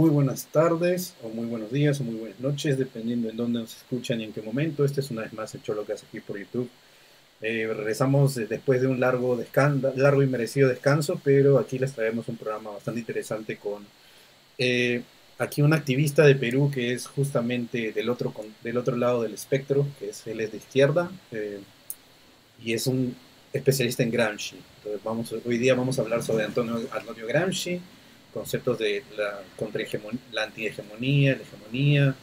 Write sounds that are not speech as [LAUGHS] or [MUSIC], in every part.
Muy buenas tardes, o muy buenos días, o muy buenas noches, dependiendo en dónde nos escuchan y en qué momento. Este es una vez más el Cholo que hace aquí por YouTube. Eh, regresamos después de un largo, largo y merecido descanso, pero aquí les traemos un programa bastante interesante con eh, aquí un activista de Perú que es justamente del otro, del otro lado del espectro, que es, él es de izquierda eh, y es un especialista en Gramsci. Entonces vamos, hoy día vamos a hablar sobre Antonio, Antonio Gramsci, conceptos de la, contra la antihegemonía, la hegemonía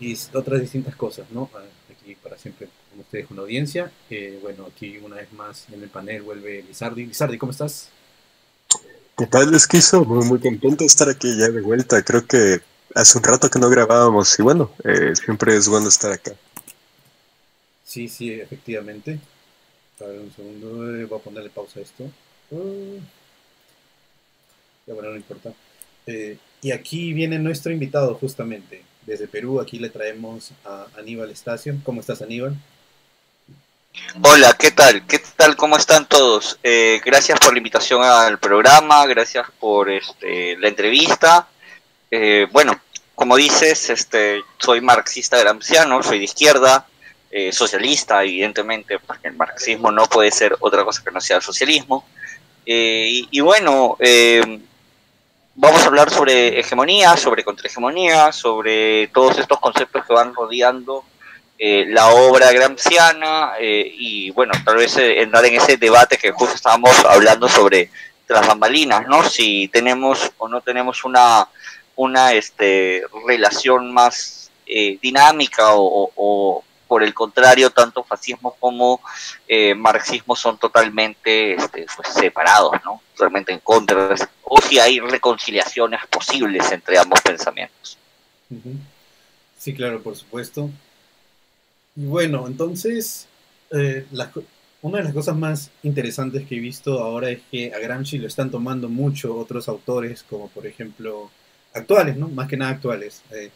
y otras distintas cosas, ¿no? Aquí para siempre con ustedes una audiencia. Eh, bueno, aquí una vez más en el panel vuelve Lizardi. Lizardi, ¿cómo estás? ¿Qué tal, Esquizo? Muy, muy contento de estar aquí ya de vuelta. Creo que hace un rato que no grabábamos y bueno, eh, siempre es bueno estar acá. Sí, sí, efectivamente. A ver, un segundo, eh, voy a ponerle pausa a esto. Uh, ya bueno, no importa. y aquí viene nuestro invitado justamente. Desde Perú, aquí le traemos a Aníbal Estacio. ¿Cómo estás, Aníbal? Hola, ¿qué tal? ¿Qué tal? ¿Cómo están todos? Eh, gracias por la invitación al programa, gracias por este, la entrevista. Eh, bueno, como dices, este, soy marxista gramsciano, soy de izquierda, eh, socialista, evidentemente, porque el marxismo no puede ser otra cosa que no sea el socialismo. Y, y, bueno, vamos a hablar sobre hegemonía, sobre contrahegemonía, sobre todos estos conceptos que van rodeando eh, la obra gramsciana eh, y bueno, tal vez eh, entrar en ese debate que justo estábamos hablando sobre las bambalinas, ¿no? Si tenemos o no tenemos una, una este, relación más dinámica o, por el contrario, tanto fascismo como marxismo son totalmente este, pues, separados, ¿no? Realmente en contra, o si hay reconciliaciones posibles entre ambos pensamientos. Sí, claro, por supuesto. Y bueno, entonces, eh, una de las cosas más interesantes que he visto ahora es que a Gramsci lo están tomando mucho otros autores, como por ejemplo, actuales, ¿no? Más que nada actuales. Eh,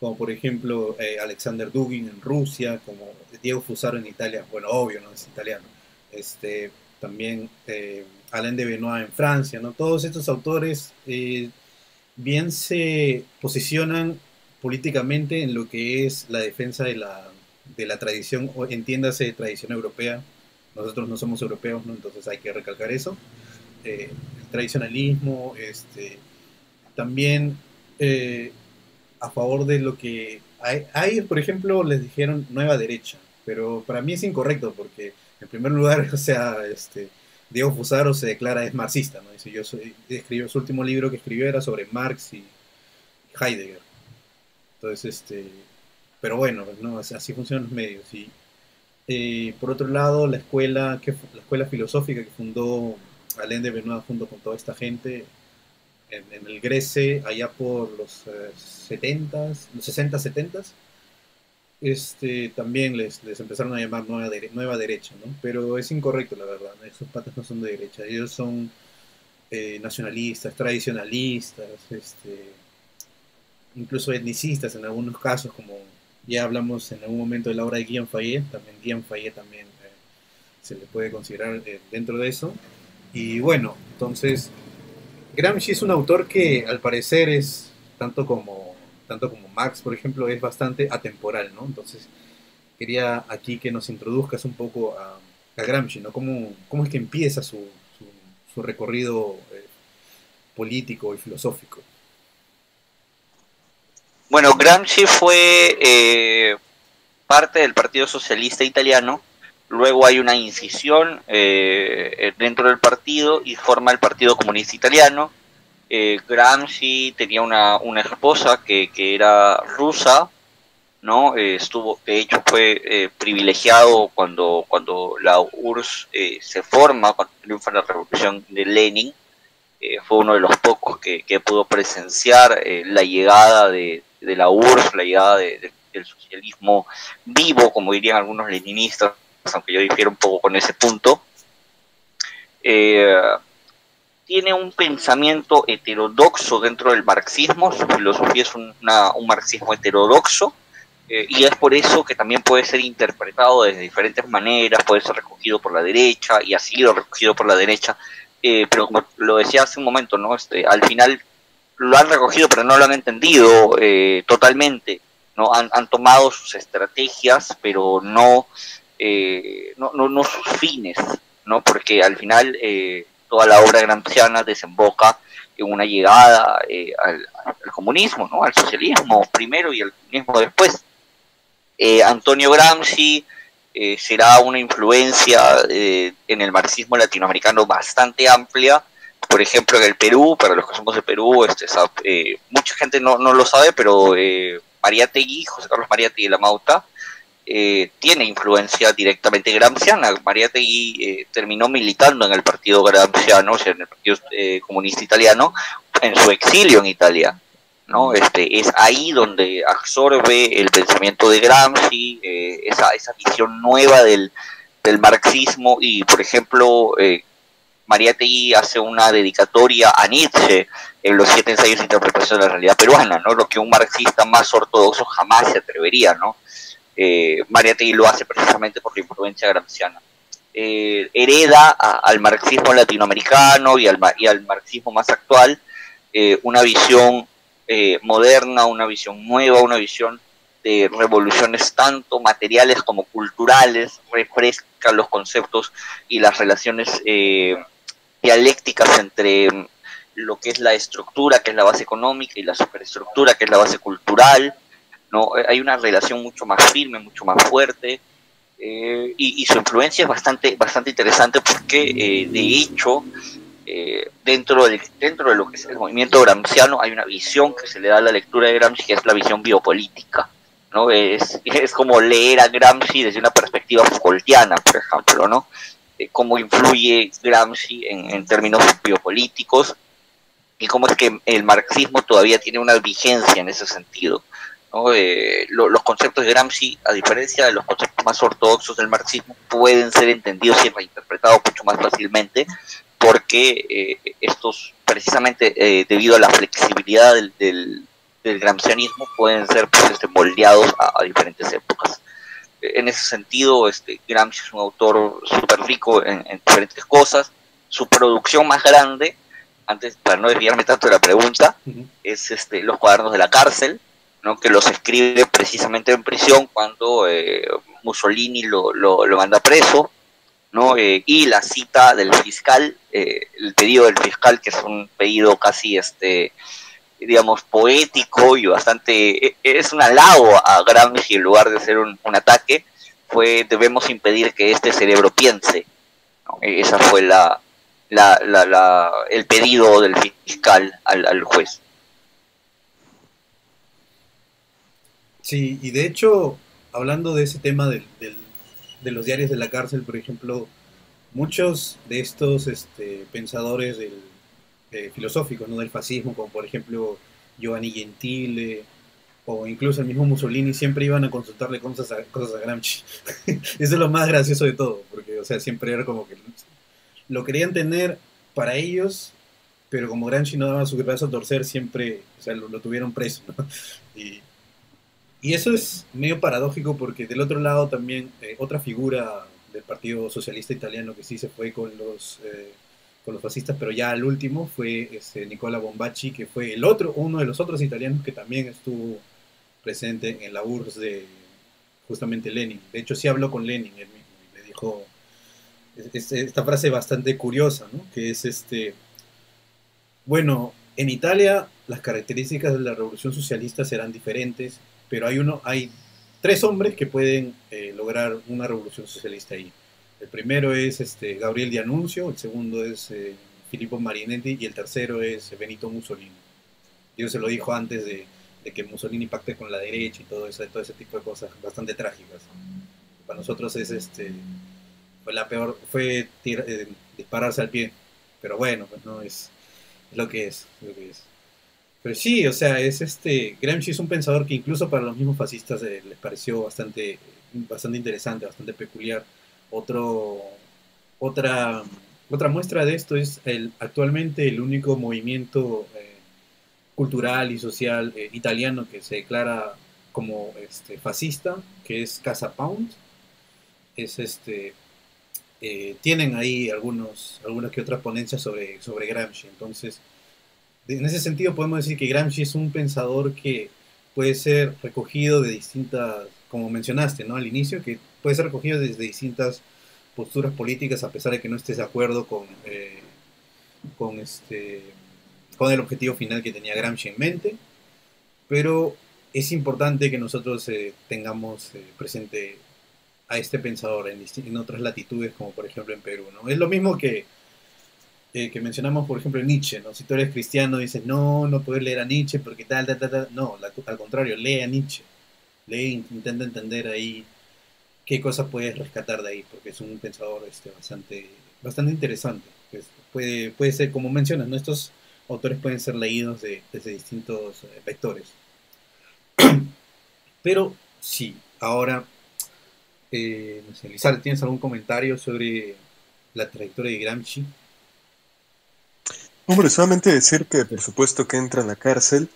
como por ejemplo eh, Alexander Dugin en Rusia, como Diego Fusaro en Italia, bueno, obvio, ¿no? Es italiano. Este, también Alain de Benoit en Francia, ¿no? Todos estos autores bien se posicionan políticamente en lo que es la defensa de la de la tradición, entiéndase tradición europea, nosotros no somos europeos, ¿no? entonces hay que recalcar eso. Eh, el tradicionalismo, este, también eh, a favor de lo que hay, por ejemplo, les dijeron nueva derecha, pero para mí es incorrecto porque, en primer lugar, [LAUGHS] o sea, este, Diego Fusaro se declara es marxista, ¿no? Dice, yo soy, escribió, su último libro que escribió era sobre Marx y Heidegger. Entonces, este, pero bueno, no, así funcionan los medios. Y eh, por otro lado, la escuela, que, la escuela filosófica que fundó Alain de Benoit junto con toda esta gente en, el Grece, allá por los 70 los 60, 70 este, también les, les empezaron a llamar nueva, nueva derecha, ¿no? Pero es incorrecto, la verdad. Esos patas no son de derecha. Ellos son eh, nacionalistas, tradicionalistas, este, incluso etnicistas en algunos casos, como ya hablamos en algún momento de la obra de Guillaume Fayet, también Guillaume Fayet también eh, se le puede considerar eh, dentro de eso. Y bueno, entonces, Gramsci es un autor que al parecer es, tanto como, tanto como Marx, por ejemplo, es bastante atemporal, ¿no? Entonces, quería aquí que nos introduzcas un poco a, Gramsci, ¿no? ¿Cómo, ¿Cómo, es que empieza su, su, recorrido eh, político y filosófico? Bueno, Gramsci fue eh, parte del Partido Socialista Italiano, luego hay una incisión eh, dentro del partido y forma el Partido Comunista Italiano. Eh, Gramsci tenía una, una esposa que, que, era rusa, ¿no? estuvo, de hecho fue privilegiado cuando, cuando la URSS se forma, cuando triunfa la revolución de Lenin, fue uno de los pocos que, que pudo presenciar la llegada de, de la URSS, la llegada del socialismo vivo, como dirían algunos leninistas, aunque yo difiero un poco con ese punto, eh, tiene un pensamiento heterodoxo dentro del marxismo, su filosofía es un marxismo heterodoxo, eh, y es por eso que también puede ser interpretado de diferentes maneras, puede ser recogido por la derecha, y ha sido recogido por la derecha, eh, pero como lo decía hace un momento, ¿no? Este, al final lo han recogido pero no lo han entendido eh, totalmente, ¿no? Han, tomado sus estrategias pero no, eh, no, no, no, sus fines, ¿no? Porque al final eh, toda la obra gramsciana desemboca en una llegada al, al, comunismo, ¿no? Al socialismo primero y al comunismo después. Antonio Gramsci será una influencia en el marxismo latinoamericano bastante amplia, por ejemplo, en el Perú, para los que somos de Perú, este, eh, mucha gente no, no, lo sabe, pero eh, Mariategui, José Carlos Mariategui de la Mauta, eh, tiene influencia directamente gramsciana. Mariategui eh, terminó militando en el partido gramsciano, o sea, en el Partido eh, Comunista Italiano, en su exilio en Italia. ¿no? Este, es ahí donde absorbe el pensamiento de Gramsci, esa, esa visión nueva del, del marxismo y, por ejemplo, Mariategui hace una dedicatoria a Nietzsche en los siete ensayos de interpretación de la realidad peruana, ¿no? Lo que un marxista más ortodoxo jamás se atrevería, ¿no? Eh, Mariategui lo hace precisamente por la influencia gramsciana. Eh, hereda al marxismo latinoamericano y al, y al marxismo más actual eh, una visión eh, moderna, una visión nueva, una visión de revoluciones tanto materiales como culturales, refresca los conceptos y las relaciones eh, dialécticas entre mm, lo que es la estructura, que es la base económica, y la superestructura, que es la base cultural. ¿No? Eh, hay una relación mucho más firme, mucho más fuerte, eh, y, su influencia es bastante, bastante interesante porque, eh, de hecho, dentro, de, dentro de lo que es el movimiento gramsciano hay una visión que se le da a la lectura de Gramsci, que es la visión biopolítica. ¿no? Es, [LAUGHS] es como leer a Gramsci desde una perspectiva Foucaultiana, por ejemplo, ¿no? cómo influye Gramsci en, términos biopolíticos y cómo es que el marxismo todavía tiene una vigencia en ese sentido. Eh, los conceptos de Gramsci, a diferencia de los conceptos más ortodoxos del marxismo, pueden ser entendidos y reinterpretados mucho más fácilmente porque eh, estos, precisamente eh, debido a la flexibilidad del, del, gramscianismo, pueden ser pues, este, moldeados a diferentes épocas. En ese sentido, este, Gramsci es un autor súper rico en, diferentes cosas. Su producción más grande, antes, para no desviarme tanto de la pregunta, es este, Los cuadernos de la cárcel, ¿no? que los escribe precisamente en prisión cuando eh, Mussolini lo, lo, manda preso, ¿no? Eh, y la cita del fiscal, eh, el pedido del fiscal, que es un pedido casi este digamos, poético y bastante, e, es un halago a Gramsci en lugar de ser un, ataque, fue debemos impedir que este cerebro piense. E, esa fue la, la, la, el pedido del fiscal al, al juez. Sí, y de hecho, hablando de ese tema del, de los diarios de la cárcel, por ejemplo, muchos de estos este, pensadores del, eh, filosóficos, ¿no? Del fascismo, como por ejemplo Giovanni Gentile, o incluso el mismo Mussolini, siempre iban a consultarle cosas a, cosas a Gramsci. [LAUGHS] Eso es lo más gracioso de todo, porque, o sea, siempre era como que lo querían tener para ellos, pero como Gramsci no daba su brazo a torcer, siempre, o sea, lo, tuvieron preso, [LAUGHS] Y, y, eso es medio paradójico porque del otro lado también eh, otra figura del Partido Socialista Italiano que sí se fue con los... Eh, los fascistas, pero ya al último fue este, Nicola Bombacci, que fue el otro, uno de los otros italianos que también estuvo presente en la URSS de justamente Lenin. De hecho, sí habló con Lenin, él mismo, y le dijo esta frase bastante curiosa, ¿no? Que es este, bueno, en Italia las características de la revolución socialista serán diferentes, pero hay uno, hay tres hombres que pueden eh, lograr una revolución socialista ahí. El primero es este, Gabriel de Anuncio, el segundo es eh, Filippo Marinetti y el tercero es Benito Mussolini. Yo se lo dijo antes de, que Mussolini pacte con la derecha y todo, eso, todo ese tipo de cosas bastante trágicas. Para nosotros es este, fue la peor, fue eh, dispararse al pie, pero bueno, pues no es, lo que es, lo que es. Pero sí, o sea, es este. Gramsci es un pensador que incluso para los mismos fascistas eh, les pareció bastante, bastante interesante, bastante peculiar. Otro, otra, otra muestra de esto es el, actualmente el único movimiento eh, cultural y social eh, italiano que se declara como este, fascista, que es Casa Pound. Es este. tienen ahí algunos, algunas que otras ponencias sobre, sobre Gramsci. Entonces en ese sentido podemos decir que Gramsci es un pensador que puede ser recogido de distintas, como mencionaste, ¿no? Al inicio, que puede ser recogido desde distintas posturas políticas a pesar de que no estés de acuerdo con, eh, con, este, con el objetivo final que tenía Gramsci en mente, pero es importante que nosotros eh, tengamos eh, presente a este pensador en, en, otras latitudes, como por ejemplo en Perú. ¿no? Es lo mismo que que mencionamos, por ejemplo, Nietzsche, ¿no? Si tú eres cristiano, dices, no, no puedes leer a Nietzsche porque tal, tal, tal, No, al contrario, lee a Nietzsche. Lee, intenta entender ahí qué cosas puedes rescatar de ahí, porque es un pensador este, bastante, bastante interesante. Pues, puede, puede ser, como mencionas, ¿no? estos autores pueden ser leídos de, desde distintos eh, vectores. [CLEARS THROAT] Pero sí, ahora, eh, no sé, Lizar, ¿tienes algún comentario sobre la trayectoria de Gramsci? Hombre, solamente decir que por supuesto que entra en la cárcel,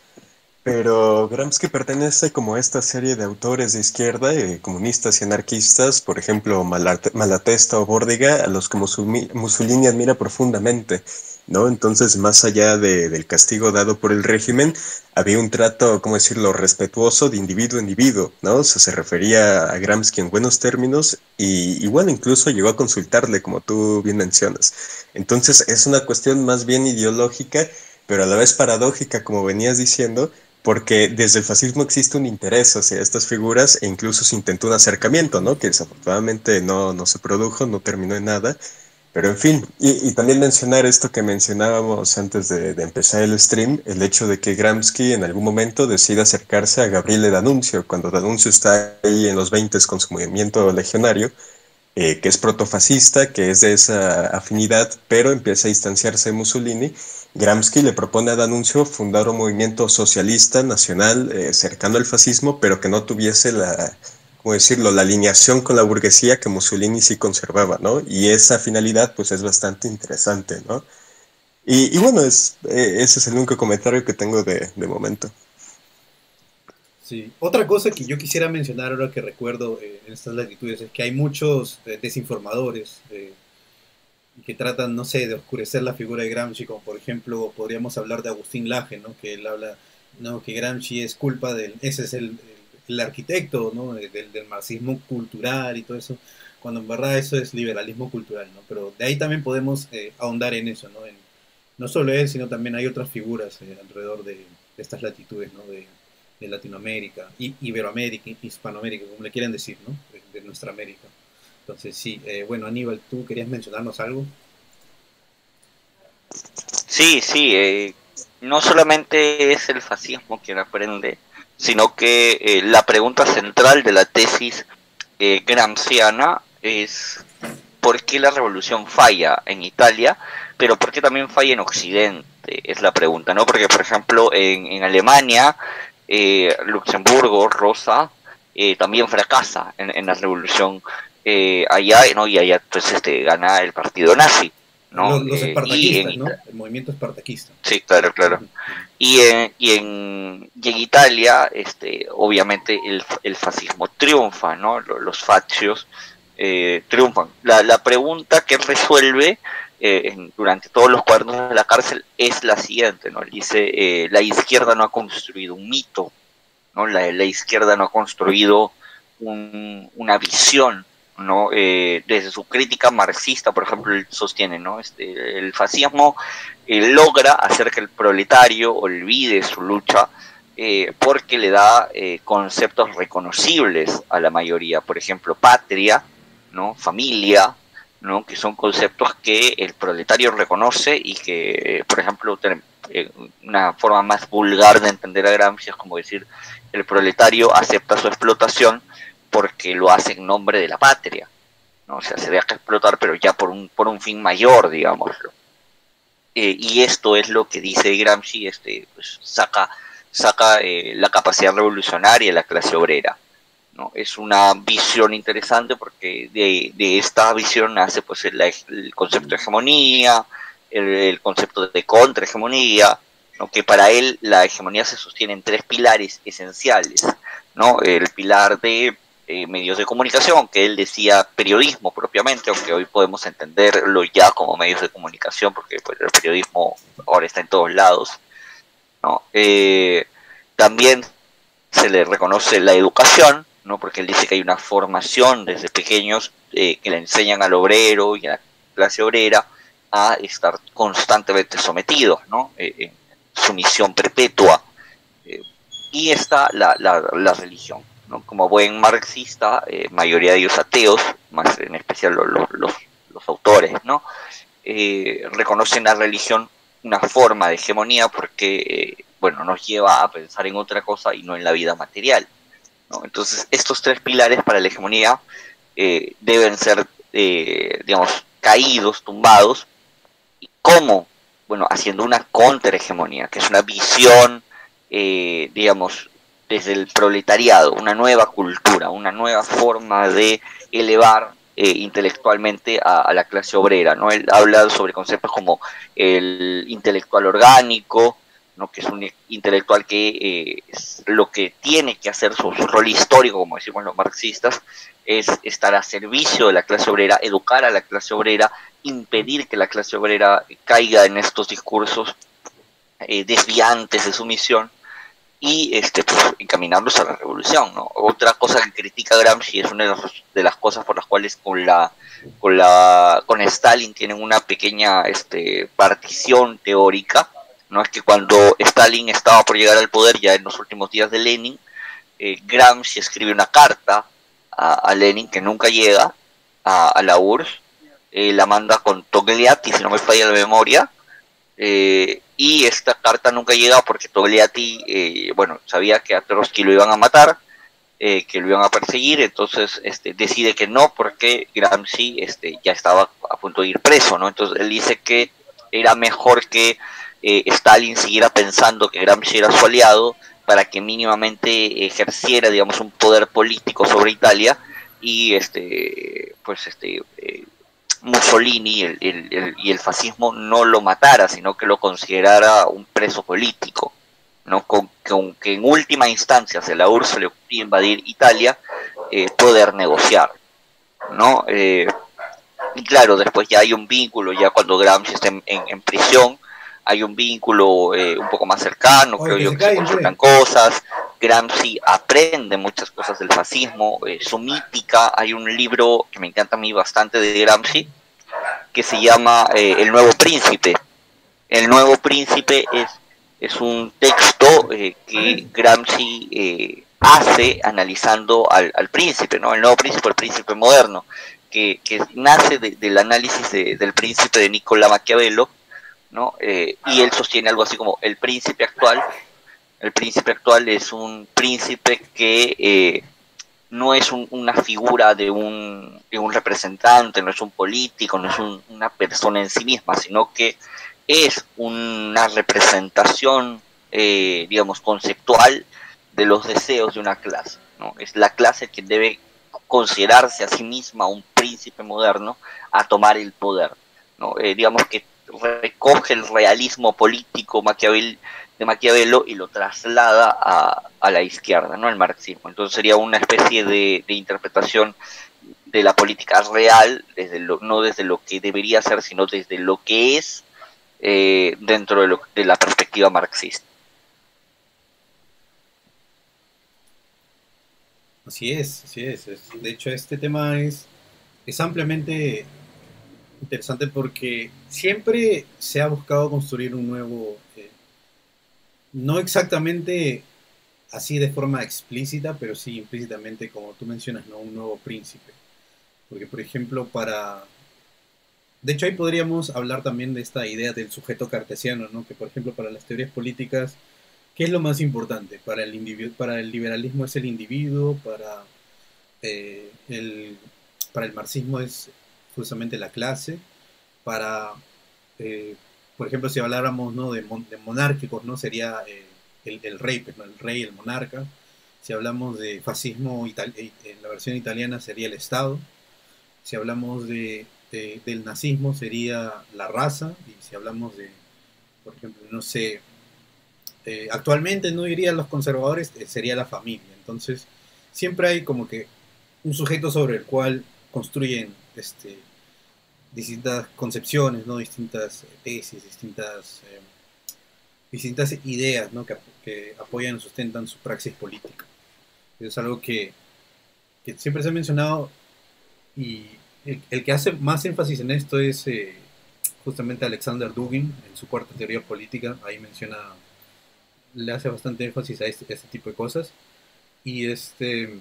pero Gramsci pertenece como a esta serie de autores de izquierda, eh, comunistas y anarquistas, por ejemplo Malatesta o Bórdiga, a los que Mussolini admira profundamente. ¿No? Entonces, más allá de, del castigo dado por el régimen, había un trato, ¿cómo decirlo?, respetuoso de individuo a individuo, ¿no? O sea, se refería a Gramsci en buenos términos y, y, bueno, incluso llegó a consultarle, como tú bien mencionas. Entonces, es una cuestión más bien ideológica, pero a la vez paradójica, como venías diciendo, porque desde el fascismo existe un interés hacia estas figuras e incluso se intentó un acercamiento, ¿no? Que desafortunadamente no, no se produjo, no terminó en nada, pero en fin, y, también mencionar esto que mencionábamos antes de, empezar el stream, el hecho de que Gramsci en algún momento decide acercarse a Gabriele D'Annunzio, cuando D'Annunzio está ahí en los 20 con su movimiento legionario, eh, que es protofascista, que es de esa afinidad, pero empieza a distanciarse de Mussolini. Gramsci le propone a D'Annunzio fundar un movimiento socialista nacional eh, cercano al fascismo, pero que no tuviese la como decirlo?, la alineación con la burguesía que Mussolini sí conservaba, ¿no? Y esa finalidad, pues, es bastante interesante, ¿no? Y, bueno, es, eh, ese es el único comentario que tengo de, momento. Sí, otra cosa que yo quisiera mencionar ahora que recuerdo eh, en estas latitudes es que hay muchos eh, desinformadores que tratan, no sé, de oscurecer la figura de Gramsci, como por ejemplo podríamos hablar de Agustín Laje, ¿no? Que él habla, no, que Gramsci es culpa del, ese es el, el arquitecto ¿no? del, marxismo cultural y todo eso, cuando en verdad eso es liberalismo cultural, ¿no? Pero de ahí también podemos eh, ahondar en eso, ¿no? No solo él, sino también hay otras figuras eh, alrededor de, estas latitudes, ¿no? De, Latinoamérica, y Iberoamérica, Hispanoamérica, como le quieren decir, ¿no? De, nuestra América. Entonces, sí, eh, bueno, Aníbal, ¿tú querías mencionarnos algo? Sí, sí, no solamente es el fascismo quien aprende sino que eh, la pregunta central de la tesis eh, gramsciana es por qué la revolución falla en Italia, pero por qué también falla en Occidente, es la pregunta, ¿no? Porque, por ejemplo, en, Alemania, eh, Luxemburgo, Rosa, también fracasa en, la revolución allá, ¿no? Y allá, pues, este, gana el partido nazi. Los, espartaquistas, ¿no? El movimiento espartaquista. Sí, claro, claro. Y en, y en, Italia, este, obviamente, el, el fascismo triunfa, ¿no? Los fascios eh, triunfan. La, la pregunta que resuelve eh, durante todos los cuadernos de la cárcel es la siguiente, ¿no? Dice, eh, la izquierda no ha construido un mito, ¿no? La, la izquierda no ha construido un, una visión ¿no? Eh, desde su crítica marxista, por ejemplo, sostiene, ¿no? Este, el fascismo eh, logra hacer que el proletario olvide su lucha eh, porque le da eh, conceptos reconocibles a la mayoría, por ejemplo, patria, ¿no? familia, ¿no? que son conceptos que el proletario reconoce y que, por ejemplo, una forma más vulgar de entender a Gramsci es como decir, el proletario acepta su explotación porque lo hace en nombre de la patria. ¿no? O sea, se deja explotar, pero ya por un, por un fin mayor, digámoslo. Eh, y esto es lo que dice Gramsci, este, pues, saca, saca eh, la capacidad revolucionaria de la clase obrera. ¿no? Es una visión interesante porque de, de esta visión nace pues, el, el concepto de hegemonía, el, concepto de contrahegemonía, ¿no? que para él la hegemonía se sostiene en tres pilares esenciales. ¿no? El pilar de eh, medios de comunicación, que él decía periodismo propiamente, aunque hoy podemos entenderlo ya como medios de comunicación, porque pues, el periodismo ahora está en todos lados. ¿no? Eh, también se le reconoce la educación, ¿no? porque él dice que hay una formación desde pequeños eh, que le enseñan al obrero y a la clase obrera a estar constantemente sometidos, ¿no? en sumisión perpetua. y está la, la, la religión como buen marxista, eh, mayoría de ellos ateos, más en especial los, los, autores, ¿no? Eh, reconocen la religión una forma de hegemonía porque, eh, bueno, nos lleva a pensar en otra cosa y no en la vida material. Entonces, estos tres pilares para la hegemonía deben ser, digamos, caídos, tumbados. ¿Y cómo? Bueno, haciendo una contrahegemonía, que es una visión, digamos, desde el proletariado, una nueva cultura, una nueva forma de elevar eh, intelectualmente a, la clase obrera. ¿no? Él habla sobre conceptos como el intelectual orgánico, ¿no? que es un intelectual que eh, lo que tiene que hacer su, rol histórico, como decimos los marxistas, es estar a servicio de la clase obrera, educar a la clase obrera, impedir que la clase obrera caiga en estos discursos eh, desviantes de su misión y este, pues, encaminarlos a la revolución. ¿no? Otra cosa que critica Gramsci es una de las cosas por las cuales con la con la con Stalin tienen una pequeña este, partición teórica. No es que cuando Stalin estaba por llegar al poder, ya en los últimos días de Lenin, eh, Gramsci escribe una carta a, Lenin que nunca llega a, la URSS, eh, la manda con Togliatti, si no me falla la memoria, eh, y esta carta nunca llega porque Togliatti, eh, bueno, sabía que a Trotsky lo iban a matar, eh, que lo iban a perseguir, entonces este, decide que no porque Gramsci este, ya estaba a punto de ir preso, ¿no? Entonces él dice que era mejor que eh, Stalin siguiera pensando que Gramsci era su aliado para que mínimamente ejerciera, digamos, un poder político sobre Italia y este, pues este, Mussolini y el fascismo no lo matara, sino que lo considerara un preso político, ¿no? Con, que en última instancia se la URSS le ocurría invadir Italia, eh, poder negociar, ¿no? Eh, y claro, después ya hay un vínculo, ya cuando Gramsci está en, prisión, hay un vínculo eh, un poco más cercano, creo yo que se consultan cosas, Gramsci aprende muchas cosas del fascismo, eh, su mítica, hay un libro que me encanta a mí bastante de Gramsci, que se llama eh, El Nuevo Príncipe. El Nuevo Príncipe es, es un texto que Gramsci hace analizando al, príncipe, ¿no? El Nuevo Príncipe, el príncipe moderno, que, nace del análisis del príncipe de Nicolás Maquiavelo, ¿no? y él sostiene algo así como el príncipe actual el príncipe actual es un príncipe que eh, no es una figura de un, un, representante, no es un político, no es una persona en sí misma, sino que es una representación, eh, digamos, conceptual de los deseos de una clase. ¿no? Es la clase que debe considerarse a sí misma un príncipe moderno a tomar el poder. ¿no? Eh, digamos que recoge el realismo político Maquiavel de Maquiavelo y lo traslada a, la izquierda, ¿no? El marxismo. Entonces sería una especie de, interpretación de la política real, desde lo, no desde lo que debería ser, sino desde lo que es eh, dentro de, de la perspectiva marxista. Así es, así es, De hecho, este tema es, es ampliamente interesante porque siempre se ha buscado construir un nuevo, eh, no exactamente así de forma explícita, pero sí implícitamente, como tú mencionas, ¿no? un nuevo príncipe. Porque, por ejemplo, para... De hecho, ahí podríamos hablar también de esta idea del sujeto cartesiano, ¿no? que, por ejemplo, para las teorías políticas, ¿qué es lo más importante? Para el, individuo, para el liberalismo es el individuo, para, eh, el, para el marxismo es justamente la clase, para, eh, por ejemplo, si habláramos ¿no? de, monárquicos, ¿no? sería eh, el, rey, pues, el rey, el monarca. Si hablamos de fascismo, eh, en la versión italiana sería el Estado. Si hablamos de, del nazismo sería la raza. Y si hablamos de, por ejemplo, no sé, actualmente no irían los conservadores, sería la familia. Entonces, siempre hay como que un sujeto sobre el cual construyen este, distintas concepciones, ¿no? distintas tesis, distintas, eh, distintas ideas ¿no? que, que, apoyan y sustentan su praxis política. Es algo que, que siempre se ha mencionado y el, que hace más énfasis en esto es eh, justamente Alexander Dugin en su cuarta teoría política. Ahí menciona, le hace bastante énfasis a este, a este tipo de cosas. Y este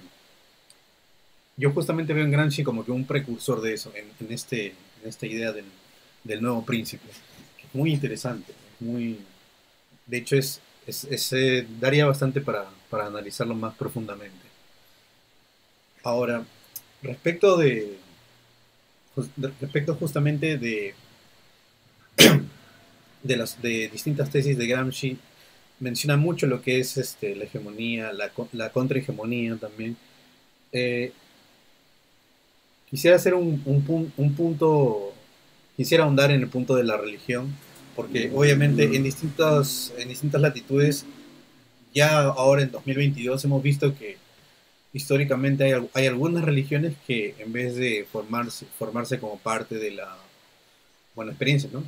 yo justamente veo en Gramsci como que un precursor de eso, en, este, en esta idea del, del, nuevo príncipe. muy interesante, muy... De hecho, es, eh, daría bastante para, para, analizarlo más profundamente. Ahora, respecto de... Respecto justamente de, [CLEARS THROAT] de las de distintas tesis de Gramsci, menciona mucho lo que es este, la hegemonía, la, la contrahegemonía también. Eh, Quisiera hacer un, un, punto, quisiera ahondar en el punto de la religión, porque obviamente en distintas, en distintas latitudes, ya ahora en 2022 hemos visto que históricamente hay, hay algunas religiones que en vez de formarse, formarse como parte de la, buena experiencia, ¿no?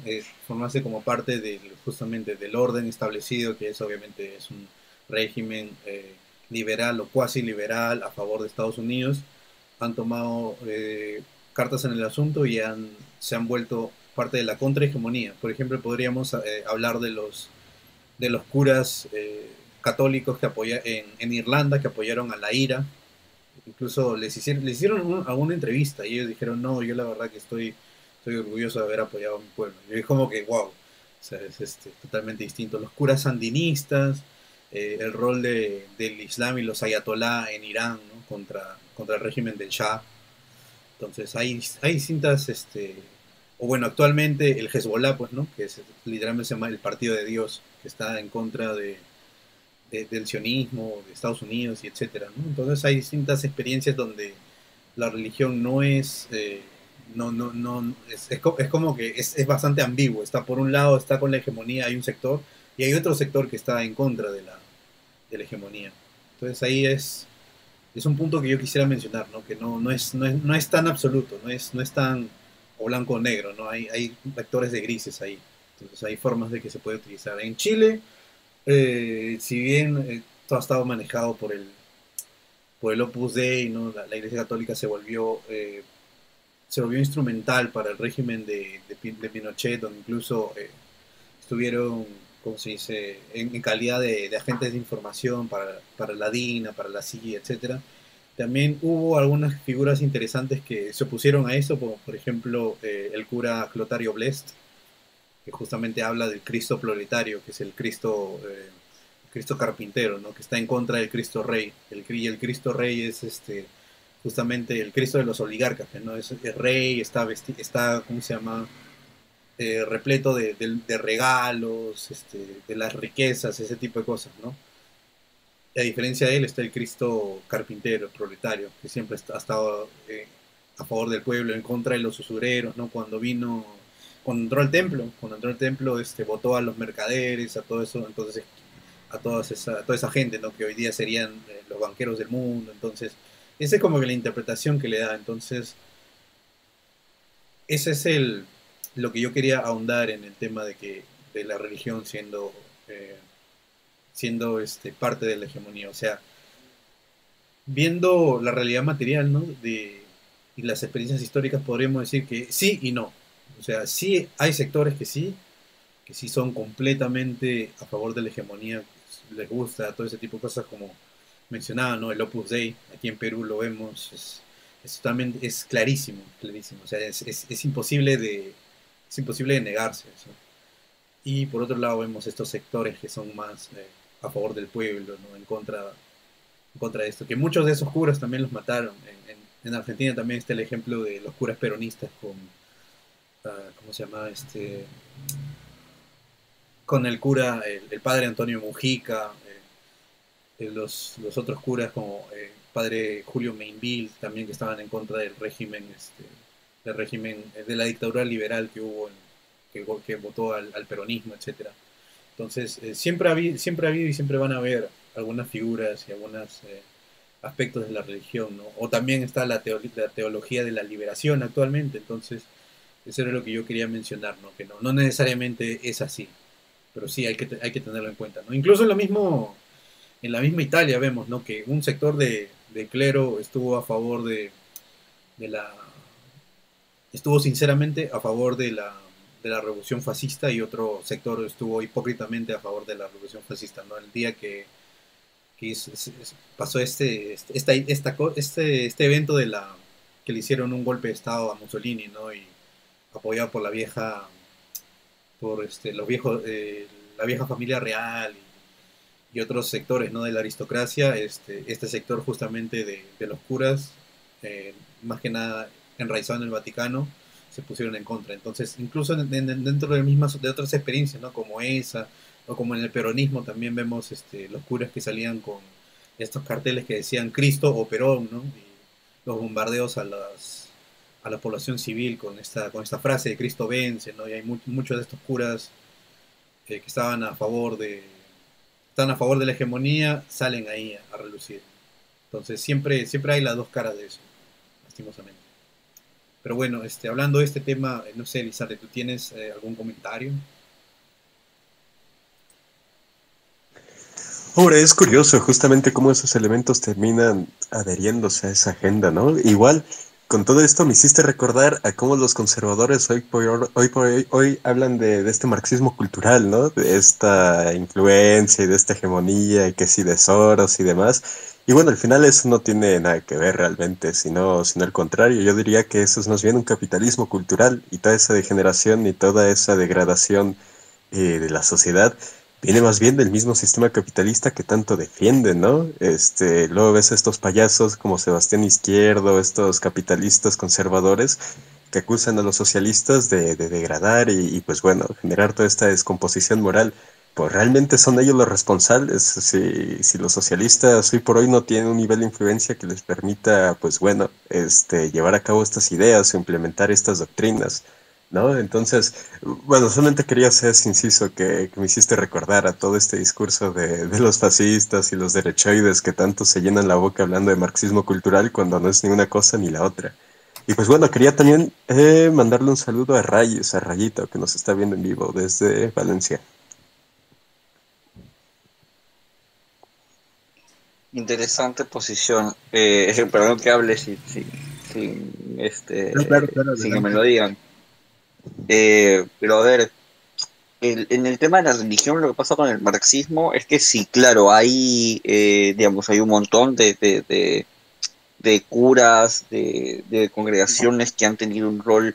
formarse como parte del, justamente del orden establecido, que es obviamente es un régimen eh, liberal o cuasi liberal a favor de Estados Unidos, han tomado eh, cartas en el asunto y han, se han vuelto parte de la contrahegemonía. Por ejemplo, podríamos eh, hablar de los, de los curas eh, católicos que apoya, en, en, Irlanda que apoyaron a la IRA. Incluso les hicieron, les hicieron alguna entrevista y ellos dijeron, no, yo la verdad que estoy, estoy orgulloso de haber apoyado a mi pueblo. Y es como que, wow, es este, totalmente distinto. Los curas sandinistas, el rol de, del Islam y los ayatolá en Irán contra, contra el régimen del Shah. Entonces hay, hay distintas, este, o bueno, actualmente el Hezbollah, pues, ¿no? Que es, literalmente se llama el Partido de Dios, que está en contra de, del sionismo, de Estados Unidos y etcétera, Entonces hay distintas experiencias donde la religión no es, eh, no, no, no, es, es, como que es, es, bastante ambiguo. Está por un lado, está con la hegemonía, hay un sector, y hay otro sector que está en contra de la, de la hegemonía. Entonces ahí es, es un punto que yo quisiera mencionar, ¿no? que no, no, es, no, es, no es tan absoluto, no es, no es tan o blanco o negro, ¿no? hay, hay vectores de grises ahí. Entonces hay formas de que se puede utilizar. En Chile, eh, si bien eh, todo ha estado manejado por el, por el Opus Dei, ¿no? la, Iglesia Católica se volvió, eh, se volvió instrumental para el régimen de, de, Pinochet, donde incluso estuvieron como se dice, en, calidad de, agentes de información para, para, la DINA, para la CIA, etc. También hubo algunas figuras interesantes que se opusieron a eso, como por ejemplo eh, el cura Clotario Blest, que justamente habla del Cristo proletario, que es el Cristo, eh, Cristo carpintero, ¿no? que está en contra del Cristo rey. El, y el Cristo rey es este, justamente el Cristo de los oligarcas, ¿no? es el rey, está, está ¿cómo se llama? Eh, repleto de, regalos, este, de las riquezas, ese tipo de cosas, ¿no? a diferencia de él está el Cristo carpintero, proletario, que siempre ha estado eh, a favor del pueblo, en contra de los usureros, ¿no? Cuando vino, cuando entró al templo, cuando entró templo, este, votó a los mercaderes, a todo eso, entonces, a, toda esa gente, ¿no? Que hoy día serían eh, los banqueros del mundo, entonces, esa es como que la interpretación que le da, entonces, ese es el, lo que yo quería ahondar en el tema de que de la religión siendo eh, siendo este parte de la hegemonía o sea viendo la realidad material ¿no? de, y las experiencias históricas podríamos decir que sí y no O sea, sí hay sectores que sí, que sí son completamente a favor de la hegemonía, pues, les gusta todo ese tipo de cosas como mencionaba, ¿no? El Opus Dei, aquí en Perú lo vemos, es, es totalmente, es clarísimo, clarísimo, o sea, es, es, es imposible de, es imposible negarse eso. Y por otro lado vemos estos sectores que son más eh, a favor del pueblo, ¿no? en, contra, en contra de esto, que muchos de esos curas también los mataron. En, en, en Argentina también está el ejemplo de los curas peronistas con, uh, ¿cómo se llama? Este, con el cura, el, padre Antonio Mujica, eh, los, los, otros curas como eh, padre Julio Mainville, también que estaban en contra del régimen, este, del régimen, eh, de la dictadura liberal que hubo, en, que, que, votó al, al, peronismo, etc. Entonces, eh, siempre, ha habido, siempre ha habido y siempre van a haber algunas figuras y algunos eh, aspectos de la religión, ¿no? O también está la, teo la teología de la liberación actualmente, entonces, eso era lo que yo quería mencionar, ¿no? Que no, no necesariamente es así, pero sí hay que, hay que tenerlo en cuenta, ¿no? Incluso en lo mismo, en la misma Italia vemos, ¿no? Que un sector de, de clero estuvo a favor de, de la estuvo sinceramente a favor de la, de la revolución fascista y otro sector estuvo hipócritamente a favor de la revolución fascista, ¿no? El día que, que es, pasó este, esta, esta, este, este evento de la que le hicieron un golpe de estado a Mussolini, ¿no? Y apoyado por la vieja, por este, los viejos, eh, la vieja familia real y, y, otros sectores, ¿no? De la aristocracia, este, este sector justamente de, de los curas, eh, más que nada enraizado en el Vaticano, se pusieron en contra. Entonces, incluso en, en, dentro de, mismas, de otras experiencias, ¿no? como esa, o como en el peronismo, también vemos este, los curas que salían con estos carteles que decían Cristo o Perón, ¿no? y los bombardeos a, las, a la población civil con esta, con esta frase de Cristo vence, ¿no? y hay mu muchos de estos curas eh, que estaban a favor de están a favor de la hegemonía, salen ahí a, a relucir. Entonces siempre, siempre hay las dos caras de eso, lastimosamente. Pero bueno, este, hablando de este tema, no sé, Elizabeth, ¿tú tienes eh, algún comentario? Ahora es curioso justamente cómo esos elementos terminan adheriéndose a esa agenda, ¿no? Igual, con todo esto me hiciste recordar a cómo los conservadores hoy por hoy, hoy, hoy hablan de, de, este marxismo cultural, ¿no? De esta influencia y de esta hegemonía y que sí de Soros y demás. Y bueno, al final eso no tiene nada que ver realmente, sino, sino al contrario. Yo diría que eso es más bien un capitalismo cultural y toda esa degeneración y toda esa degradación eh, de la sociedad viene más bien del mismo sistema capitalista que tanto defienden, ¿no? Este, luego ves estos payasos como Sebastián Izquierdo, estos capitalistas conservadores que acusan a los socialistas de, de degradar y, y, pues bueno, generar toda esta descomposición moral pues realmente son ellos los responsables. Si, si, los socialistas hoy por hoy no tienen un nivel de influencia que les permita, pues bueno, este, llevar a cabo estas ideas o implementar estas doctrinas, ¿no? Entonces, bueno, solamente quería hacer ese inciso que, me hiciste recordar a todo este discurso de, de, los fascistas y los derechoides que tanto se llenan la boca hablando de marxismo cultural cuando no es ni una cosa ni la otra. Y pues bueno, quería también eh, mandarle un saludo a Rayes, a Rayito, que nos está viendo en vivo desde Valencia. Interesante posición. Eh, [LAUGHS] perdón que hable sin, sin, sin este, no, claro, claro, sin que me lo digan. Eh, pero a ver, el, en el tema de la religión, lo que pasa con el marxismo es que sí, claro, hay, eh, digamos, hay un montón de, de, de, de curas, de, de, congregaciones que han tenido un rol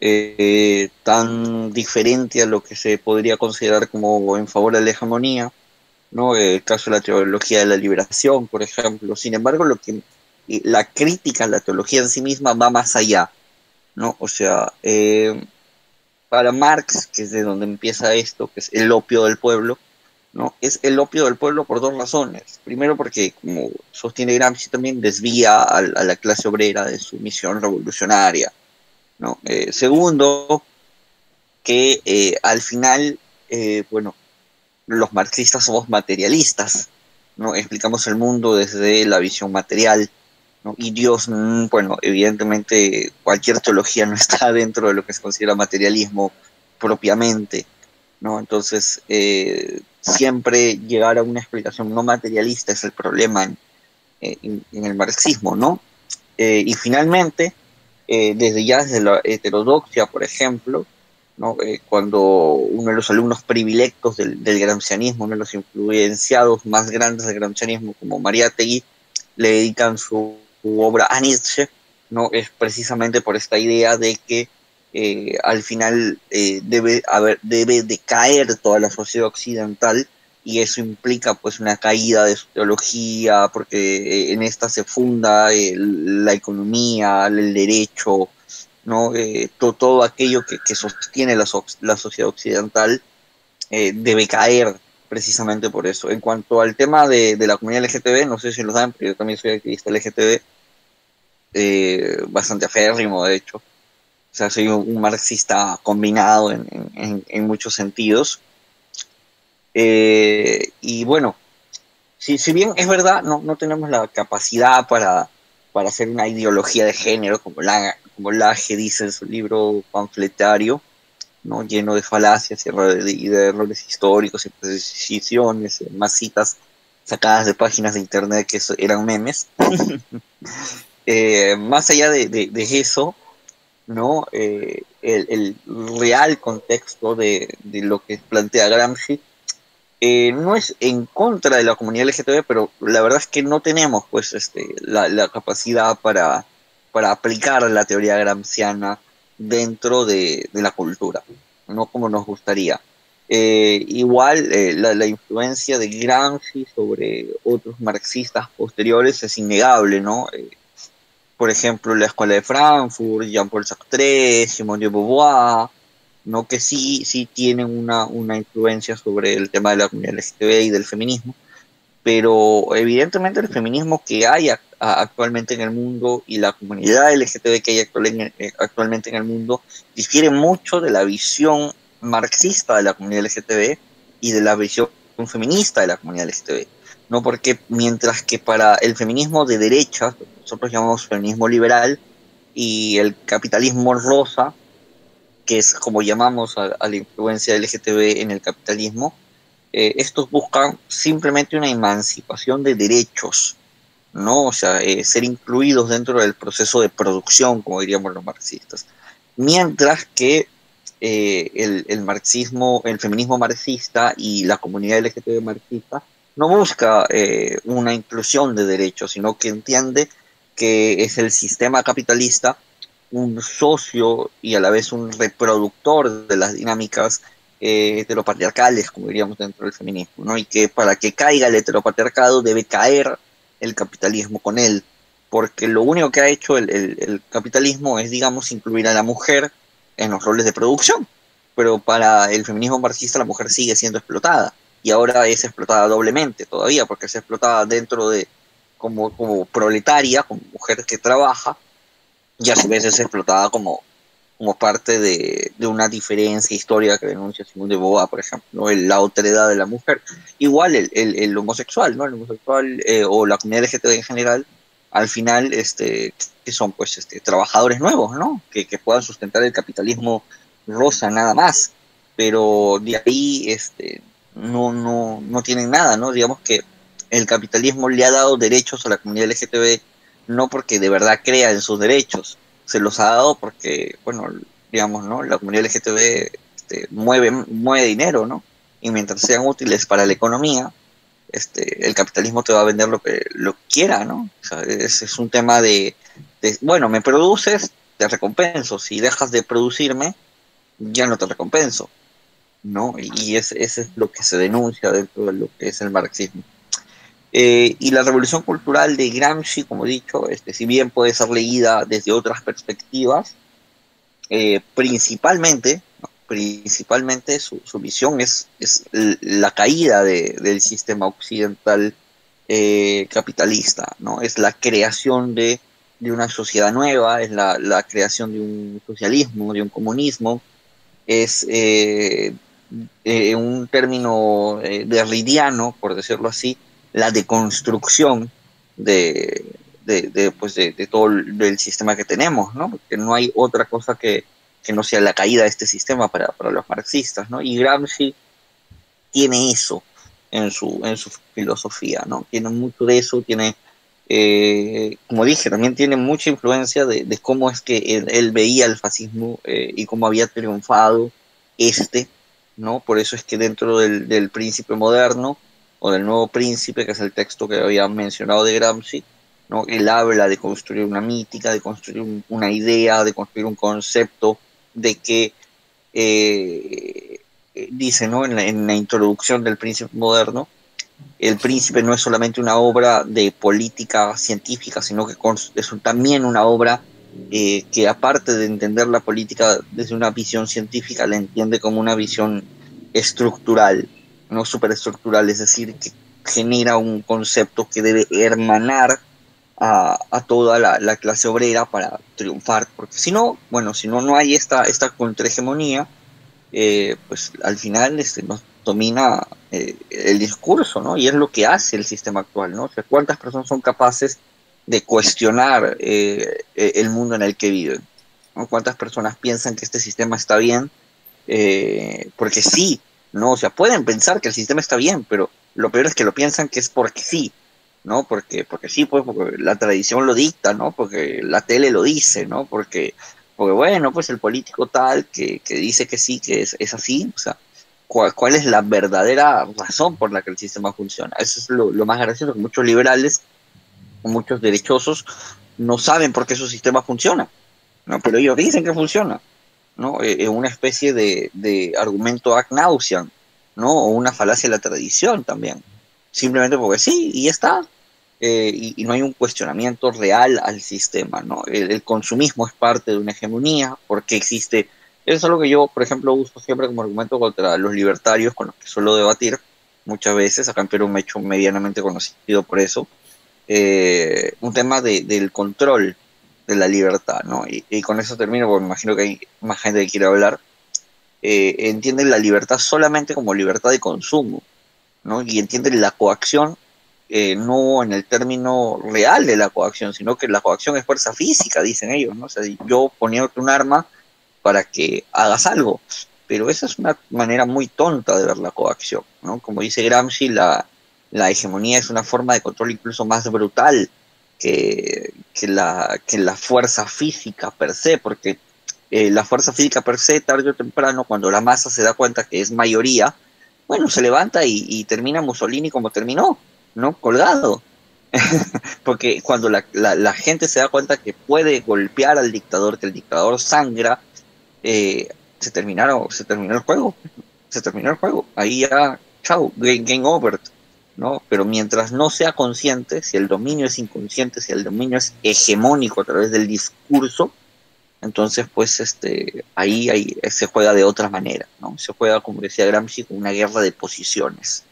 eh, tan diferente a lo que se podría considerar como en favor de la hegemonía ¿no? El caso de la teología de la liberación, por ejemplo. Sin embargo, lo que la crítica a la teología en sí misma va más allá, ¿no? O sea, eh, para Marx, que es de donde empieza esto, que es el opio del pueblo, ¿no? Es el opio del pueblo por dos razones. Primero, porque, como sostiene Gramsci, también desvía a, la clase obrera de su misión revolucionaria, ¿no? Eh, segundo, que eh, al final, eh, bueno, los marxistas somos materialistas, ¿no? Explicamos el mundo desde la visión material, ¿no? Y Dios, mm, bueno, evidentemente cualquier teología no está [LAUGHS] dentro de lo que se considera materialismo propiamente, ¿no? Entonces, eh, siempre llegar a una explicación no materialista es el problema en, el marxismo, ¿no? Eh, y finalmente, eh, desde ya desde la heterodoxia, por ejemplo, ¿no? Eh, cuando uno de los alumnos predilectos del, del gramscianismo, uno de los influenciados más grandes del gramscianismo, como Mariátegui, le dedican su, obra a Nietzsche, ¿no? es precisamente por esta idea de que eh, al final eh, debe, haber, debe decaer toda la sociedad occidental y eso implica pues una caída de su teología porque eh, en esta se funda la economía, el derecho, ¿no? todo, todo aquello que, sostiene la, la, sociedad occidental debe caer precisamente por eso. En cuanto al tema de, de, la comunidad LGTB, no sé si lo saben, pero yo también soy activista LGTB, bastante aférrimo de hecho o sea, soy un, marxista combinado en, en, en muchos sentidos. Eh, y bueno, si, si, bien es verdad, no, no tenemos la capacidad para, para hacer una ideología de género, como, la, como Lage dice en su libro panfletario, ¿no? lleno de falacias y, de, de errores históricos y precisiones, más citas sacadas de páginas de internet que eran memes. [LAUGHS] eh, más allá de, de, de eso, ¿no? Eh, el, el, real contexto de, de, lo que plantea Gramsci eh, no es en contra de la comunidad LGTB, pero la verdad es que no tenemos pues este, la, la capacidad para, para aplicar la teoría gramsciana dentro de, la cultura, no como nos gustaría. Eh, igual eh, la, influencia de Gramsci sobre otros marxistas posteriores es innegable, ¿no? Eh, por ejemplo, la Escuela de Frankfurt, Jean-Paul Sartre, Simone de Beauvoir, ¿no? que sí, sí tienen una, una influencia sobre el tema de la comunidad LGTB y del feminismo, pero evidentemente el feminismo que hay actualmente en el mundo y la comunidad LGTB que hay eh, actualmente en el mundo difiere mucho de la visión marxista de la comunidad LGTB y de la visión feminista de la comunidad LGTB. ¿no? Porque mientras que para el feminismo de derecha, nosotros llamamos feminismo liberal, y el capitalismo rosa, que es como llamamos a, a la influencia LGTB en el capitalismo, eh, estos buscan simplemente una emancipación de derechos, ¿no? O sea, eh, ser incluidos dentro del proceso de producción, como diríamos los marxistas. Mientras que eh, el, marxismo, el feminismo marxista y la comunidad LGTB marxista no busca una inclusión de derechos, sino que entiende que es el sistema capitalista un socio y a la vez un reproductor de las dinámicas eh, heteropatriarcales, como diríamos dentro del feminismo, ¿no? Y que para que caiga el heteropatriarcado debe caer el capitalismo con él, porque lo único que ha hecho el, capitalismo es, digamos, incluir a la mujer en los roles de producción, pero para el feminismo marxista la mujer sigue siendo explotada y ahora es explotada doblemente todavía, porque es explotada dentro de como, como proletaria, como mujer que trabaja, y a su vez es explotada como, como parte de, una diferencia histórica que denuncia Simón de Boa, por ejemplo, ¿no? El, la autoridad de la mujer. Igual el, homosexual, ¿no? El homosexual eh, o la comunidad LGTB en general, al final, este, que son pues este, trabajadores nuevos, ¿no? Que, que puedan sustentar el capitalismo rosa nada más. Pero de ahí, este, no, no, no tienen nada, ¿no? Digamos que el capitalismo le ha dado derechos a la comunidad LGTB no porque de verdad crea en sus derechos, se los ha dado porque, bueno, digamos, ¿no? La comunidad LGTB este, mueve, mueve dinero, ¿no? Y mientras sean útiles para la economía, este, el capitalismo te va a vender lo que lo quiera, ¿no? O sea, es, es un tema de, bueno, me produces, te recompenso. Si dejas de producirme, ya no te recompenso. ¿no? Y ese, ese, es lo que se denuncia dentro de lo que es el marxismo. Eh, y la revolución cultural de Gramsci, como he dicho, este, si bien puede ser leída desde otras perspectivas, eh, principalmente, principalmente su, su, visión es, es la caída de, del sistema occidental eh, capitalista, ¿no? es la creación de, de una sociedad nueva, es la, la, creación de un socialismo, de un comunismo, es un término derridiano, por decirlo así, la deconstrucción de, de, de pues de, de, todo el del sistema que tenemos, ¿no? Porque no hay otra cosa que, que no sea la caída de este sistema para, para, los marxistas, ¿no? Y Gramsci tiene eso en su, en su filosofía, ¿no? Tiene mucho de eso, tiene eh, como dije, también tiene mucha influencia de, cómo es que él, veía el fascismo eh, y cómo había triunfado este, ¿no? Por eso es que dentro del, príncipe moderno, o del nuevo príncipe, que es el texto que había mencionado de Gramsci, ¿no? Él habla de construir una mítica, de construir una idea, de construir un concepto, de que eh, dice, ¿no? En la, en la introducción del príncipe moderno, el Príncipe no es solamente una obra de política científica, sino que es también una obra eh, que aparte de entender la política desde una visión científica, la entiende como una visión estructural, no superestructural, es decir, que genera un concepto que debe hermanar a, toda la, clase obrera para triunfar, porque si no, bueno, si no, no hay esta, esta contrahegemonía, eh, pues al final este, nos domina eh, el discurso, ¿no? Y es lo que hace el sistema actual, ¿no? O sea, ¿cuántas personas son capaces de cuestionar eh, eh, el mundo en el que viven? ¿Cuántas personas piensan que este sistema está bien? porque sí, ¿no? O sea, pueden pensar que el sistema está bien, pero lo peor es que lo piensan que es porque sí, ¿no? Porque, porque sí, pues porque la tradición lo dicta, ¿no? Porque la tele lo dice, ¿no? Porque, porque bueno, pues el político tal que, que dice que sí, que es, es así, o sea, cuál, es la verdadera razón por la que el sistema funciona. Eso es lo, más gracioso, que muchos liberales, muchos derechosos, no saben por qué su sistema funciona, ¿no? pero ellos dicen que funciona. ¿No? Eh, una especie de, de argumento ad nauseam, ¿no? o una falacia de la tradición también, simplemente porque sí, y ya está. Eh, y, no hay un cuestionamiento real al sistema, ¿no? El, el, consumismo es parte de una hegemonía, porque existe eso es algo que yo, por ejemplo, uso siempre como argumento contra los libertarios con los que suelo debatir muchas veces. Acá en Perú me he hecho medianamente conocido por eso. Eh, un tema de, del control de la libertad, ¿no? Y, con eso termino, porque me imagino que hay más gente que quiere hablar. Eh, entienden la libertad solamente como libertad de consumo, ¿no? Y entienden la coacción eh, no en el término real de la coacción, sino que la coacción es fuerza física, dicen ellos, ¿no? O sea, yo poniéndote un arma para que hagas algo. Pero esa es una manera muy tonta de ver la coacción, ¿no? Como dice Gramsci, la, la hegemonía es una forma de control incluso más brutal que, que, la, que la fuerza física per se, porque eh, la fuerza física per se, tarde o temprano, cuando la masa se da cuenta que es mayoría, bueno, se levanta y, termina Mussolini como terminó, ¿no? Colgado. [LAUGHS] porque cuando la, la, gente se da cuenta que puede golpear al dictador, que el dictador sangra, eh, se terminaron, se terminó el juego, se terminó el juego, ahí ya, chao, game, over, ¿no? Pero mientras no sea consciente, si el dominio es inconsciente, si el dominio es hegemónico a través del discurso, entonces pues este, ahí, ahí se juega de otra manera, ¿no? Se juega, como decía Gramsci, con una guerra de posiciones.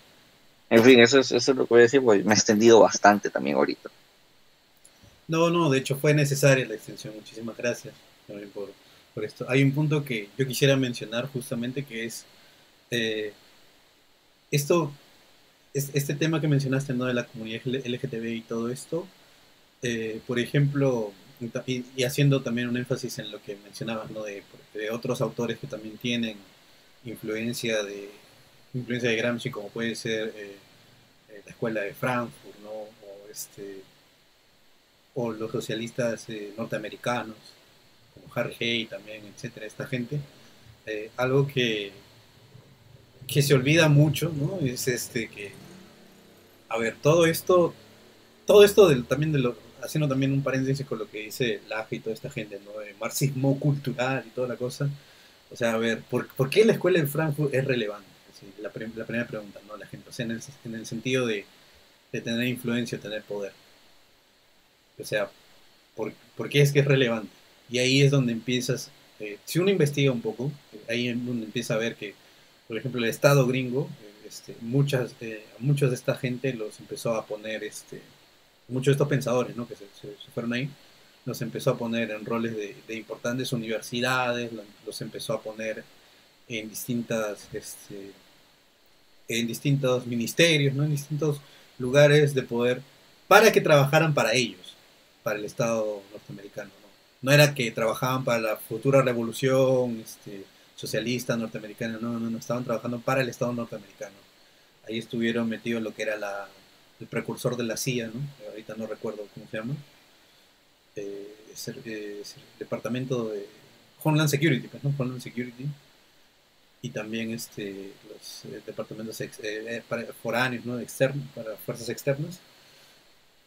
En fin, eso es, eso es lo que voy a decir, porque me he extendido bastante también ahorita. No, no, de hecho fue necesaria la extensión. Muchísimas gracias por, esto. Hay un punto que yo quisiera mencionar justamente que es eh, esto, este tema que mencionaste, ¿no? De la comunidad LGTB y todo esto, eh, por ejemplo, y, haciendo también un énfasis en lo que mencionabas, ¿no? De, otros autores que también tienen influencia de influencia de Gramsci, como puede ser eh, la escuela de Frankfurt, ¿no? O, este, o los socialistas norteamericanos, Harry también, etcétera, esta gente, eh, algo que, que se olvida mucho, ¿no? Es este que, a ver, todo esto, todo esto del, también de lo, haciendo también un paréntesis con lo que dice Laje y toda esta gente, ¿no? El marxismo cultural y toda la cosa. O sea, a ver, ¿por, ¿por qué la escuela en Frankfurt es relevante? la, la, primera pregunta, ¿no? La gente, o sea, en el, en el sentido de, de, tener influencia, tener poder. O sea, ¿por, ¿por qué es que es relevante? Y ahí es donde empiezas, eh, si uno investiga un poco, ahí es donde empieza a ver que, por ejemplo, el Estado gringo, este, muchas, eh, muchos de esta gente los empezó a poner, este, muchos de estos pensadores ¿no? que se, fueron ahí, los empezó a poner en roles de, importantes universidades, los empezó a poner en distintas, este, en distintos ministerios, ¿no? en distintos lugares de poder, para que trabajaran para ellos, para el Estado norteamericano. No era que trabajaban para la futura revolución este, socialista norteamericana, no, no, no, estaban trabajando para el Estado norteamericano. Ahí estuvieron metidos lo que era la, el precursor de la CIA, ¿no? Ahorita no recuerdo cómo se llama. Eh, departamento de Homeland Security, pues, ¿no? Homeland Security. Y también este, los eh, departamentos eh, foráneos, ¿no? Externos, para fuerzas externas.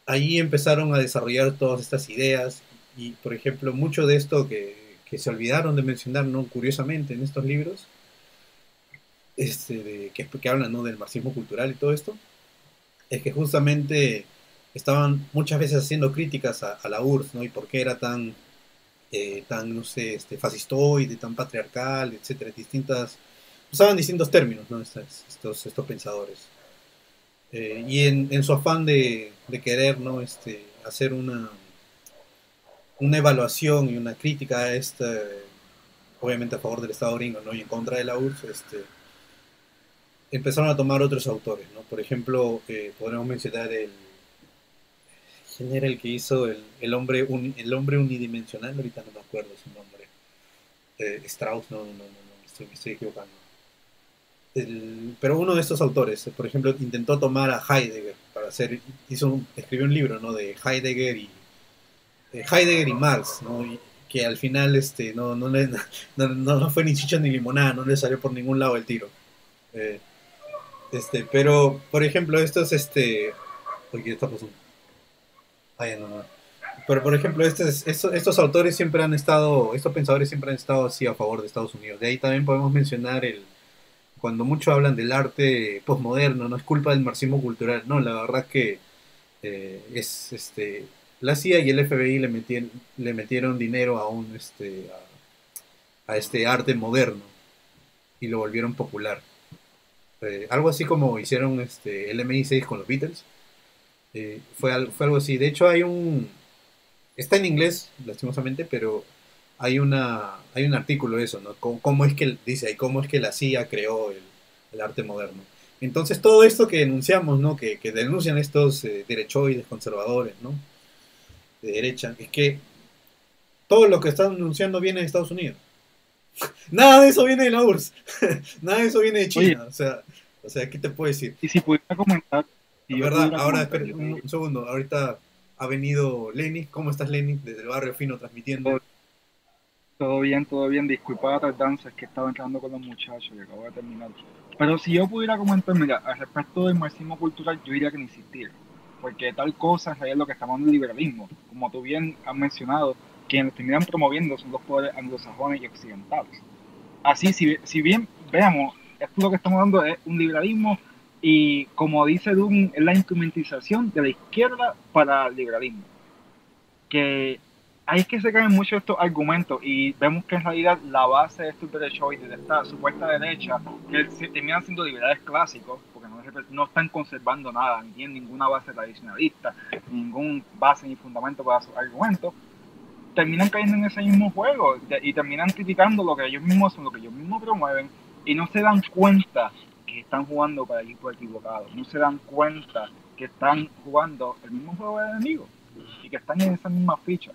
Ahí empezaron a desarrollar todas estas ideas y, por ejemplo, mucho de esto que, que se olvidaron de mencionar, ¿no? Curiosamente, en estos libros, este, de, que, que hablan ¿no? del marxismo cultural y todo esto, es que justamente estaban muchas veces haciendo críticas a, a la URSS, ¿no? Y por qué era tan, eh, tan no sé, este, fascistoide, tan patriarcal, etcétera, distintas, usaban distintos términos, ¿no? Estos, estos, estos pensadores. Eh, y en, en, su afán de, de, querer, ¿no? Este, hacer una, una evaluación y una crítica este, obviamente a favor del Estado gringo, ¿no? Y en contra de la URSS, este, empezaron a tomar otros autores, ¿no? Por ejemplo, eh, podríamos mencionar el... ¿Quién era el que hizo el, el, hombre, un, el hombre unidimensional? Ahorita no me acuerdo su nombre. Eh, Strauss, no, no, no, no, estoy, me estoy equivocando. El, pero uno de estos autores, por ejemplo, intentó tomar a Heidegger para hacer, hizo un, escribió un libro, ¿no? De Heidegger y Heidegger y Marx, ¿no? Que al final este, no, no, le, [LAUGHS] no, no, fue ni chicha ni limonada, no le salió por ningún lado el tiro. Eh, este, pero, por ejemplo, estos, este... Oye, está pasando? Ay, no, no. Pero, por ejemplo, estos, estos, autores siempre han estado, estos pensadores siempre han estado así a favor de Estados Unidos. De ahí también podemos mencionar el, cuando muchos hablan del arte postmoderno, no es culpa del marxismo cultural, no, la verdad que eh, es, este, la CIA y el FBI le metieron, dinero a un, este, a, este arte moderno y lo volvieron popular. Eh, algo así como hicieron este, el MI6 con los Beatles. Eh, fue, algo, así. De hecho, hay un. Está en inglés, lastimosamente, pero hay una hay un artículo de eso, ¿no? Cómo, es que dice ahí cómo es que la CIA creó el, arte moderno. Entonces todo esto que denunciamos, ¿no? Que, que denuncian estos eh, derechoides conservadores, ¿no? De derecha, es que todo lo que están denunciando viene de Estados Unidos. [LAUGHS] Nada de eso viene de la URSS. [LAUGHS] Nada de eso viene de China. Oye, o sea, o sea, ¿qué te puedo decir? Y si pudiera comentar. Si verdad, ahora espera un, un, segundo. Ahorita ha venido Lenny. ¿Cómo estás, Lenny? Desde el barrio fino transmitiendo. Todo bien, todo bien. Disculpa la tardanza, es que estaba entrando con los muchachos y acabo de terminar. Pero si yo pudiera comentar, mira, al respecto del marxismo cultural, yo diría que ni existiera. Porque tal cosa es lo que estamos en el liberalismo. Como tú bien has mencionado, quienes terminan promoviendo son los poderes anglosajones y occidentales. Así, si, si bien veamos, esto lo que estamos dando es un liberalismo y como dice Dunn, es la instrumentización de la izquierda para el liberalismo. Que ahí es que se caen muchos estos argumentos y vemos que en realidad la base de estos derechoides, de esta supuesta derecha, que terminan siendo liberales clásicos, no, están conservando nada, ni tienen ninguna base tradicionalista, ningún base ni fundamento para sus argumentos, terminan cayendo en ese mismo juego y terminan criticando lo que ellos mismos son, lo que ellos mismos promueven y no se dan cuenta que están jugando para el equipo equivocado, no se dan cuenta que están jugando el mismo juego de enemigos y que están en esa misma ficha.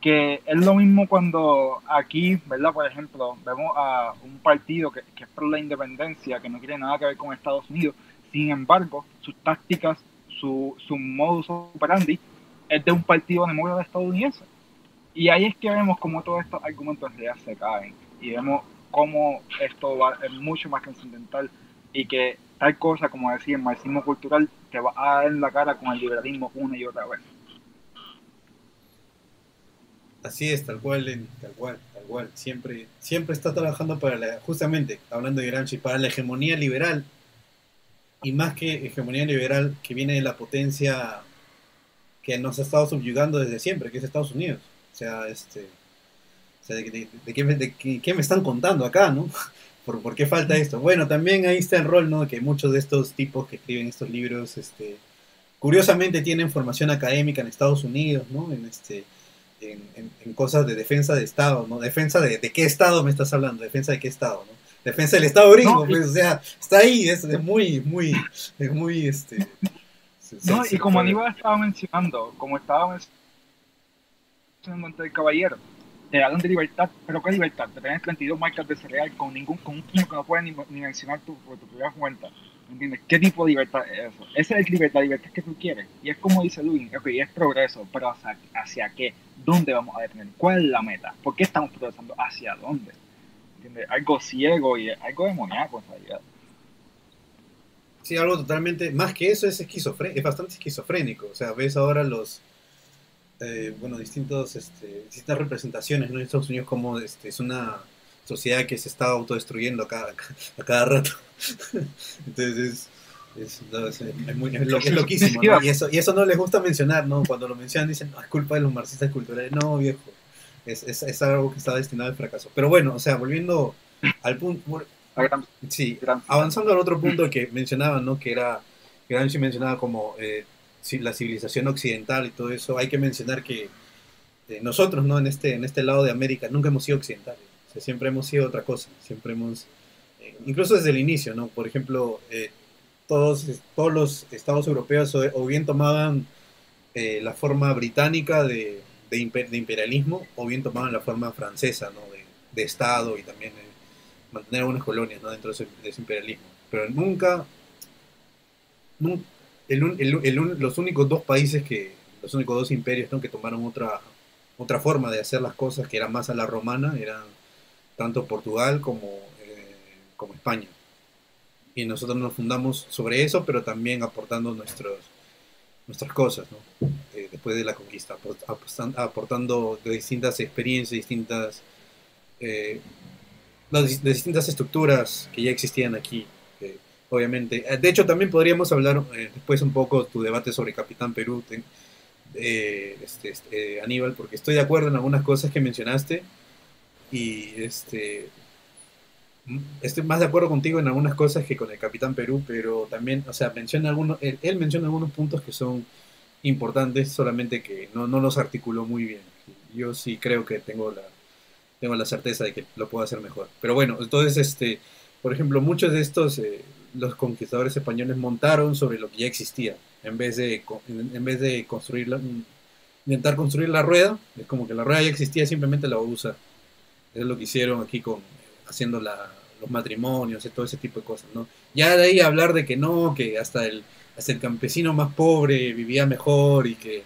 Que es lo mismo cuando aquí, ¿verdad? Por ejemplo, vemos a un partido que, que es por la independencia, que no tiene nada que ver con Estados Unidos, sin embargo, sus tácticas, su, su modus operandi es de un partido demócrata estadounidense. Y ahí es que vemos cómo todos estos argumentos en se caen y vemos cómo esto va, es mucho más trascendental y que tal cosa, como decía, el marxismo cultural te va a dar en la cara con el liberalismo una y otra vez. Así es, tal cual, tal cual, tal cual. Siempre, siempre está trabajando para la, justamente, hablando de Gramsci, para la hegemonía liberal. Y más que hegemonía liberal que viene de la potencia que nos ha estado subyugando desde siempre, que es Estados Unidos. O sea, este, o sea, de, de, de, qué, de, qué, me, están contando acá, ¿no? [LAUGHS] ¿Por, ¿Por, qué falta esto? Bueno, también ahí está el rol, ¿no? Que muchos de estos tipos que escriben estos libros, este, curiosamente tienen formación académica en Estados Unidos, ¿no? En, este, en, en, en cosas de defensa de Estado, ¿no? Defensa de, de, qué Estado me estás hablando, defensa de qué Estado, ¿no? Defensa del Estado gringo, no, pues, y... o sea, está ahí, es, es muy, muy, es muy, este... No, y como Aníbal estaba mencionando, como estaba mencionando, el caballero. Te hablan de libertad, pero ¿qué libertad? Te tener 32 marcas de cereal con ningún con un que no puedes ni, ni mencionar tu, tu propia cuenta. ¿Entiendes? ¿Qué tipo de libertad es eso? Esa es la libertad que tú quieres. Y es como dice Luis, ok, es progreso, pero hacia, hacia qué? ¿Dónde vamos a detener? ¿Cuál es la meta? ¿Por qué estamos progresando? ¿Hacia dónde? ¿Entiendes? Algo ciego y algo demoníaco en realidad. Sí, algo totalmente, más que eso es esquizofrénico, es bastante esquizofrénico. O sea, ves ahora los, eh, bueno, distintos, este, distintas representaciones ¿no? en Estados Unidos como este, es una sociedad que se está autodestruyendo a cada, a cada rato. [LAUGHS] Entonces, es, es, loquísimo. ¿no? Y, eso, y eso no les gusta mencionar, ¿no? Cuando lo mencionan dicen, no, es culpa de los marxistas culturales. No, viejo. Es, es, es, algo que está destinado al fracaso. Pero bueno, o sea, volviendo al punto... Sí, avanzando al otro punto que mencionaba, ¿no? Que era, que Gramsci mencionaba como eh, la civilización occidental y todo eso, hay que mencionar que eh, nosotros, ¿no? En este, en este lado de América nunca hemos sido occidentales siempre hemos sido otra cosa, siempre hemos, eh, incluso desde el inicio, ¿no? Por ejemplo, eh, todos, todos los estados europeos o, bien tomaban eh, la forma británica de, de, imperialismo o bien tomaban la forma francesa, ¿no? De, de Estado y también mantener algunas colonias, ¿no? Dentro de ese, imperialismo. Pero nunca, los únicos dos países que, los únicos dos imperios ¿no? que tomaron otra, otra forma de hacer las cosas que era más a la romana eran tanto Portugal como, eh, como España. Y nosotros nos fundamos sobre eso, pero también aportando nuestros, nuestras cosas. Eh, después de la conquista, aportando de distintas experiencias, distintas, eh, distintas estructuras que ya existían aquí, obviamente. De hecho, también podríamos hablar después un poco tu debate sobre Capitán Perú, este, este, Aníbal, porque estoy de acuerdo en algunas cosas que mencionaste y este estoy más de acuerdo contigo en algunas cosas que con el Capitán Perú, pero también, o sea, menciona algunos, él, menciona algunos puntos que son importantes, solamente que no, no los articuló muy bien. Yo sí creo que tengo la, tengo la certeza de que lo puedo hacer mejor. Pero bueno, entonces, este, por ejemplo, muchos de estos, eh, los conquistadores españoles montaron sobre lo que ya existía, en vez de, en, vez de construir intentar construir la rueda, es como que la rueda ya existía, simplemente la usa es lo que hicieron aquí con haciendo los matrimonios y todo ese tipo de cosas, ¿no? Ya de ahí hablar de que no, que hasta el, hasta el campesino más pobre vivía mejor y que,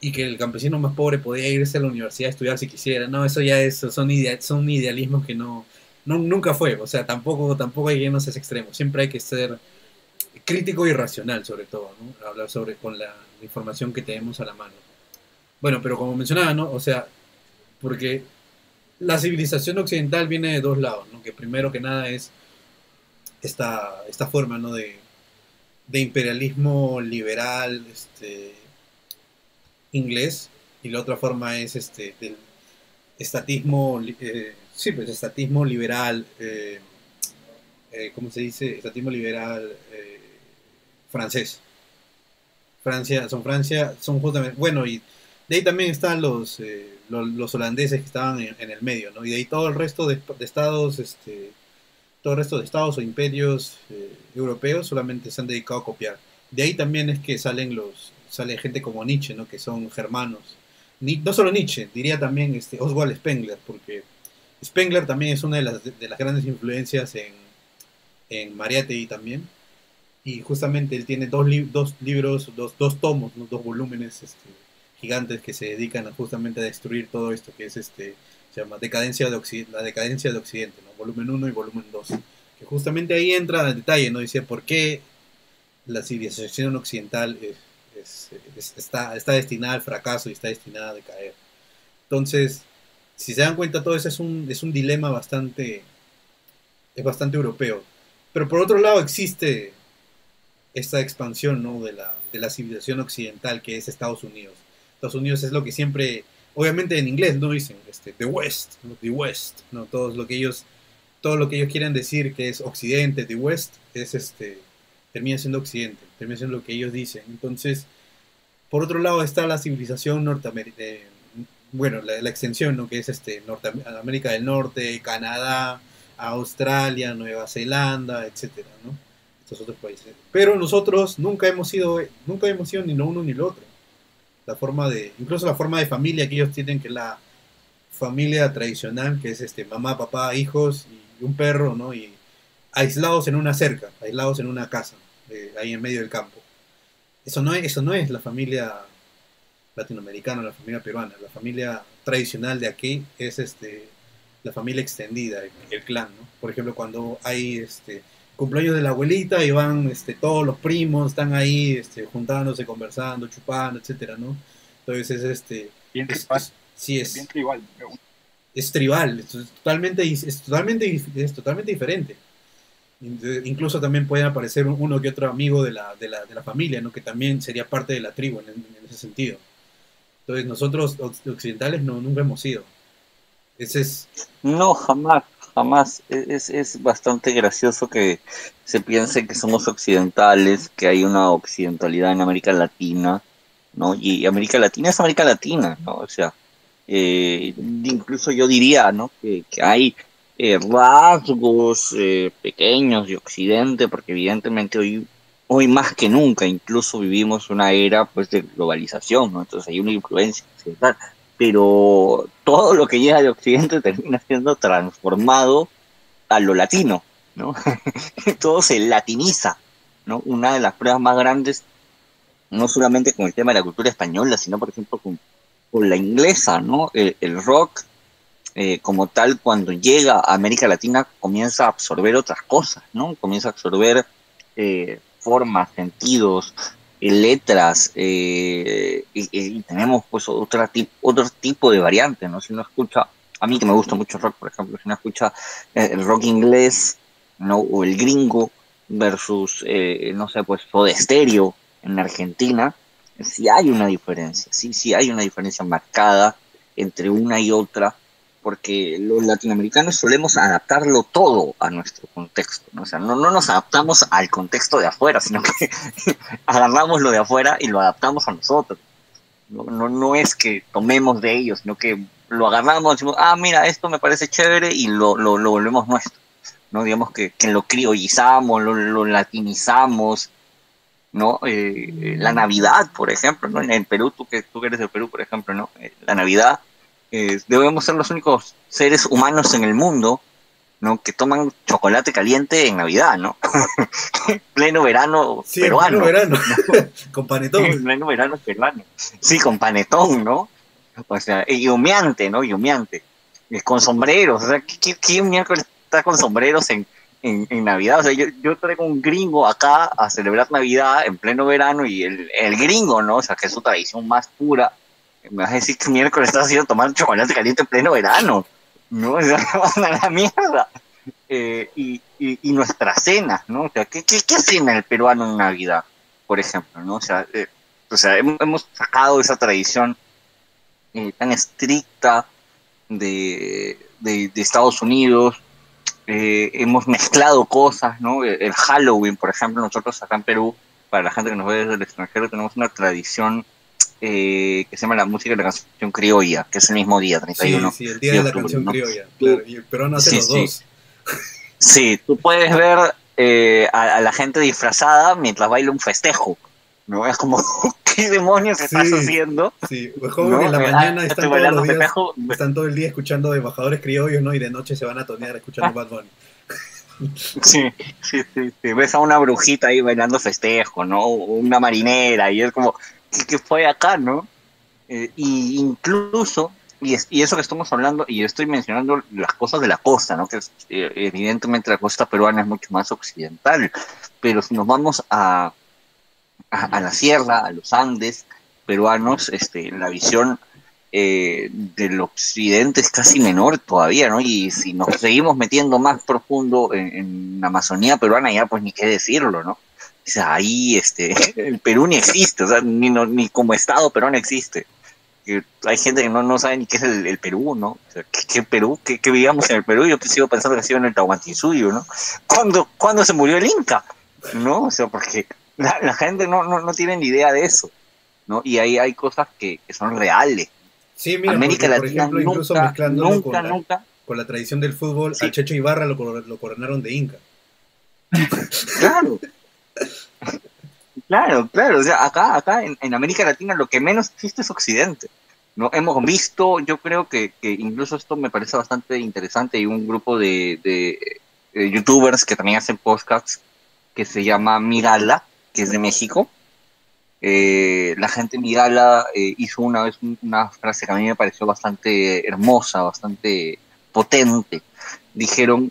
y, que el campesino más pobre podía irse a la universidad a estudiar si quisiera, no, eso ya es, son, son idealismos que no, no, nunca fue, o sea, tampoco, tampoco hay que irnos a ese extremo, siempre hay que ser crítico y racional sobre todo, ¿no? Hablar sobre con la información que tenemos a la mano. Bueno, pero como mencionaba, ¿no? O sea, porque la civilización occidental viene de dos lados, ¿no? que primero que nada es esta, esta forma ¿no? de, imperialismo liberal este, inglés y la otra forma es este, del estatismo, eh, sí, pues estatismo liberal, eh, eh, ¿cómo se dice? Estatismo liberal francés. Francia, son Francia, son justamente, bueno, y de ahí también están los los, holandeses que estaban en, el medio, ¿no? Y de ahí todo el resto de, estados, este, todo el resto de estados o imperios eh, europeos solamente se han dedicado a copiar. De ahí también es que salen los, sale gente como Nietzsche, ¿no? Que son germanos. Ni, no solo Nietzsche, diría también este, Oswald Spengler, porque Spengler también es una de las, de las grandes influencias en, en Mariátegui también. Y justamente él tiene dos, dos libros, dos, dos tomos, dos volúmenes este, gigantes que se dedican justamente a destruir todo esto que es este se llama decadencia de Occidente, la decadencia de Occidente, ¿no? volumen 1 y volumen 2, que justamente ahí entra el detalle, ¿no? Dice por qué la civilización occidental está, está destinada al fracaso y está destinada a decaer. Entonces, si se dan cuenta, todo eso es un, es un dilema bastante, es bastante europeo. Pero por otro lado existe esta expansión ¿no? de, la, de la civilización occidental que es Estados Unidos. Estados Unidos es lo que siempre, obviamente en inglés no dicen, este, the West, the West, no, todo lo que ellos, todo lo que ellos quieren decir que es Occidente, the West, es este, termina siendo Occidente, termina siendo lo que ellos dicen. Entonces, por otro lado está la civilización norteamericana, eh, bueno, la, extensión, ¿no? que es este, América del Norte, Canadá, Australia, Nueva Zelanda, etcétera, ¿no? Estos otros países. Pero nosotros nunca hemos sido, nunca hemos sido ni lo uno ni lo otro la forma de, incluso la forma de familia que ellos tienen, que la familia tradicional, que es este mamá, papá, hijos y un perro, ¿no? Y, aislados en una cerca, aislados en una casa, eh, ahí en medio del campo. Eso no es, eso no es la familia latinoamericana, la familia peruana. La familia tradicional de aquí es este la familia extendida, el, clan, ¿no? Por ejemplo, cuando hay este cumpleaños de la abuelita y van este, todos los primos, están ahí este, juntándose, conversando, chupando, etcétera, ¿no? Entonces es este. Bien es, tribal. es- sí, es, Bien tribal. es tribal, es totalmente, es totalmente, es totalmente diferente. In- Incluso también puede aparecer uno que otro amigo de la, de la, de la familia, ¿no? que también sería parte de la tribu en, en ese sentido. Entonces nosotros oc- occidentales no, nunca hemos sido. Ese es, No, jamás, jamás. Es, es bastante gracioso que se piense que somos occidentales, que hay una occidentalidad en América Latina, ¿no? Y América Latina es América Latina, ¿no? O sea, eh, incluso yo diría, ¿no? Que, que hay eh, rasgos eh, pequeños de Occidente, porque evidentemente hoy, hoy más que nunca incluso vivimos una era pues de globalización, ¿no? Entonces hay una influencia occidental pero todo lo que llega de Occidente termina siendo transformado a lo latino, ¿no? [LAUGHS] todo se latiniza, ¿no? Una de las pruebas más grandes, no solamente con el tema de la cultura española, sino por ejemplo con, la inglesa, ¿no? El, rock, eh, como tal, cuando llega a América Latina, comienza a absorber otras cosas, ¿no? Comienza a absorber eh, formas, sentidos, letras, eh, y, tenemos pues otra tip- otro tipo de variantes, ¿no? Si uno escucha, a mí que me gusta mucho el rock, por ejemplo, si uno escucha eh, el rock inglés, ¿no? O el gringo versus, eh, no sé, pues Soda Stereo en Argentina, sí hay una diferencia, sí, sí hay una diferencia marcada entre una y otra, porque los latinoamericanos solemos adaptarlo todo a nuestro contexto, ¿no? O sea, no, no nos adaptamos al contexto de afuera, sino que [LAUGHS] agarramos lo de afuera y lo adaptamos a nosotros. No, no, no es que tomemos de ellos, sino que lo agarramos, decimos, ah, mira, esto me parece chévere y lo, lo, lo volvemos nuestro. ¿no? Digamos que, que lo criollizamos, lo, lo latinizamos, ¿no? Eh, eh, la Navidad, por ejemplo, ¿no? En Perú, tú que, tú eres de Perú, por ejemplo, ¿no? Eh, la Navidad, eh, debemos ser los únicos seres humanos en el mundo, ¿no? Que toman chocolate caliente en Navidad, ¿no? [LAUGHS] pleno verano sí, peruano. pleno verano, [LAUGHS] [LAUGHS] con panetón. En pleno verano peruano. Sí, con panetón, ¿no? O sea, y humeante, ¿no? Y humeante. Eh, Con sombreros, o sea, ¿qué, qué, qué miércoles está con sombreros en, en, en Navidad? O sea, yo, yo traigo un gringo acá a celebrar Navidad en pleno verano y el, el gringo, ¿no? O sea, que es su tradición más pura. Me vas a decir que miércoles está haciendo tomar chocolate caliente en pleno verano. No, o sea, van a la mierda. Eh, y, y, y nuestra cena, ¿no? O sea, ¿qué, qué, cena el peruano en Navidad, por ejemplo, ¿no? O sea, eh, o sea hemos, sacado esa tradición eh, tan estricta de, de, Estados Unidos, eh, hemos mezclado cosas, ¿no? El Halloween, por ejemplo, nosotros acá en Perú, para la gente que nos ve desde el extranjero, tenemos una tradición eh, que se llama la música de la canción criolla, que es el mismo día, Sí, 31 sí, el día de la octubre, canción ¿no? criolla. Claro, y el peruano hace Sí, los sí. dos. Sí, tú puedes ver eh, a, a la gente disfrazada mientras baila un festejo, ¿no? Es como, [LAUGHS] ¿qué demonios estás Sí. haciendo? Sí, pues ¿No? en la Eh, mañana ah, están todos los días, están todo el día escuchando de embajadores criollos, ¿no? Y de noche se van a tonear escuchando [LAUGHS] Bad Bunny. Sí, sí, sí, sí. Ves a una brujita ahí bailando festejo, ¿no? O Una marinera, y es como, ¿qué, qué fue acá, no? Eh, y incluso, y, es- y eso que estamos hablando, y estoy mencionando las cosas de la costa, ¿no? Que es, eh, evidentemente la costa peruana es mucho más occidental, pero si nos vamos a, a, a la sierra, a los Andes peruanos, este, la visión eh, del occidente es casi menor todavía, ¿no? Y si nos seguimos metiendo más profundo en, en la Amazonía peruana, ya pues ni qué decirlo, ¿no? O sea, ahí este, [LAUGHS] el Perú ni existe, o sea, ni, no- ni como Estado peruano existe. Hay gente que no, no sabe ni qué es el, el Perú, ¿no? O sea, ¿qué, qué Perú? ¿Qué, qué vivíamos en el Perú? Yo sigo pensando que ha sido en el Tahuantinsuyo, ¿no? ¿Cuándo, ¿Cuándo se murió el Inca? ¿No? O sea, porque la, la gente no, no, no tiene ni idea de eso, ¿no? Y ahí hay cosas que, que son reales. Sí, mira, América porque, por Latina ejemplo, incluso nunca, mezclándolo nunca, con, la, nunca, con la tradición del fútbol, Sí. a Checho Ibarra lo coronaron de Inca. claro. Claro, claro, o sea, acá, acá en, en América Latina lo que menos existe es Occidente. No hemos visto, yo creo que, que incluso esto me parece bastante interesante y un grupo de, de, eh, youtubers que también hacen podcasts, que se llama Migala, que es de México. Eh, la gente Migala eh, hizo una vez una frase que a mí me pareció bastante hermosa, bastante potente. Dijeron,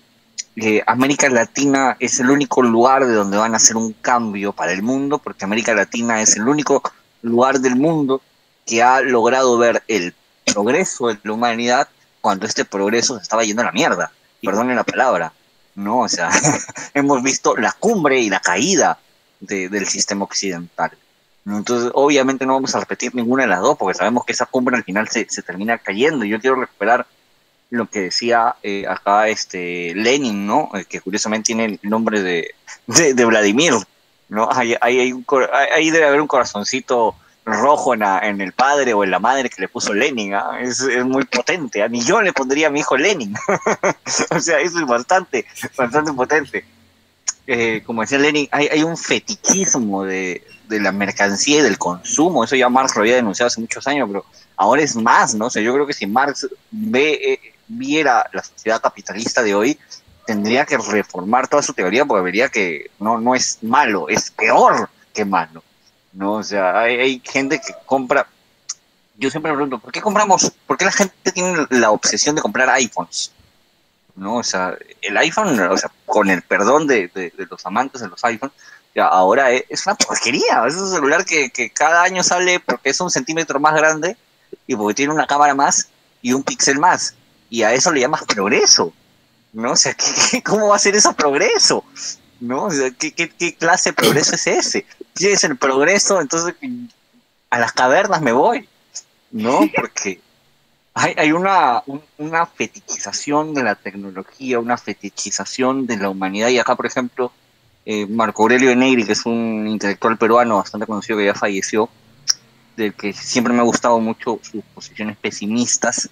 América Latina es el único lugar de donde van a hacer un cambio para el mundo, porque América Latina es el único lugar del mundo que ha logrado ver el progreso de la humanidad cuando este progreso se estaba yendo a la mierda. Y la palabra, ¿no? O sea, [LAUGHS] hemos visto la cumbre y la caída del sistema occidental. Entonces, obviamente no vamos a repetir ninguna de las dos, porque sabemos que esa cumbre al final se, termina cayendo. Yo quiero recuperar lo que decía eh, acá este Lenin, ¿no? Eh, que curiosamente tiene el nombre de, de, Vladimir, ¿no? Ahí, hay ahí debe haber un corazoncito rojo en, el padre o en la madre que le puso Lenin, ¿ah? es, muy potente, a ¿ah? ni yo le pondría a mi hijo Lenin, [LAUGHS] o sea, eso es bastante, bastante potente. Eh, como decía Lenin, hay, un fetichismo de, la mercancía y del consumo, eso ya Marx lo había denunciado hace muchos años, pero ahora es más, ¿no? O sea, yo creo que si Marx ve, eh, viera la sociedad capitalista de hoy, tendría que reformar toda su teoría porque vería que no, no es malo, es peor que malo. ¿no? O sea, hay, gente que compra. Yo siempre me pregunto, ¿por qué compramos? ¿Por qué la gente tiene la obsesión de comprar iPhones? ¿No? O sea, el iPhone, o sea, con el perdón de, los amantes de los iPhones, ya ahora es, una porquería. Es un celular que, cada año sale porque es un centímetro más grande y porque tiene una cámara más y un píxel más. Y a eso le llamas progreso. ¿No? O sea, [LAUGHS] ¿cómo va a ser eso progreso? ¿No? O ¿qué, qué clase de progreso es ese? si es el progreso, entonces a las cavernas me voy, ¿no? Porque hay, hay una, una fetichización de la tecnología, una fetichización de la humanidad. Y acá, por ejemplo, eh, Marco Aurelio Negri, que es un intelectual peruano bastante conocido que ya falleció, del que siempre me ha gustado mucho sus posiciones pesimistas,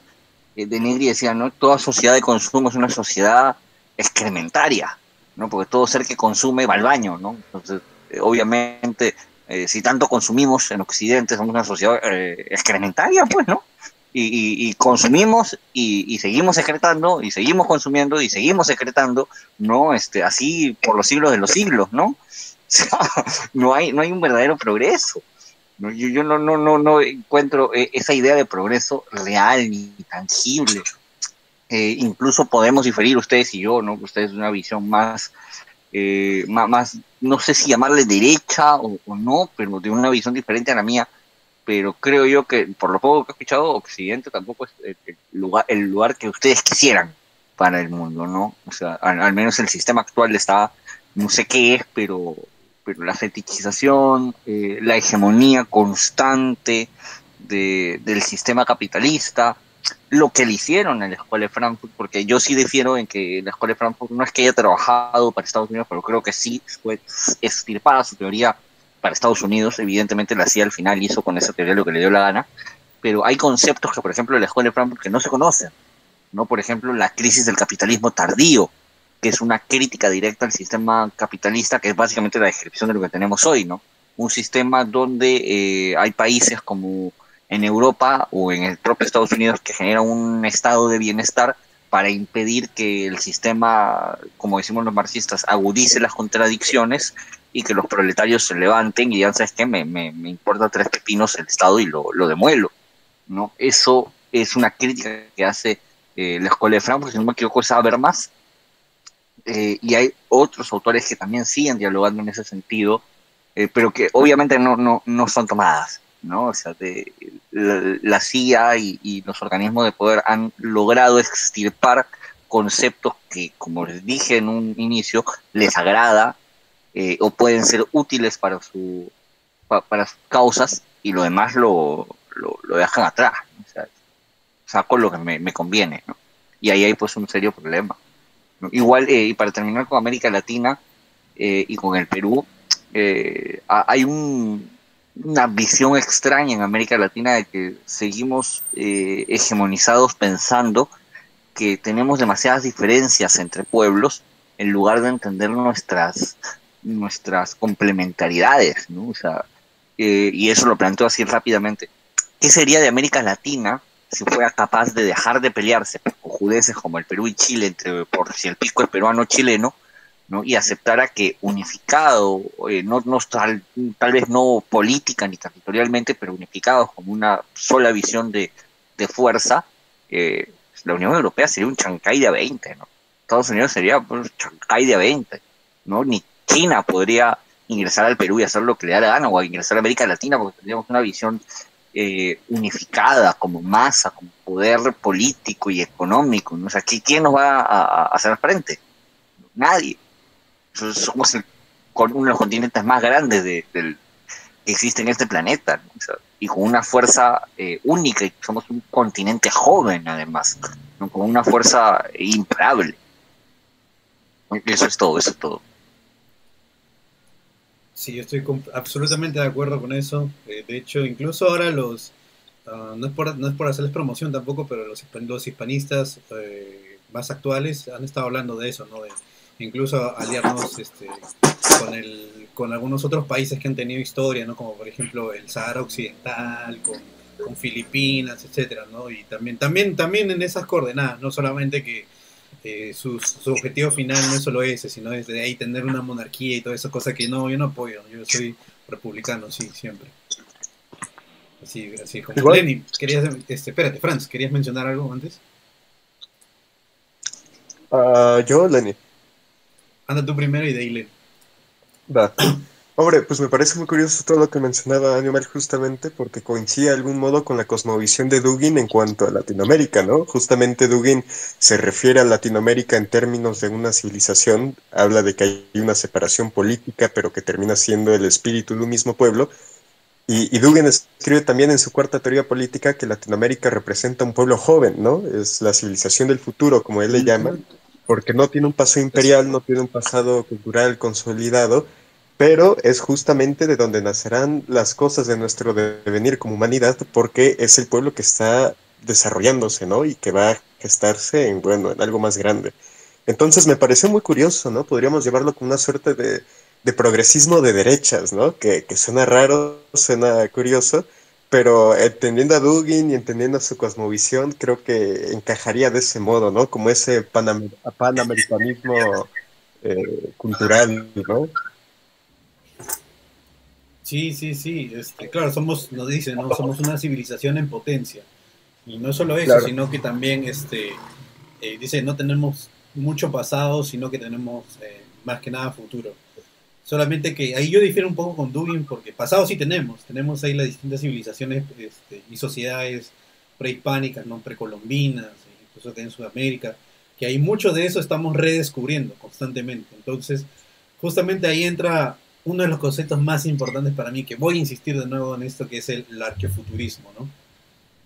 de Negri decía, ¿no? Toda sociedad de consumo es una sociedad excrementaria, ¿no? Porque todo ser que consume va al baño, ¿no? Entonces, eh, obviamente, eh, si tanto consumimos en Occidente, somos una sociedad eh, excrementaria, pues, ¿no? Y, consumimos y, seguimos excretando y seguimos consumiendo y seguimos excretando, ¿no? Este, así por los siglos de los siglos, ¿no? [LAUGHS] no hay, no hay un verdadero progreso. Yo, yo no, no, no, no encuentro esa idea de progreso real ni tangible. incluso podemos diferir ustedes y yo, ¿no? Ustedes una visión más eh, más, no sé si llamarle derecha o, no, pero de una visión diferente a la mía. Pero creo yo que, por lo poco que he escuchado, Occidente tampoco es el, lugar, el lugar que ustedes quisieran para el mundo, ¿no? O sea, al, menos el sistema actual está, no sé qué es, pero, pero la fetichización, eh, la hegemonía constante de, del sistema capitalista, lo que le hicieron en la Escuela de Frankfurt, porque yo sí difiero en que la Escuela de Frankfurt no es que haya trabajado para Estados Unidos, pero creo que sí fue estirpada su teoría para Estados Unidos. Evidentemente la CIA al final hizo con esa teoría lo que le dio la gana, pero hay conceptos que, por ejemplo, en la Escuela de Frankfurt que no se conocen. ¿no? Por ejemplo, la crisis del capitalismo tardío, que es una crítica directa al sistema capitalista, que es básicamente la descripción de lo que tenemos hoy, ¿no? Un sistema donde eh, hay países como en Europa o en el propio Estados Unidos que genera un estado de bienestar para impedir que el sistema, como decimos los marxistas, agudice las contradicciones y que los proletarios se levanten y digan, ¿sabes qué? Me, importa tres pepinos el Estado y lo, lo, demuelo. ¿no? Eso es una crítica que hace eh, la Escuela de Frankfurt, si no me equivoco, es Habermas. Eh, y hay otros autores que también siguen dialogando en ese sentido, eh, pero que obviamente no, no, no son tomadas. ¿no? O sea, de, la, CIA y, los organismos de poder han logrado extirpar conceptos que, como les dije en un inicio, les agrada eh, o pueden ser útiles para, su, para sus causas y lo demás lo, lo, dejan atrás. O sea, saco lo que me, conviene, ¿no? Y ahí hay pues un serio problema. Igual, eh, y para terminar con América Latina eh, y con el Perú, hay un, una visión extraña en América Latina de que seguimos eh, hegemonizados pensando que tenemos demasiadas diferencias entre pueblos en lugar de entender nuestras, nuestras complementariedades, ¿no? O sea, eh, y eso lo planteo así rápidamente. ¿Qué sería de América Latina si fuera capaz de dejar de pelearse, cojudeces como el Perú y Chile, entre por si el pico es peruano chileno, ¿no? y aceptara que unificado, eh, no, no tal, tal, vez no política ni territorialmente, pero unificados como una sola visión de, de fuerza, eh, la Unión Europea sería un chancay de 20, ¿no? Estados Unidos sería un chancay de 20, ¿no? Ni China podría ingresar al Perú y hacer lo que le da la gana, o ingresar a América Latina, porque tendríamos una visión eh, unificada como masa, como poder político y económico. ¿no? O sea, ¿quién nos va a, hacer frente? Nadie. Somos uno de los continentes más grandes de, que existe en este planeta, y con una fuerza eh, única, y somos un continente joven además, con una fuerza imparable. Eso es todo, eso es todo. Sí, yo estoy absolutamente de acuerdo con eso. Eh, de hecho, incluso ahora los, ah, no, es por, no es por hacerles promoción tampoco, pero los, los hispanistas eh, más actuales han estado hablando de eso, ¿no? De incluso aliarnos este, con, el, con algunos otros países que han tenido historia, ¿no? Como por ejemplo el Sahara Occidental, con, con Filipinas, etcétera, ¿no? Y también, también, también en esas coordenadas, no solamente que eh, su, objetivo final no es solo ese, sino es de ahí tener una monarquía y toda esa cosa que no, yo no apoyo, yo soy republicano, sí, siempre. Así, así como Lenin, querías, este, espérate, Franz, ¿querías mencionar algo antes? Uh, yo, Lenin. Anda tú primero y de ahí Lenin. Va. [COUGHS] Hombre, pues me parece muy curioso todo lo que mencionaba Animal justamente porque coincide de algún modo con la cosmovisión de Dugin en cuanto a Latinoamérica, ¿no? Justamente Dugin se refiere a Latinoamérica en términos de una civilización, habla de que hay una separación política, pero que termina siendo el espíritu de un mismo pueblo. Y, y Dugin escribe también en su cuarta teoría política que Latinoamérica representa un pueblo joven, ¿no? Es la civilización del futuro, como él le llama, porque no tiene un pasado imperial, no tiene un pasado cultural consolidado, pero es justamente de donde nacerán las cosas de nuestro devenir como humanidad, porque es el pueblo que está desarrollándose, ¿no? Y que va a gestarse en, bueno, en algo más grande. Entonces me pareció muy curioso, ¿no? Podríamos llevarlo como una suerte de, de progresismo de derechas, ¿no? Que, que, suena raro, suena curioso, pero entendiendo a Dugin y entendiendo su cosmovisión, creo que encajaría de ese modo, ¿no? Como ese panamericanismo eh, cultural, ¿no? Sí, sí, sí. Este, claro, somos, nos dicen, ¿no? Somos una civilización en potencia. Y no solo eso, sino que también, este, eh, dice, no tenemos mucho pasado, sino que tenemos eh, más que nada futuro. Solamente que ahí yo difiero un poco con Dugin, porque pasado sí tenemos. Tenemos ahí las distintas civilizaciones este, y sociedades prehispánicas, ¿no? precolombinas, incluso que en Sudamérica, que hay mucho de eso estamos redescubriendo constantemente. Entonces, justamente ahí entra uno de los conceptos más importantes para mí, que voy a insistir de nuevo en esto, que es el, arqueofuturismo, ¿no?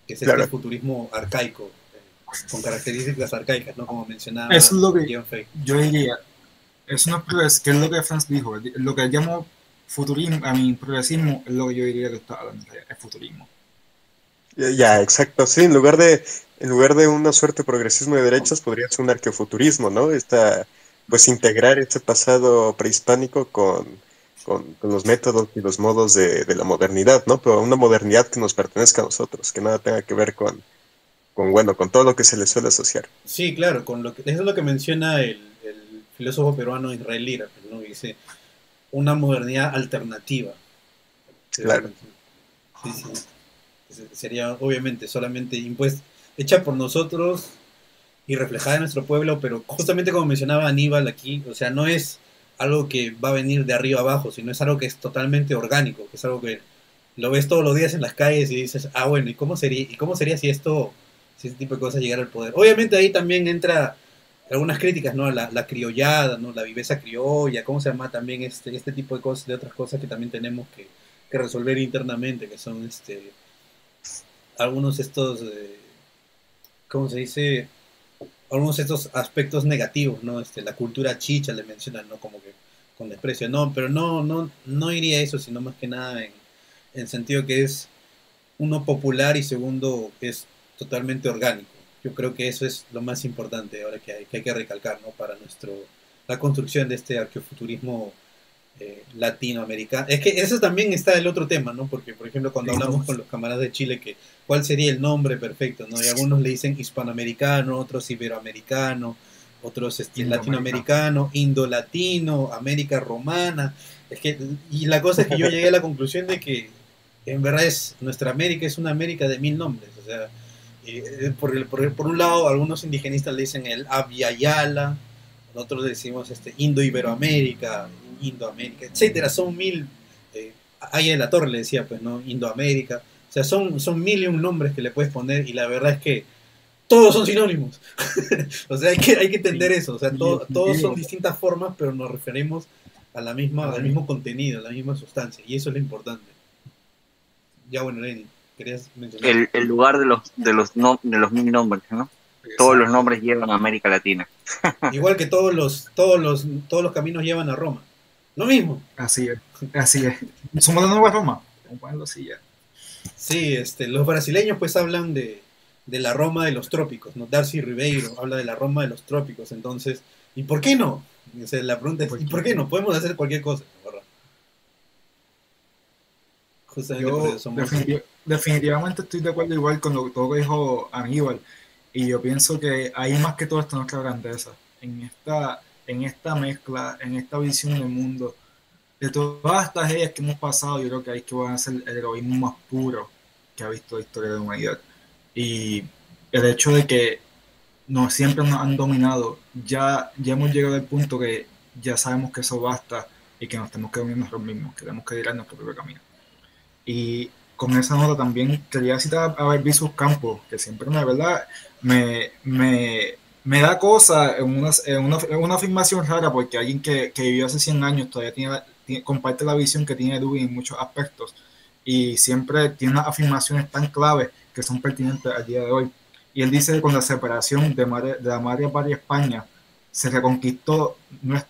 Que es el este futurismo arcaico, eh, con características arcaicas, ¿no? Como mencionaba es lo que Yo diría, es una que es lo que Franz dijo, lo que llamo futurismo, a mi progresismo, es lo que yo diría que está hablando, es futurismo. Ya, exacto, sí, en lugar de en lugar de una suerte de progresismo de derechos podría ser un arqueofuturismo, ¿no? Esta, pues integrar este pasado prehispánico con, con, los métodos y los modos de, la modernidad, ¿no? Pero una modernidad que nos pertenezca a nosotros, que nada tenga que ver con, con bueno, con todo lo que se le suele asociar. Sí, claro, con lo que, eso es lo que menciona el, filósofo peruano Israel Lira, ¿no? Dice una modernidad alternativa. Claro. Sí, sí. Sería obviamente solamente impuesta, hecha por nosotros y reflejada en nuestro pueblo, pero justamente como mencionaba Aníbal aquí, o sea, no es algo que va a venir de arriba abajo, sino es algo que es totalmente orgánico, que es algo que lo ves todos los días en las calles y dices, ah, bueno, ¿y cómo sería, y cómo sería si esto, si este tipo de cosas llegara al poder? Obviamente ahí también entra algunas críticas, ¿no? La, la criollada, ¿no? La viveza criolla, ¿cómo se llama también este, este tipo de cosas, de otras cosas que también tenemos que, resolver internamente, que son este algunos estos, eh, ¿cómo se dice? Algunos de estos aspectos negativos, ¿no? Este, la cultura chicha le mencionan, ¿no? Como que con desprecio. No, pero no, no, no iría a eso, sino más que nada en, en sentido que es uno popular y segundo que es totalmente orgánico. Yo creo que eso es lo más importante ahora que hay que, hay que recalcar, ¿no? Para nuestro, la construcción de este arqueofuturismo eh, latinoamericana. Es que eso también está el otro tema, ¿no? Porque, por ejemplo, cuando hablamos con los camaradas de Chile, que cuál sería el nombre perfecto, ¿no? Y algunos le dicen hispanoamericano, otros iberoamericano, otros este, latinoamericano, indolatino, América romana. Es que, y la cosa es que yo llegué a la conclusión de que en verdad es nuestra América es una América de mil nombres. O sea, eh, por, el, por, por, un lado, algunos indigenistas le dicen el Aviala, nosotros decimos este, Indo-Iberoamérica, Indoamérica, etcétera. Son mil. Eh, ahí en la torre le decía, pues, ¿no? Indoamérica. O sea, son, son mil y un nombres que le puedes poner y la verdad es que todos son sinónimos. [LAUGHS] o sea, hay que, hay que entender eso. O sea, todos son distintas formas, pero nos referimos a la misma, al mismo contenido, a la misma sustancia. Y eso es lo importante. Ya bueno, Lenny, querías mencionar. El, lugar de los, de los, no, de los mil nombres, ¿no? Todos los nombres llevan a América Latina. Igual que todos los, todos los, todos los caminos llevan a Roma. Lo mismo. Así es, así es. Somos de Nueva Roma. Así ya. Sí, este, los brasileños pues hablan de, de la Roma de los trópicos, ¿no? Darcy Ribeiro habla de la Roma de los trópicos, entonces, ¿y por qué no? O sea, la pregunta es, ¿y por qué no? Podemos hacer cualquier cosa, ¿verdad? Yo definitivamente estoy de acuerdo igual con lo, todo que dijo Aníbal, y yo pienso que hay más que todo está nuestra grandeza, en esta, en esta mezcla, en esta visión del mundo, de todas estas ideas que hemos pasado, yo creo que hay que van a ser el heroísmo más puro que ha visto la historia de la humanidad y el hecho de que no siempre nos han dominado, ya, ya hemos llegado al punto que ya sabemos que eso basta y que nos tenemos que unir nosotros mismos, que tenemos que ir a nuestro propio camino. Y con esa nota también quería citar a sus Campos, que siempre me, ¿verdad? me, me, me da cosa en una, una, afirmación rara, porque alguien que, que, vivió hace 100 años todavía tiene, comparte la visión que tiene Dewey en muchos aspectos y siempre tiene unas afirmaciones tan claves que son pertinentes al día de hoy. Y él dice que con la separación de, la Madre Patria España se reconquistó,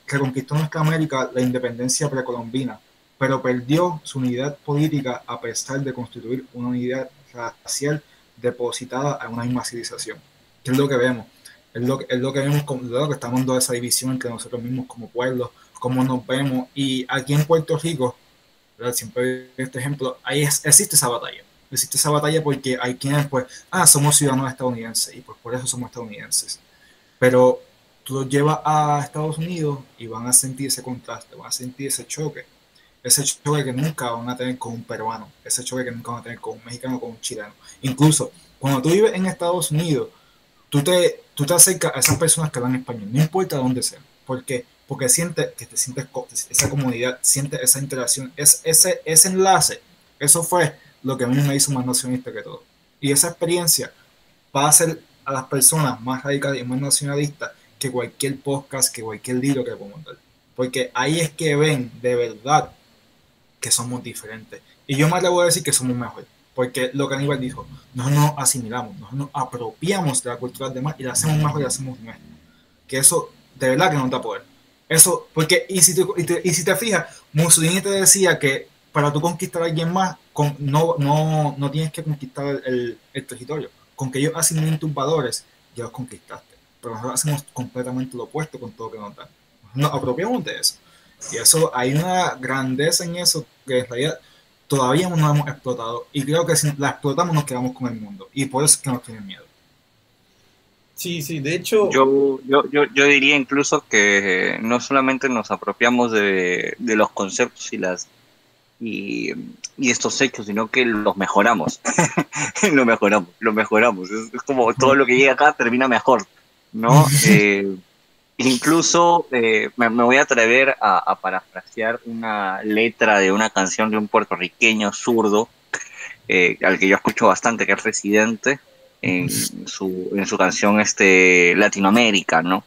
reconquistó nuestra América la independencia precolombina, pero perdió su unidad política a pesar de constituir una unidad racial depositada en una misma civilización. ¿Qué es lo que vemos? Es lo, es lo que vemos, lo que estamos dando esa división entre nosotros mismos como pueblos, cómo nos vemos. Y aquí en Puerto Rico, siempre este ejemplo, ahí existe esa batalla existe esa batalla porque hay quienes, pues, ah, somos ciudadanos estadounidenses y pues por eso somos estadounidenses. Pero tú los llevas a Estados Unidos y van a sentir ese contraste, van a sentir ese choque. Ese choque que nunca van a tener con un peruano, ese choque que nunca van a tener con un mexicano con un chileno. Incluso cuando tú vives en Estados Unidos, tú te, tú te acercas a esas personas que hablan español, no importa dónde sean. ¿Por qué? Porque sientes que te sientes esa comunidad, sientes esa interacción, es, ese, ese enlace. Eso fue lo que a mí me hizo más nacionalista que todo. Y esa experiencia va a hacer a las personas más radicales y más nacionalistas que cualquier podcast, que cualquier libro que podemos dar. Porque ahí es que ven de verdad que somos diferentes. Y yo más le voy a decir que somos mejores. Porque lo que Aníbal dijo, nosotros nos asimilamos, nosotros nos apropiamos de la cultura del demás y la hacemos mejor y la hacemos nuestra. Que eso de verdad que no da poder. Eso, porque, y si, te, y, te, y si te fijas, Mussolini te decía que para tú conquistar a alguien más, con, no, no, no tienes que conquistar el, el, territorio. Con que ellos asignen tus valores, ya los conquistaste. Pero nosotros hacemos completamente lo opuesto con todo lo que nos dan. Nos apropiamos de eso. Y eso, hay una grandeza en eso que en realidad todavía no hemos explotado. Y creo que si la explotamos nos quedamos con el mundo. Y por eso es que nos tienen miedo. Sí, sí, de hecho... Yo, yo, yo, yo diría incluso que no solamente nos apropiamos de, de los conceptos y las y, estos hechos, sino que los mejoramos. [LAUGHS] lo mejoramos, lo mejoramos. Es, como todo lo que llega acá termina mejor, ¿no? [LAUGHS] Eh, incluso eh, me, voy a atrever a, parafrasear una letra de una canción de un puertorriqueño zurdo, eh, al que yo escucho bastante, que es residente, en su, en su canción este, Latinoamérica, ¿no?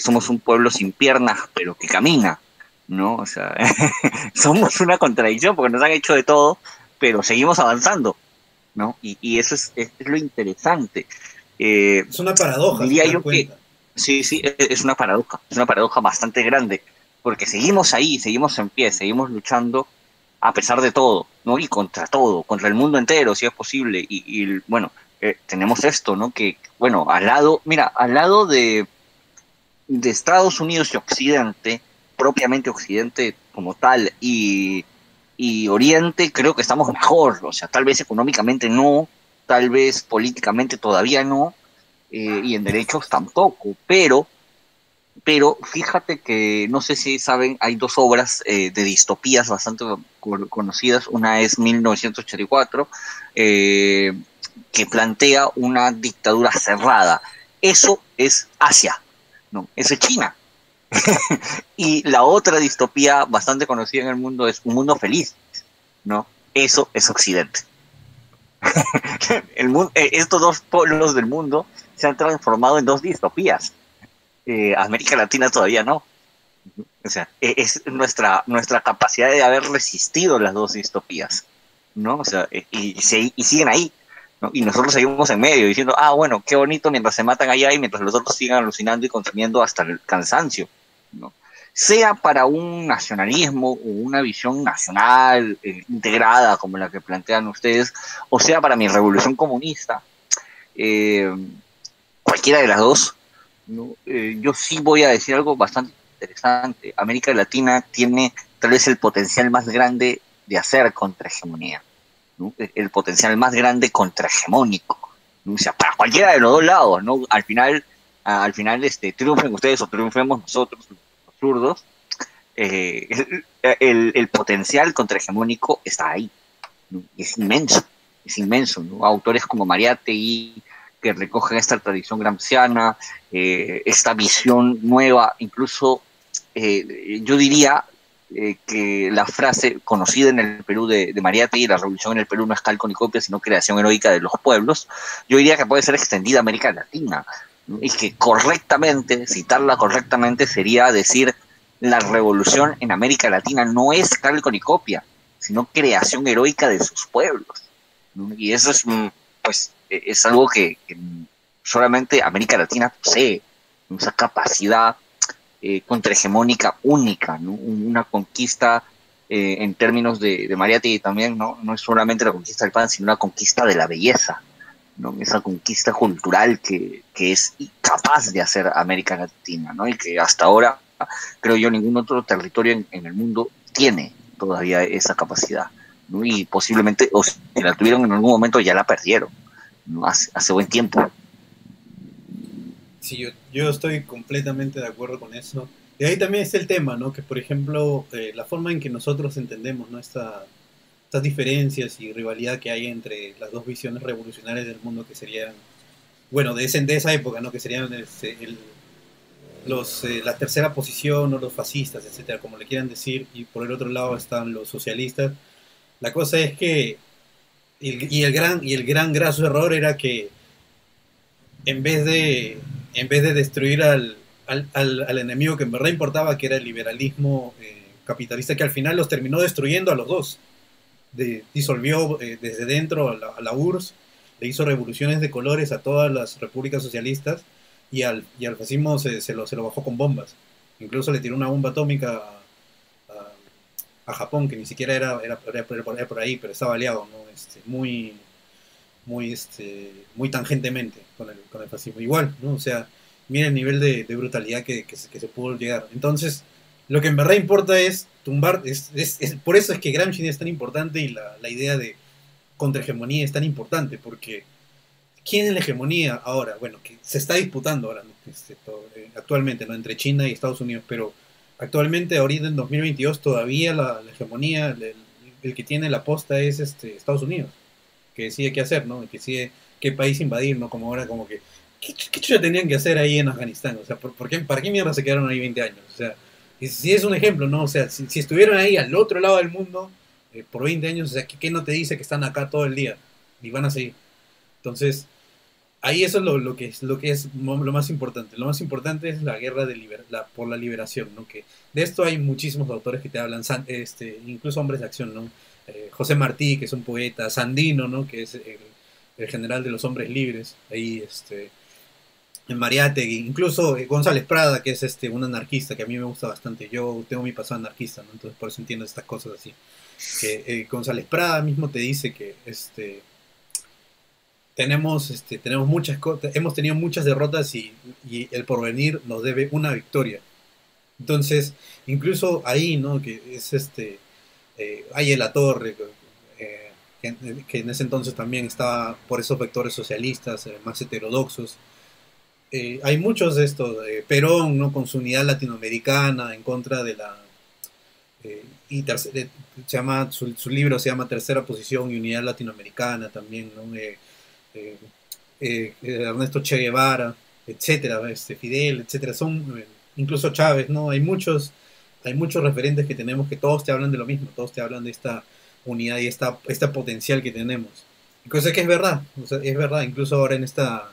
somos un pueblo sin piernas, pero que camina. ¿no? O sea, [LAUGHS] somos una contradicción porque nos han hecho de todo, pero seguimos avanzando, ¿no? Y, eso es, lo interesante. Eh, es una paradoja. Diría yo que, sí, sí, e, es una paradoja, es una paradoja bastante grande, porque seguimos ahí, seguimos en pie, seguimos luchando a pesar de todo, ¿no? Y contra todo, contra el mundo entero, si es posible. Y, bueno, eh, tenemos esto, ¿no? Que, bueno, al lado, mira, al lado de, de Estados Unidos y Occidente, propiamente Occidente como tal y, y Oriente, creo que estamos mejor. O sea, tal vez económicamente no, tal vez políticamente todavía no, eh, y en derechos tampoco, pero, pero fíjate que no sé si saben, hay dos obras eh, de distopías bastante conocidas. Una es 1984, eh, que plantea una dictadura cerrada. Eso es Asia, no, eso es China. [LAUGHS] y la otra distopía bastante conocida en el mundo es Un Mundo Feliz, ¿no? Eso es Occidente. [LAUGHS] el mundo, eh, estos dos pueblos del mundo se han transformado en dos distopías. Eh, América Latina todavía no. O sea, e, es nuestra, nuestra capacidad de haber resistido las dos distopías, ¿no? O sea, e, y, y siguen ahí, y nosotros seguimos en medio diciendo, ah, bueno, qué bonito mientras se matan allá y mientras los otros sigan alucinando y consumiendo hasta el cansancio, ¿no? Sea para un nacionalismo o una visión nacional eh, integrada como la que plantean ustedes, o sea para mi revolución comunista, eh, cualquiera de las dos, eh, yo sí voy a decir algo bastante interesante. América Latina tiene tal vez el potencial más grande de hacer contrahegemonía el potencial más grande contrahegemónico. O sea, para cualquiera de los dos lados, ¿no? Al final, al final este, triunfen ustedes o triunfemos nosotros, los zurdos, eh, el, el, potencial contrahegemónico está ahí. Es inmenso, es inmenso. Autores como Mariátegui, que recogen esta tradición gramsciana, eh, esta visión nueva, incluso eh, yo diría eh, que la frase conocida en el Perú de, de Mariátegui, la revolución en el Perú no es calco ni copia, sino creación heroica de los pueblos, yo diría que puede ser extendida a América Latina. Y que correctamente, citarla correctamente, sería decir la revolución en América Latina no es calco ni copia, sino creación heroica de sus pueblos. Y eso es, pues, es algo que, solamente América Latina posee, esa capacidad eh, contrahegemónica única, una conquista eh, en términos de, de Mariátegui también, ¿no? no es solamente la conquista del pan, sino la conquista de la belleza, ¿no? esa conquista cultural que, es capaz de hacer América Latina, ¿no? y que hasta ahora, creo yo, ningún otro territorio en, el mundo tiene todavía esa capacidad. ¿no? Y posiblemente, o si la tuvieron en algún momento, ya la perdieron, ¿no? Hace, buen tiempo. Sí, yo, yo, estoy completamente de acuerdo con eso. Y ahí también está el tema, ¿no? Que, por ejemplo, eh, la forma en que nosotros entendemos, ¿no? Esta, estas diferencias y rivalidad que hay entre las dos visiones revolucionarias del mundo que serían, bueno, de, ese, de esa época, ¿no? Que serían este, el, los, eh, la tercera posición o los fascistas, etcétera, como le quieran decir, y por el otro lado están los socialistas. La cosa es que, y el gran, y el gran graso error era que en vez de en vez de destruir al, al, enemigo que en verdad importaba, que era el liberalismo eh, capitalista, que al final los terminó destruyendo a los dos. disolvió eh, desde dentro a la, URSS, le hizo revoluciones de colores a todas las repúblicas socialistas y al, y al fascismo se, se, lo, se lo bajó con bombas. Incluso le tiró una bomba atómica a, Japón, que ni siquiera era, era, por ahí, pero estaba aliado, ¿no? Este, muy, muy, este, muy tangentemente con el, con el fascismo. Igual, ¿no? O sea, mira el nivel de, brutalidad que, que, se, que, se, pudo llegar. Entonces, lo que en verdad importa es tumbar, es, es, por eso es que Gramsci es tan importante y la, la idea de contrahegemonía es tan importante, porque ¿quién es la hegemonía ahora? Bueno, que se está disputando ahora, este, eh, actualmente, ¿no? Entre China y Estados Unidos, pero actualmente, ahorita en 2022, todavía la, hegemonía, el, que tiene la posta es este, Estados Unidos que decide qué hacer, ¿no? Que decide qué país invadir, ¿no? Como ahora, como que, ¿qué, qué tenían que hacer ahí en Afganistán? O sea, ¿por, qué, ¿para qué mierda se quedaron ahí 20 años? O sea, si es un ejemplo, ¿no? O sea, si, estuvieron ahí al otro lado del mundo eh, por 20 años, o sea, ¿qué, no te dice que están acá todo el día? Y van a seguir. Entonces, ahí eso es lo, que es lo que es lo más importante. Lo más importante es la guerra de la, por la liberación, ¿no? Que de esto hay muchísimos autores que te hablan, este, incluso hombres de acción, ¿no? Eh, José Martí, que es un poeta, Sandino, ¿no? que es el, general de los hombres libres, ahí este, en Mariátegui, incluso eh, González Prada, que es este, un anarquista que a mí me gusta bastante, yo tengo mi pasado anarquista, ¿no? entonces por eso entiendo estas cosas así. Que eh, González Prada mismo te dice que este, tenemos, este, tenemos muchas hemos tenido muchas derrotas y, el porvenir nos debe una victoria. Entonces, incluso ahí, ¿no? Que es este, eh, hay la torre, eh, que, en ese entonces también estaba por esos vectores socialistas, eh, más heterodoxos. hay muchos de estos, Perón, ¿no? Con su unidad latinoamericana en contra de la... y se llama, su, su, libro se llama Tercera Posición y Unidad Latinoamericana también, ¿no? Ernesto Che Guevara, etcétera, este, Fidel, etcétera, son incluso Chávez, ¿no? Hay muchos, hay muchos referentes que tenemos que todos te hablan de lo mismo, todos te hablan de esta unidad y esta, esta potencial que tenemos. Cosa que es verdad, es verdad, incluso ahora en esta,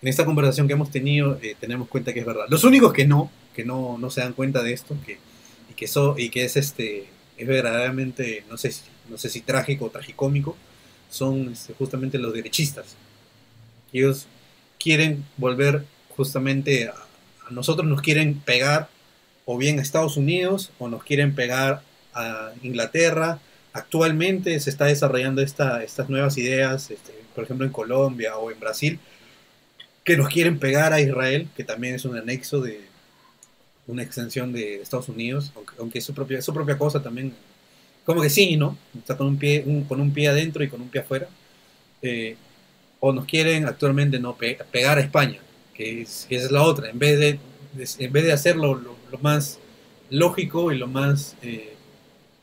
en esta conversación que hemos tenido eh, tenemos cuenta que es verdad. Los únicos que no, que no, no se dan cuenta de esto, que, y, que eso, y que es este es verdaderamente, no sé, no sé si trágico o tragicómico, son este, justamente los derechistas. Ellos quieren volver justamente a, nosotros nos quieren pegar o bien a Estados Unidos o nos quieren pegar a Inglaterra. Actualmente se está desarrollando esta, estas nuevas ideas, este, por ejemplo en Colombia o en Brasil, que nos quieren pegar a Israel, que también es un anexo de una extensión de Estados Unidos, aunque, es su propia, su propia cosa también. Como que sí, ¿no? Está con un pie, con un pie adentro y con un pie afuera. Eh, o nos quieren actualmente no pegar a España, que es, es, la otra, en vez de, en vez de hacerlo lo, más lógico y lo más eh,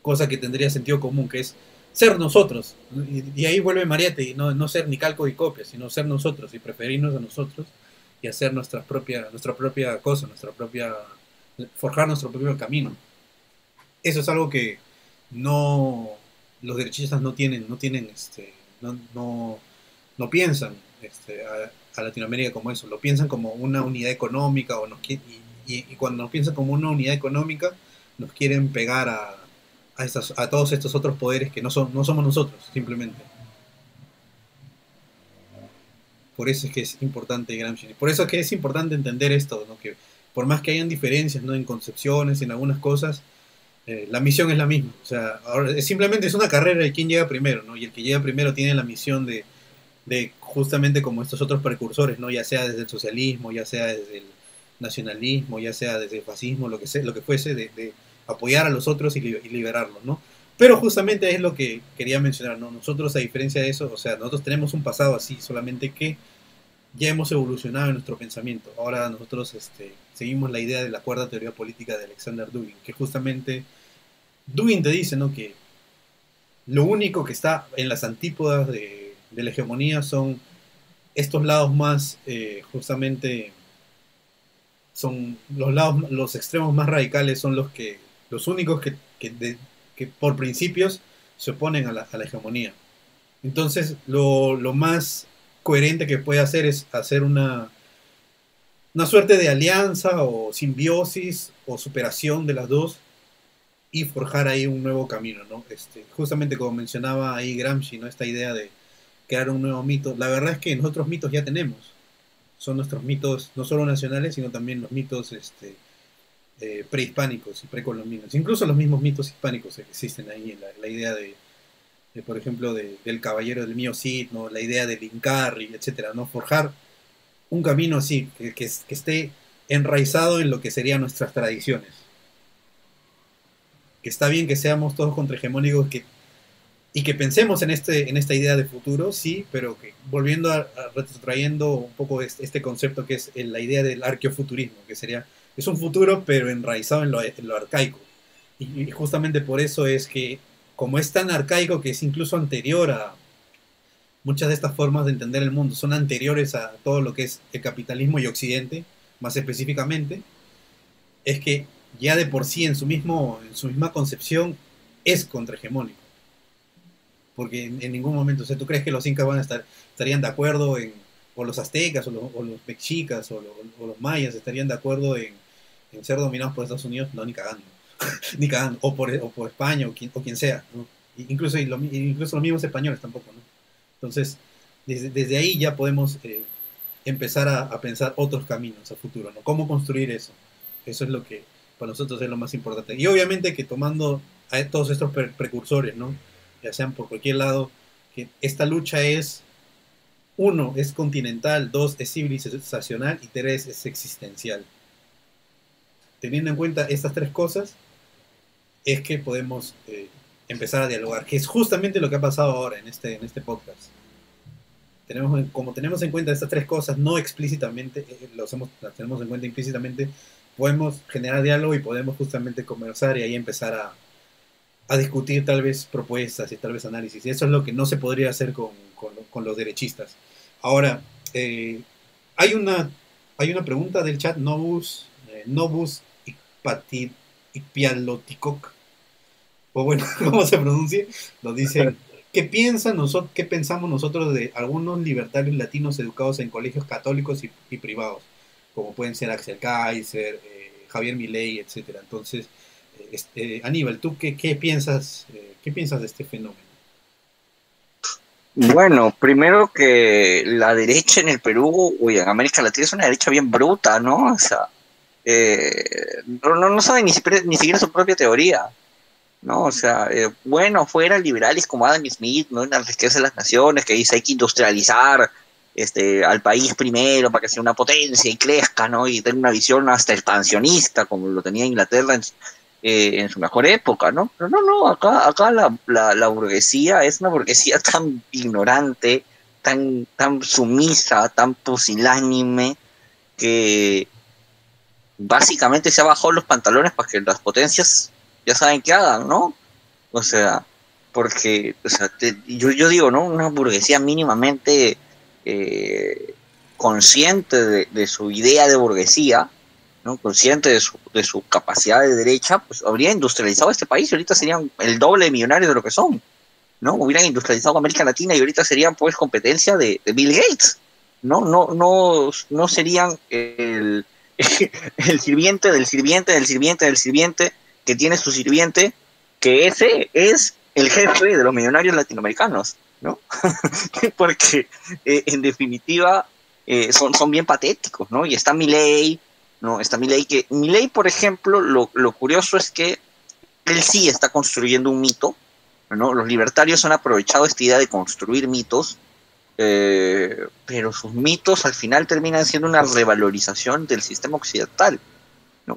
cosa que tendría sentido común, que es ser nosotros. Y, ahí vuelve Mariette, y no, no ser ni calco y copia, sino ser nosotros y preferirnos a nosotros y hacer nuestra propia, nuestra propia cosa, nuestra propia, forjar nuestro propio camino. Eso es algo que no, los derechistas no tienen, no tienen, este, no, no no piensan este, a, Latinoamérica como eso, lo piensan como una unidad económica o nos, y, y, cuando nos piensan como una unidad económica nos quieren pegar a, a, a todos estos otros poderes que no, son, no somos nosotros, simplemente. Por eso es que es importante Gramsci. Por eso es que es importante entender esto, ¿no? que por más que hayan diferencias ¿no? en concepciones, en algunas cosas, eh, la misión es la misma. O sea, ahora, simplemente es una carrera de quién llega primero, ¿no? y el que llega primero tiene la misión de, de justamente como estos otros precursores, ¿no? Ya sea desde el socialismo, ya sea desde el nacionalismo, ya sea desde el fascismo, lo que sea, lo que fuese, de, apoyar a los otros y, liberarlos, ¿no? Pero justamente es lo que quería mencionar, ¿no? Nosotros, a diferencia de eso, o sea, nosotros tenemos un pasado así, solamente que ya hemos evolucionado en nuestro pensamiento. Ahora nosotros este, seguimos la idea de la cuarta teoría política de Alexander Dugin, que justamente Dugin te dice, ¿no? Que lo único que está en las antípodas de la hegemonía son estos lados más, eh, justamente, son los lados, los extremos más radicales son los que, los únicos que, que, por principios se oponen a la, hegemonía. Entonces, lo, lo, más coherente que puede hacer es hacer una, una suerte de alianza o simbiosis o superación de las dos y forjar ahí un nuevo camino, ¿no? Este, justamente como mencionaba ahí Gramsci, ¿no? Esta idea de, crear un nuevo mito. La verdad es que nosotros mitos ya tenemos. Son nuestros mitos, no solo nacionales, sino también los mitos este, eh, prehispánicos y precolombinos. Incluso los mismos mitos hispánicos existen ahí. La, idea de, por ejemplo, del caballero del mío Cid, ¿no? la idea del Incarri, etcétera, ¿no? Forjar un camino así, que, que, esté enraizado en lo que serían nuestras tradiciones. Que está bien que seamos todos contrahegemónicos, que y que pensemos en, este, en esta idea de futuro, sí, pero que volviendo a, retrotrayendo un poco este, concepto que es la idea del arqueofuturismo, que sería, es un futuro pero enraizado en lo, arcaico. Y, justamente por eso es que, como es tan arcaico que es incluso anterior a muchas de estas formas de entender el mundo, son anteriores a todo lo que es el capitalismo y Occidente, más específicamente, es que ya de por sí en su, mismo, en su misma concepción es contrahegemónico porque en, ningún momento, o sea, ¿tú crees que los incas van a estar, estarían de acuerdo en, o los aztecas, o los, o mexicas, o, los mayas estarían de acuerdo en, ser dominados por Estados Unidos? No, ni cagando, [LAUGHS] ni cagando, o por, o por España, o quien, o quien sea. Incluso, incluso los mismos españoles tampoco, ¿no? Entonces, desde, desde ahí ya podemos eh, empezar a, a, pensar otros caminos a futuro, ¿no? ¿Cómo construir eso? Eso es lo que para nosotros es lo más importante. Y obviamente que tomando a todos estos precursores, ¿no? ya sean por cualquier lado, que esta lucha es, uno, es continental, dos, es civilizacional y tres, es existencial. teniendo en cuenta estas tres cosas, es que podemos eh, empezar a dialogar, que es justamente lo que ha pasado ahora en este, en este podcast. Tenemos, como tenemos en cuenta estas tres cosas, no explícitamente, eh, los hemos, las tenemos en cuenta implícitamente, podemos generar diálogo y podemos justamente conversar y ahí empezar a, a discutir tal vez propuestas y tal vez análisis. Y eso es lo que no se podría hacer con, con, los derechistas. Ahora, eh, hay, una, hay una pregunta del chat, Nobus, eh, Nobus Ikpialotikok, o bueno, [LAUGHS] ¿cómo se pronuncia? Nos dicen, ¿qué, piensan ¿qué pensamos nosotros de algunos libertarios latinos educados en colegios católicos y privados? Como pueden ser Axel Kaiser, eh, Javier Milei, etcétera. Entonces, este, Aníbal, ¿tú qué, qué piensas, eh, qué piensas de este fenómeno? Bueno, primero que la derecha en el Perú o en América Latina es una derecha bien bruta, ¿no? O sea, eh, no, no, no sabe ni siquiera, ni siquiera su propia teoría, ¿no? O sea, eh, bueno, fuera liberales como Adam Smith, ¿no? En la riqueza de las naciones, que dice hay que industrializar este, al país primero para que sea una potencia y crezca, ¿no? Y tenga una visión hasta expansionista, como lo tenía Inglaterra en, eh, en su mejor época, ¿no? Pero no, no, acá, acá la, la, burguesía es una burguesía [LAUGHS] tan ignorante, tan, tan sumisa, tan pusilánime, que básicamente se ha bajado los pantalones para que las potencias ya saben qué hagan, ¿no? O sea, porque, o sea, yo, yo digo, ¿no? Una burguesía mínimamente eh, consciente de, su idea de burguesía, ¿no? consciente de su, de su, capacidad de derecha, pues habría industrializado este país y ahorita serían el doble de millonarios de lo que son. ¿no? Hubieran industrializado América Latina y ahorita serían pues competencia de, de Bill Gates. No, no, no, no serían el, [LAUGHS] el sirviente del sirviente del sirviente del sirviente que tiene su sirviente, que ese es el jefe de los millonarios latinoamericanos, ¿no? [LAUGHS] Porque eh, en definitiva eh, son, son bien patéticos, ¿no? Y está Milei, ¿no? Está Milei que, Milei, por ejemplo, lo, lo, curioso es que él sí está construyendo un mito, ¿no? Los libertarios han aprovechado esta idea de construir mitos, eh, pero sus mitos al final terminan siendo una revalorización del sistema occidental,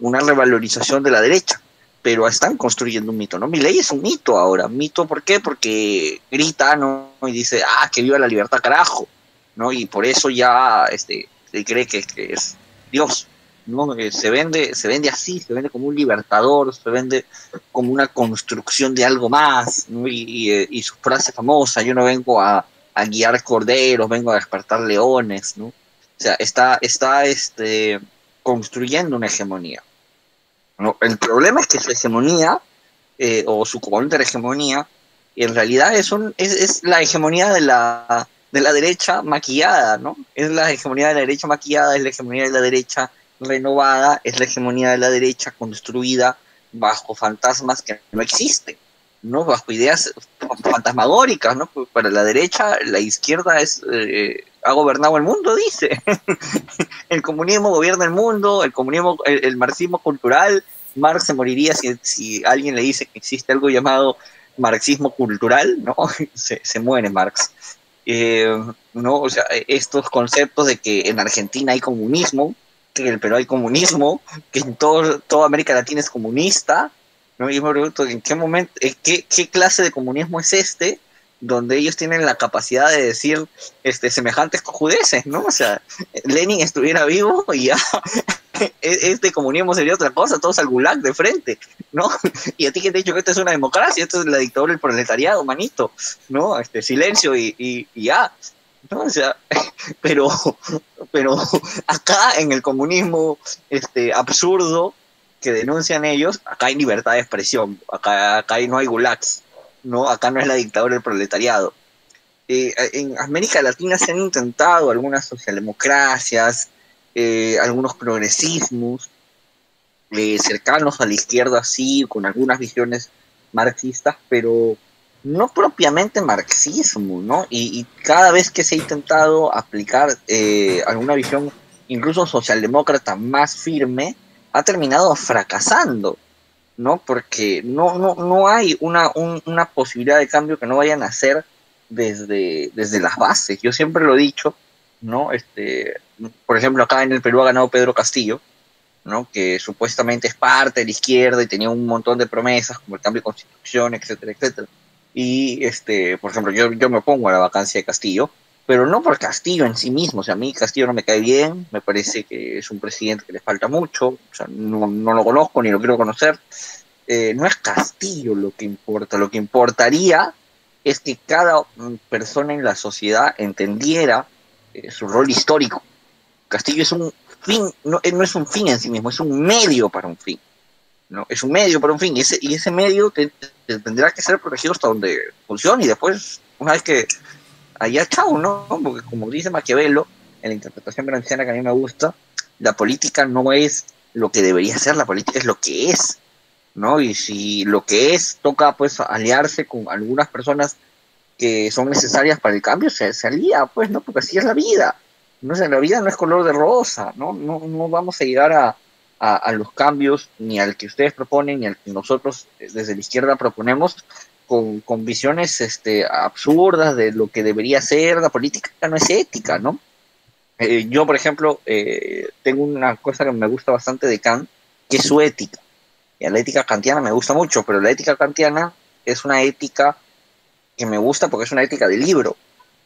una revalorización de la derecha, pero están construyendo un mito, ¿no? Milei es un mito ahora, mito ¿por qué? Porque grita, ¿no? Y dice, ah, que viva la libertad, carajo, ¿no? Y por eso ya este, se cree que, es Dios, ¿no? Eh, se vende, se vende así, se vende como un libertador, se vende como una construcción de algo más, ¿no? y, y, y, su frase famosa, yo no vengo a, a, guiar corderos, vengo a despertar leones, ¿no? O sea, está, está este, construyendo una hegemonía. ¿No? El problema es que su hegemonía, eh, o su componente de hegemonía, en realidad es, un, es, es la hegemonía de la, de la derecha maquillada, ¿no? Es la hegemonía de la derecha maquillada, es la hegemonía de la derecha renovada es la hegemonía de la derecha construida bajo fantasmas que no existen, ¿no? Bajo ideas fantasmagóricas, ¿no? Para la derecha, la izquierda es eh, ha gobernado el mundo, dice. [LAUGHS] el comunismo gobierna el mundo, el comunismo, el, marxismo cultural, Marx se moriría si, alguien le dice que existe algo llamado marxismo cultural, ¿no? [LAUGHS] se, muere Marx. Eh, ¿no? O sea, estos conceptos de que en Argentina hay comunismo, que en el Perú hay comunismo, que en todo, toda América Latina es comunista, ¿no? Y me pregunto, ¿en qué momento, en qué, qué, clase de comunismo es este? Donde ellos tienen la capacidad de decir este, semejantes cojudeces, ¿no? O sea, Lenin estuviera vivo y ya [LAUGHS] este comunismo sería otra cosa, todos al gulag de frente, ¿no? [LAUGHS] Y a ti que te he dicho que esto es una democracia, esto es la dictadura del proletariado, manito, ¿no? Este silencio y, y, y ya, ¿no? O sea, [LAUGHS] pero, pero acá en el comunismo este, absurdo que denuncian ellos, acá hay libertad de expresión, acá, acá no hay gulags, ¿no? Acá no es la dictadura del proletariado. Eh, en América Latina se han intentado algunas socialdemocracias, eh, algunos progresismos eh, cercanos a la izquierda, sí, con algunas visiones marxistas, pero no propiamente marxismo, ¿no? Y, y, cada vez que se ha intentado aplicar alguna visión incluso socialdemócrata más firme, ha terminado fracasando, ¿no? Porque no, no, no hay una, un, una posibilidad de cambio que no vayan a hacer desde, desde las bases. Yo siempre lo he dicho, ¿no? Este, por ejemplo, acá en el Perú ha ganado Pedro Castillo, ¿no? que supuestamente es parte de la izquierda y tenía un montón de promesas como el cambio de constitución, etcétera, etcétera. Y, este, por ejemplo, yo, yo me opongo a la vacancia de Castillo, pero no por Castillo en sí mismo, o sea, a mí Castillo no me cae bien, me parece que es un presidente que le falta mucho, o sea, no, no lo conozco ni lo quiero conocer, eh, no es Castillo lo que importa, lo que importaría es que cada persona en la sociedad entendiera eh, su rol histórico. Castillo es un fin, no, no, es un fin en sí mismo, es un medio para un fin. ¿no? Es un medio para un fin, y ese, y ese medio te tendrá que ser protegido hasta donde funcione, y después, una vez que allá chao, ¿no? Porque como dice Maquiavelo, en la interpretación valenciana que a mí me gusta, la política no es lo que debería ser, la política es lo que es. ¿no? Y si lo que es toca pues aliarse con algunas personas que son necesarias para el cambio, se, se alía, pues, ¿no? Porque así es la vida. No sé, la vida no es color de rosa, ¿no? No, no vamos a llegar a, a, a, los cambios ni al que ustedes proponen ni al que nosotros eh, desde la izquierda proponemos con, con visiones este, absurdas de lo que debería ser la política, no es ética, ¿no? Eh, yo, por ejemplo, eh, tengo una cosa que me gusta bastante de Kant, que es su ética y la ética kantiana me gusta mucho, pero la ética kantiana es una ética que me gusta porque es una ética de libro,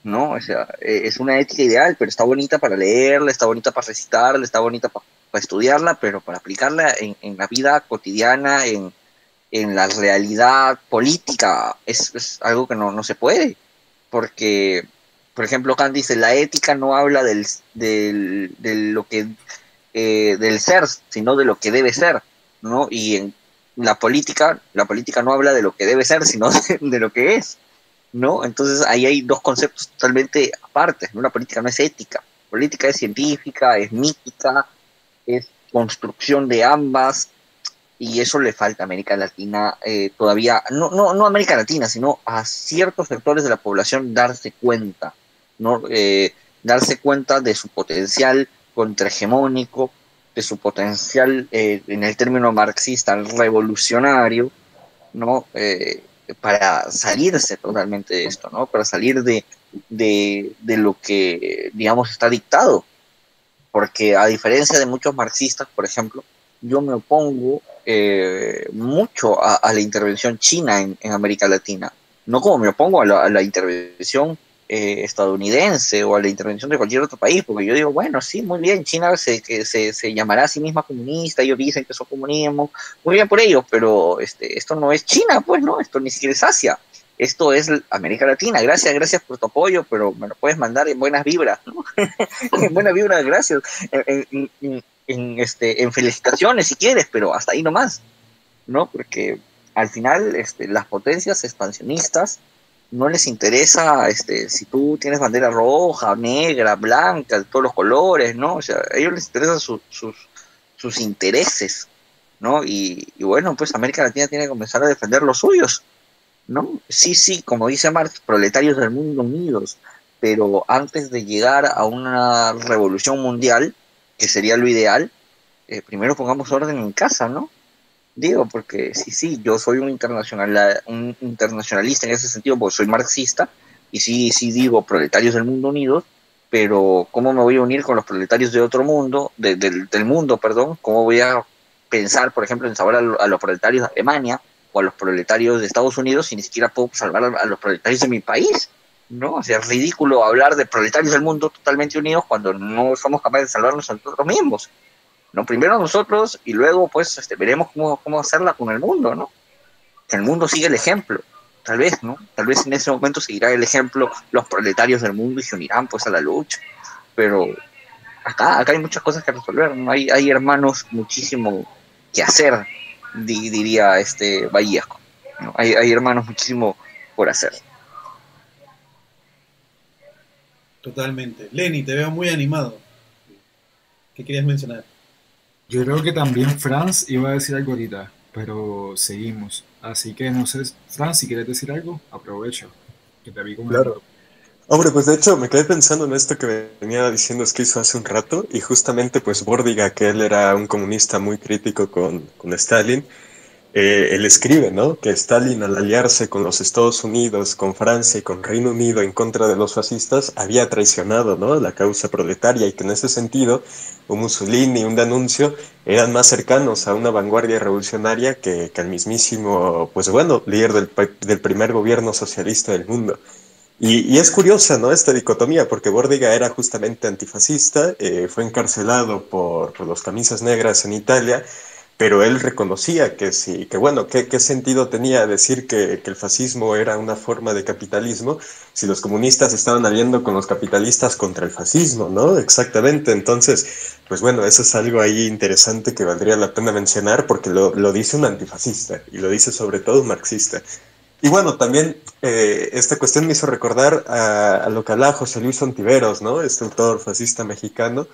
¿no? O sea, e, es una ética ideal, pero está bonita para leerla, está bonita para recitarla, está bonita para, para estudiarla, pero para aplicarla en, en la vida cotidiana, en, en la realidad política, es, algo que no, no, se puede. Porque, por ejemplo, Kant dice, la ética no habla del, del, de lo que, eh, del ser, sino de lo que debe ser. ¿no? Y en la política, la política no habla de lo que debe ser, sino [LAUGHS] de, lo que es, ¿no? Entonces ahí hay dos conceptos totalmente apartes, ¿no? La política no es ética, política es científica, es mítica, es construcción de ambas, y eso le falta a América Latina eh, todavía, no, no, no América Latina, sino a ciertos sectores de la población darse cuenta, ¿no? Eh, darse cuenta de su potencial contrahegemónico, de su potencial eh, en el término marxista revolucionario, ¿no? Eh, para salirse totalmente de esto, ¿no? Para salir de, de, de, lo que, digamos, está dictado. Porque a diferencia de muchos marxistas, por ejemplo, yo me opongo eh, mucho a, la intervención china en, en, América Latina. No como me opongo a la, a la intervención eh, estadounidense o a la intervención de cualquier otro país, porque yo digo, bueno, sí, muy bien, China se, que se, se llamará a sí misma comunista, ellos dicen que son comunismo, muy bien por ellos, pero este, esto no es China, pues no, esto ni siquiera es Asia, esto es América Latina, gracias, gracias por tu apoyo, pero me lo puedes mandar en buenas vibras, [LAUGHS] en buenas vibras, gracias, en, este, en felicitaciones si quieres, pero hasta ahí nomás, ¿no? Porque al final este, las potencias expansionistas no les interesa este, si tú tienes bandera roja, negra, blanca, todos los colores, ¿no? A ellos les interesan su, sus, sus intereses, ¿no? Y, y, bueno, pues América Latina tiene que comenzar a defender los suyos, ¿no? Sí, sí, como dice Marx, proletarios del mundo unidos, pero antes de llegar a una revolución mundial, que sería lo ideal, eh, primero pongamos orden en casa, ¿no? Digo, porque sí, sí, yo soy un, internacional, un internacionalista en ese sentido, porque soy marxista, y sí, sí digo proletarios del mundo unidos, pero ¿cómo me voy a unir con los proletarios de otro mundo, de, del, mundo, perdón? ¿Cómo voy a pensar, por ejemplo, en salvar a, a, los proletarios de Alemania o a los proletarios de Estados Unidos si ni siquiera puedo salvar a, los proletarios de mi país? ¿No? O sea, es ridículo hablar de proletarios del mundo totalmente unidos cuando no somos capaces de salvarnos a nosotros mismos. ¿no? Primero nosotros y luego pues este, veremos cómo, cómo hacerla con el mundo, ¿no? Que el mundo siga el ejemplo, tal vez, ¿no? Tal vez en ese momento seguirá el ejemplo los proletarios del mundo y se unirán pues a la lucha, pero acá, acá hay muchas cosas que resolver, ¿no? Hay, hay hermanos muchísimo que hacer, di, diría este Vallejo, ¿no? Hay, hay hermanos muchísimo por hacer. Totalmente. Lenny, te veo muy animado. ¿Qué querías mencionar? Yo creo que también Franz iba a decir algo ahorita, pero seguimos. Así que no sé, Franz, si quieres decir algo, aprovecho. Que te vi como claro. Hombre, pues de hecho me quedé pensando en esto que venía diciendo Esquizo hace un rato y justamente pues Bordiga, que él era un comunista muy crítico con, con Stalin, eh, él escribe, ¿no? Que Stalin al aliarse con los Estados Unidos, con Francia y con Reino Unido en contra de los fascistas, había traicionado, ¿no? La causa proletaria y que en ese sentido, un Mussolini y un D'Annunzio eran más cercanos a una vanguardia revolucionaria que, que al mismísimo, pues bueno, líder del, del primer gobierno socialista del mundo. Y, es curiosa, ¿no? Esta dicotomía, porque Bordiga era justamente antifascista, eh, fue encarcelado por, los camisas negras en Italia, pero él reconocía que sí, que bueno, ¿qué, sentido tenía decir que, el fascismo era una forma de capitalismo si los comunistas estaban aliando con los capitalistas contra el fascismo, ¿no? Exactamente, entonces, pues bueno, eso es algo ahí interesante que valdría la pena mencionar porque lo dice un antifascista y lo dice sobre todo un marxista. Y bueno, también eh, esta cuestión me hizo recordar a, lo que hablaba José Luis Ontiveros, ¿no? Este autor fascista mexicano,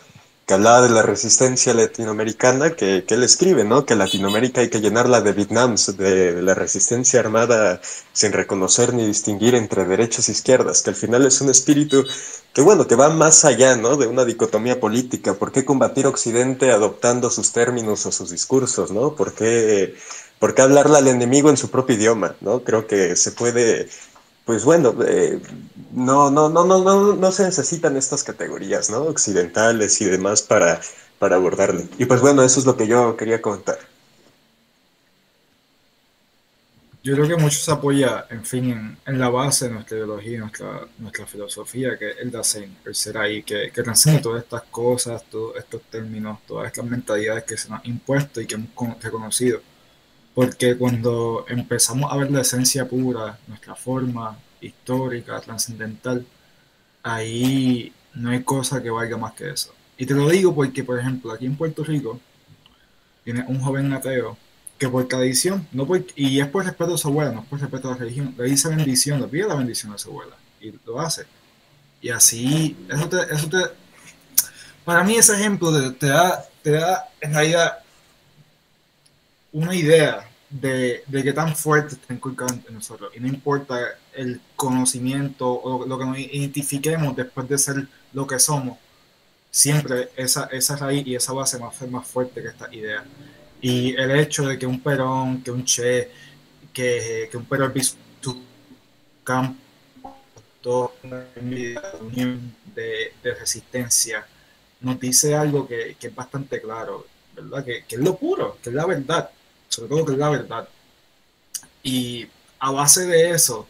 que hablaba de la resistencia latinoamericana, que, que él escribe, ¿no? Que Latinoamérica hay que llenarla de Vietnams, de, de, la resistencia armada sin reconocer ni distinguir entre derechas e izquierdas, que al final es un espíritu que, bueno, que va más allá, ¿no? De una dicotomía política. ¿Por qué combatir Occidente adoptando sus términos o sus discursos, ¿no? ¿Por qué ¿Por qué hablarle al enemigo en su propio idioma? ¿no? Creo que se puede, pues bueno, eh, no, no, no, no, no, no se necesitan estas categorías, ¿no? Occidentales y demás para, para abordarle. Y pues bueno, eso es lo que yo quería comentar. Yo creo que mucho se apoya, en fin, en, la base de nuestra ideología, nuestra, nuestra filosofía, que es el Dasein, el ser ahí, que, que transcende todas estas cosas, todos estos términos, todas estas mentalidades que se nos han impuesto y que hemos reconocido porque cuando empezamos a ver la esencia pura, nuestra forma histórica, trascendental, ahí no hay cosa que valga más que eso. Y te lo digo porque, por ejemplo, aquí en Puerto Rico, tiene un joven ateo que por tradición, no por, y es por respeto a su abuela, no es por respeto a la religión, le dice bendición, le pide la bendición a su abuela, y lo hace. Y así, eso te, eso te para mí ese ejemplo te, te da, te da en realidad una idea de, de qué tan fuerte está inculcado en nosotros. Y no importa el conocimiento o lo que nos identifiquemos después de ser lo que somos, siempre esa, esa raíz y esa base va a ser más fuerte que esta idea. Y el hecho de que un Perón, que un Che, que, que un Perón su campo, de, de resistencia, nos dice algo que, que es bastante claro, ¿verdad? Que, que, es lo puro, que es la verdad sobre todo que es la verdad. Y a base de eso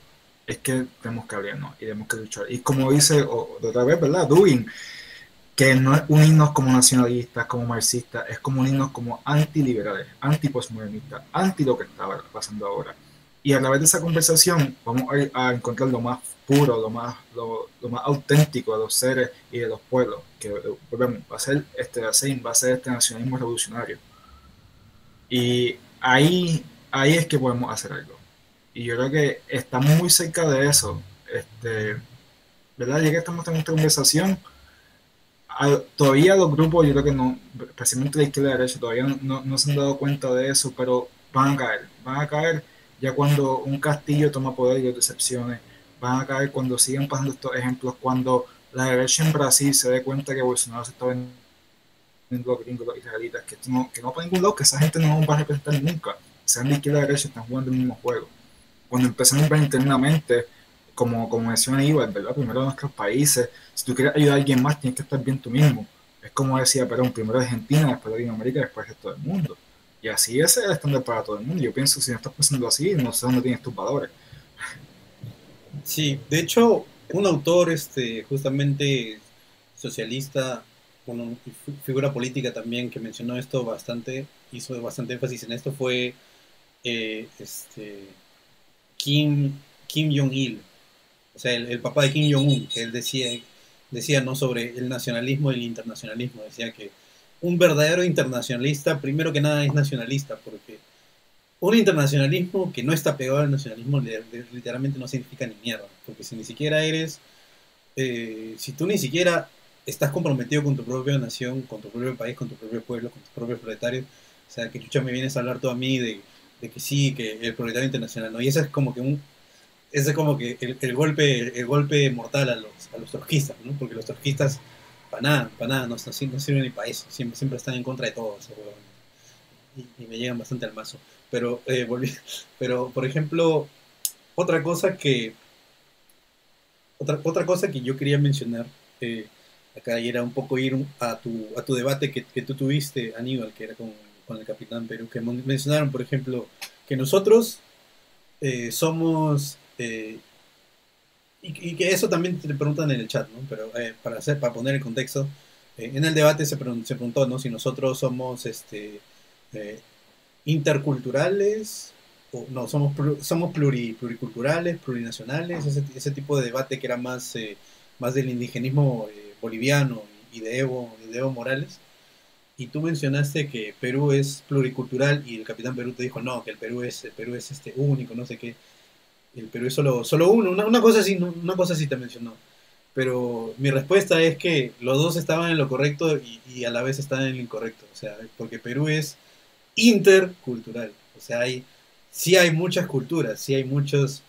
es que tenemos que abrirnos y tenemos que luchar. Y como dice otra vez, ¿verdad? Dugin, que no es unirnos como nacionalistas, como marxistas, es como unirnos como antiliberales, antipostmodernistas, anti lo que está pasando ahora. Y a través de esa conversación vamos a, encontrar lo más puro, lo más, lo, lo, más auténtico de los seres y de los pueblos, que volvemos, va a ser este va a ser este nacionalismo revolucionario. Y ahí, ahí es que podemos hacer algo. Y yo creo que estamos muy cerca de eso. Este, ¿Verdad? Ya que estamos teniendo esta conversación, todavía los grupos, yo creo que no, especialmente la izquierda y la derecha, todavía no, no, se han dado cuenta de eso, pero van a caer. Van a caer ya cuando un castillo toma poder y los decepciones. Van a caer cuando sigan pasando estos ejemplos, cuando la derecha en Brasil se dé cuenta que Bolsonaro se está vendiendo los gringos, los israelitas, que no, que no para ningún lado, que esa gente no va a representar nunca. Sean de izquierda y derecha, están jugando el mismo juego. Cuando empezamos a ver internamente, como, como menciona Iván, ¿verdad? Primero nuestros países, si tú quieres ayudar a alguien más, tienes que estar bien tú mismo. Es como decía Perón, primero Argentina, después Latinoamérica, después el resto del mundo. Y así es el estándar para todo el mundo. Yo pienso, si no estás pensando así, no sé dónde tienes tus valores. Sí, de hecho, un autor este, justamente socialista una figura política también que mencionó esto bastante, hizo bastante énfasis en esto, fue eh, este, Kim, Kim Jong-il, o sea, el, papá de Kim Jong-un, que él decía, decía ¿no? sobre el nacionalismo y el internacionalismo, decía que un verdadero internacionalista, primero que nada, es nacionalista, porque un internacionalismo que no está pegado al nacionalismo literalmente no significa ni mierda, porque si ni siquiera eres, eh, si tú ni siquiera estás comprometido con tu propia nación, con tu propio país, con tu propio pueblo, con tus propios proletarios. O sea, que chucha me vienes a hablar tú a mí de, de, que sí, que el proletario internacional, ¿no? Y eso es como que un ese es como que el, golpe el golpe mortal a los, a los trotskistas, ¿no? Porque los trotskistas, para nada, para nada, no, no, sirven ni para eso, siempre, siempre están en contra de todo, y, y, me llegan bastante al mazo. Pero, eh, [LAUGHS] pero, por ejemplo, otra cosa que, otra, otra cosa que yo quería mencionar, eh, acá era un poco ir a tu, a tu debate que, que tú tuviste, Aníbal, que era con, con el Capitán Perú, que mencionaron, por ejemplo, que nosotros eh, somos... Eh, y, que eso también te preguntan en el chat, ¿no? Pero eh, para, hacer, para poner el contexto, en el debate se, se, preguntó, ¿no? Si nosotros somos este, interculturales o no, somos, somos pluriculturales, plurinacionales, ese, ese, tipo de debate que era más, más del indigenismo boliviano y de Evo, Morales. Y tú mencionaste que Perú es pluricultural y el capitán Perú te dijo, no, que el Perú es, el Perú es este único, no sé qué. El Perú es solo, solo uno, una, cosa así, una cosa así te mencionó. Pero mi respuesta es que los dos estaban en lo correcto y, a la vez estaban en lo incorrecto. O sea, porque Perú es intercultural. O sea, hay, sí hay muchas culturas, sí hay muchas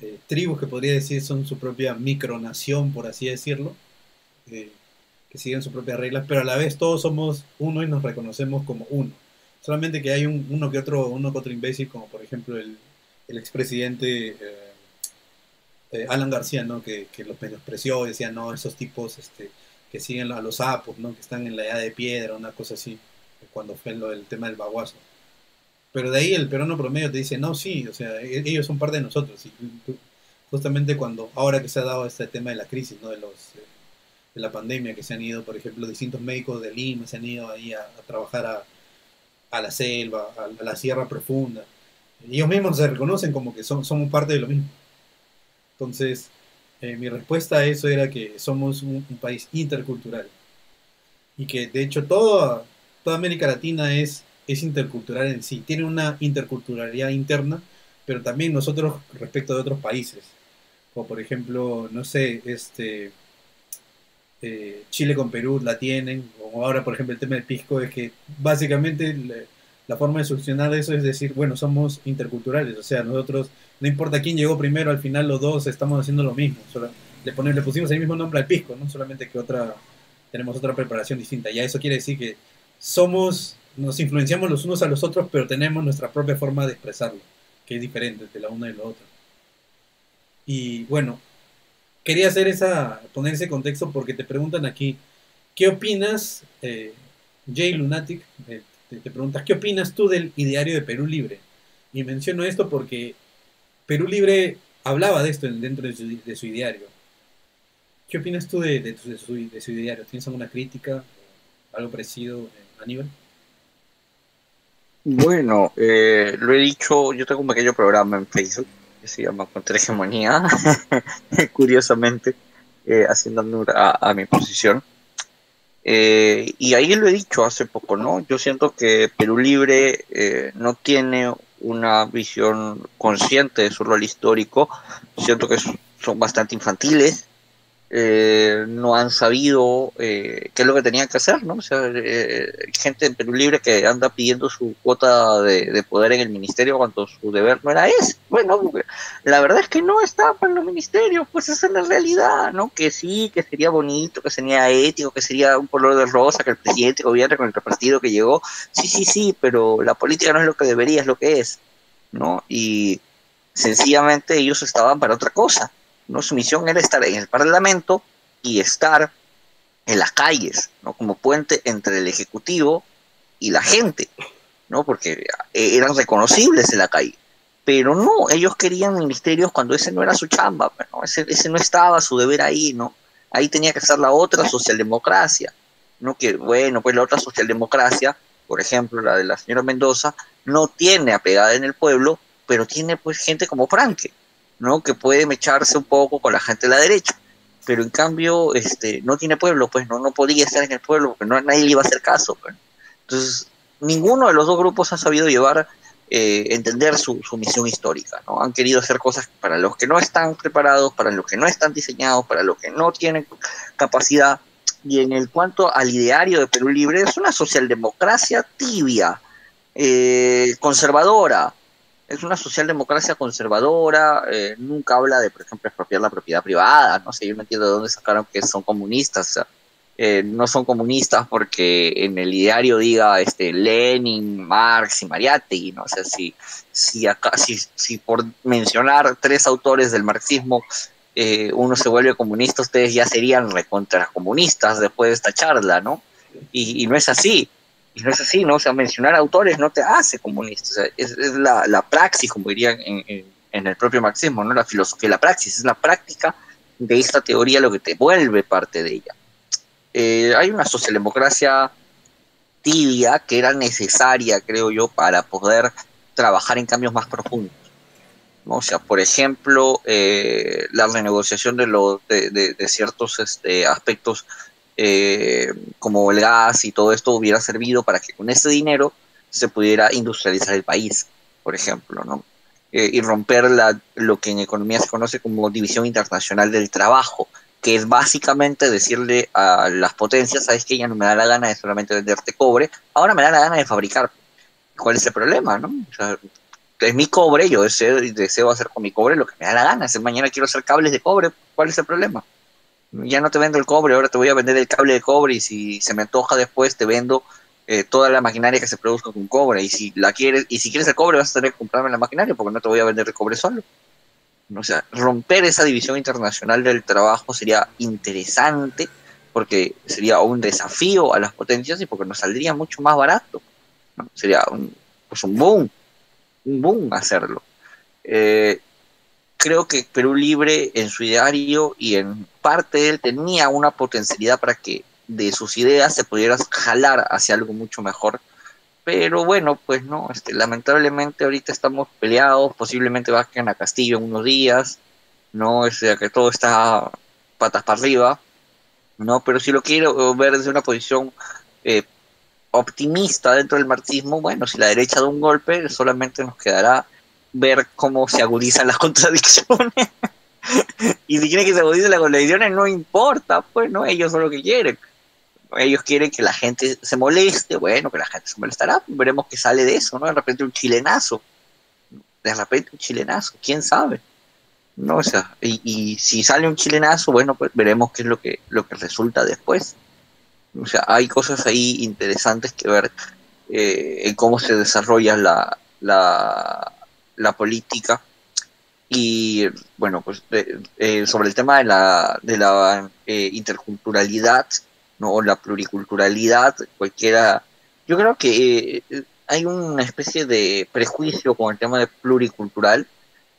eh, tribus que podría decir son su propia micronación, por así decirlo. Que siguen sus propias reglas, pero a la vez todos somos uno y nos reconocemos como uno. Solamente que hay un, uno que otro, uno que otro imbécil, como por ejemplo el, el expresidente eh, eh, Alan García, ¿no? Que, que los menospreció y decía, no, esos tipos este, que siguen a los sapos, ¿no? Que están en la edad de piedra, una cosa así, cuando fue lo, el tema del baguazo. Pero de ahí el peruano promedio te dice, no, sí, o sea, e, ellos son parte de nosotros. Y justamente cuando, ahora que se ha dado este tema de la crisis, ¿no? De los... Eh, de la pandemia, que se han ido, por ejemplo, distintos médicos de Lima, se han ido ahí a, trabajar a, a, la selva, a, la sierra profunda. Ellos mismos se reconocen como que son, somos parte de lo mismo. Entonces, eh, mi respuesta a eso era que somos un, país intercultural y que de hecho toda, toda América Latina es, es intercultural en sí, tiene una interculturalidad interna, pero también nosotros respecto de otros países, como por ejemplo, no sé, este, eh, Chile con Perú la tienen, o ahora por ejemplo el tema del pisco, es que básicamente la forma de solucionar eso es decir, bueno, somos interculturales, o sea, nosotros, no importa quién llegó primero, al final los dos estamos haciendo lo mismo, le, ponemos, le pusimos el mismo nombre al pisco, ¿no? solamente que otra, tenemos otra preparación distinta, ya eso quiere decir que somos, nos influenciamos los unos a los otros, pero tenemos nuestra propia forma de expresarlo, que es diferente de la una y la otra. Y bueno, quería hacer esa, poner ese contexto porque te preguntan aquí, ¿qué opinas, eh, Jay Lunatic? Eh, te, preguntas, ¿qué opinas tú del ideario de Perú Libre? Y menciono esto porque Perú Libre hablaba de esto dentro de su, ideario. ¿Qué opinas tú de, su, ideario? ¿Tienes alguna crítica? ¿Algo parecido, eh, Aníbal? Bueno, eh, lo he dicho, yo tengo un pequeño programa en Facebook que se llama Contrahegemonía, [LAUGHS] curiosamente, eh, haciendo honor a, mi posición. Eh, y ahí lo he dicho hace poco, ¿no? Yo siento que Perú Libre eh, no tiene una visión consciente de su rol histórico, siento que son bastante infantiles, eh, no han sabido eh, qué es lo que tenían que hacer, ¿no? O sea, eh, gente en Perú Libre que anda pidiendo su cuota de, poder en el ministerio cuando su deber no era ese. Bueno, la verdad es que no está en los ministerios, pues esa es la realidad, ¿no? Que sí, que sería bonito, que sería ético, que sería un color de rosa, que el presidente gobierne con el partido que llegó. Sí, sí, sí, pero la política no es lo que debería, es lo que es, ¿no? Y sencillamente ellos estaban para otra cosa ¿no? Su misión era estar en el Parlamento y estar en las calles, ¿no? Como puente entre el Ejecutivo y la gente, ¿no? Porque eh, eran reconocibles en la calle. Pero no, ellos querían ministerios cuando ese no era su chamba, ¿no? ese, ese no estaba su deber ahí, ¿no? Ahí tenía que estar la otra socialdemocracia, ¿no? Que, bueno, pues la otra socialdemocracia, por ejemplo, la de la señora Mendoza, no tiene apegada en el pueblo, pero tiene pues gente como Franque, ¿no? Que puede mecharse un poco con la gente de la derecha, pero en cambio este, no tiene pueblo, pues no, no podía estar en el pueblo, porque no, nadie le iba a hacer caso. Pues. Entonces, ninguno de los dos grupos ha sabido llevar, eh, entender su, su, misión histórica, ¿no? Han querido hacer cosas para los que no están preparados, para los que no están diseñados, para los que no tienen capacidad. Y en el cuanto al ideario de Perú Libre, es una socialdemocracia tibia, eh, conservadora, es una socialdemocracia conservadora, eh, nunca habla de, por ejemplo, expropiar la propiedad privada, no sé, yo no entiendo de dónde sacaron que son comunistas, eh, no son comunistas porque en el diario diga este Lenin, Marx y Mariátegui, ¿no? O sea, si, si, si, si por mencionar tres autores del marxismo eh, uno se vuelve comunista, ustedes ya serían recontra comunistas después de esta charla, ¿no? Y, no es así, y no es así, ¿no? O sea, mencionar autores no te hace comunista, o sea, es, la, la, praxis, como dirían en, en, el propio marxismo, ¿no? La filosofía, la praxis, es la práctica de esta teoría lo que te vuelve parte de ella. Eh, hay una socialdemocracia tibia que era necesaria, creo yo, para poder trabajar en cambios más profundos. O sea, por ejemplo, eh, la renegociación de, los de, ciertos este, aspectos eh, como el gas y todo esto hubiera servido para que con ese dinero se pudiera industrializar el país, por ejemplo, ¿no? y romper la, lo que en economía se conoce como división internacional del trabajo, que es básicamente decirle a las potencias, sabes que ya no me da la gana de solamente venderte cobre, ahora me da la gana de fabricar. ¿Cuál es el problema? ¿no? Es mi cobre, yo deseo, deseo hacer con mi cobre lo que me da la gana. Si mañana quiero hacer cables de cobre, ¿cuál es el problema? Ya no te vendo el cobre, ahora te voy a vender el cable de cobre y si se me antoja después te vendo eh, toda la maquinaria que se produzca con cobre. Y si la quieres, y si quieres el cobre vas a tener que comprarme la maquinaria porque no te voy a vender el cobre solo. O sea, romper esa división internacional del trabajo sería interesante porque sería un desafío a las potencias y porque nos saldría mucho más barato. Sería un, pues un boom, un boom hacerlo. Eh, creo que Perú Libre en su ideario y en parte de él tenía una potencialidad para que de sus ideas se pudiera jalar hacia algo mucho mejor. Pero bueno, pues no, este, lamentablemente ahorita estamos peleados, posiblemente vayan a Castillo en unos días, no, es sea, que todo está patas para arriba, no, pero si lo quiero ver desde una posición eh, optimista dentro del marxismo, bueno, si la derecha da un golpe, solamente nos quedará ver cómo se agudizan las [LAUGHS] contradicciones. y si quieren que se agudicen las contradicciones, no importa, pues no, ellos son lo que quieren ellos quieren que la gente se moleste, bueno, que la gente se molestará, veremos qué sale de eso, ¿no? De repente un chilenazo, de repente un chilenazo, quién sabe, ¿no? O sea, y, si sale un chilenazo, bueno, pues veremos qué es lo que, lo que resulta después. O sea, hay cosas ahí interesantes que ver eh, en cómo se desarrolla la, la, la política. Y bueno, pues eh, sobre el tema de la, de la eh, interculturalidad, ¿no? la pluriculturalidad, cualquiera. Yo creo que eh, hay una especie de prejuicio con el tema de pluricultural.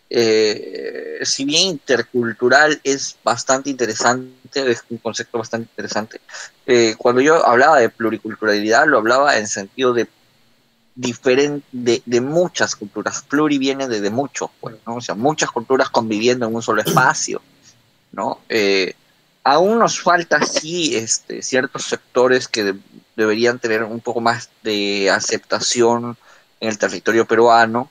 Si bien intercultural es bastante interesante, es un concepto bastante interesante, cuando yo hablaba de pluriculturalidad lo hablaba en sentido de diferente de, muchas culturas. Pluri viene de, muchos, pues, ¿no? O sea, muchas culturas conviviendo en un solo espacio, ¿no? aún nos falta sí este, ciertos sectores que deberían tener un poco más de aceptación en el territorio peruano.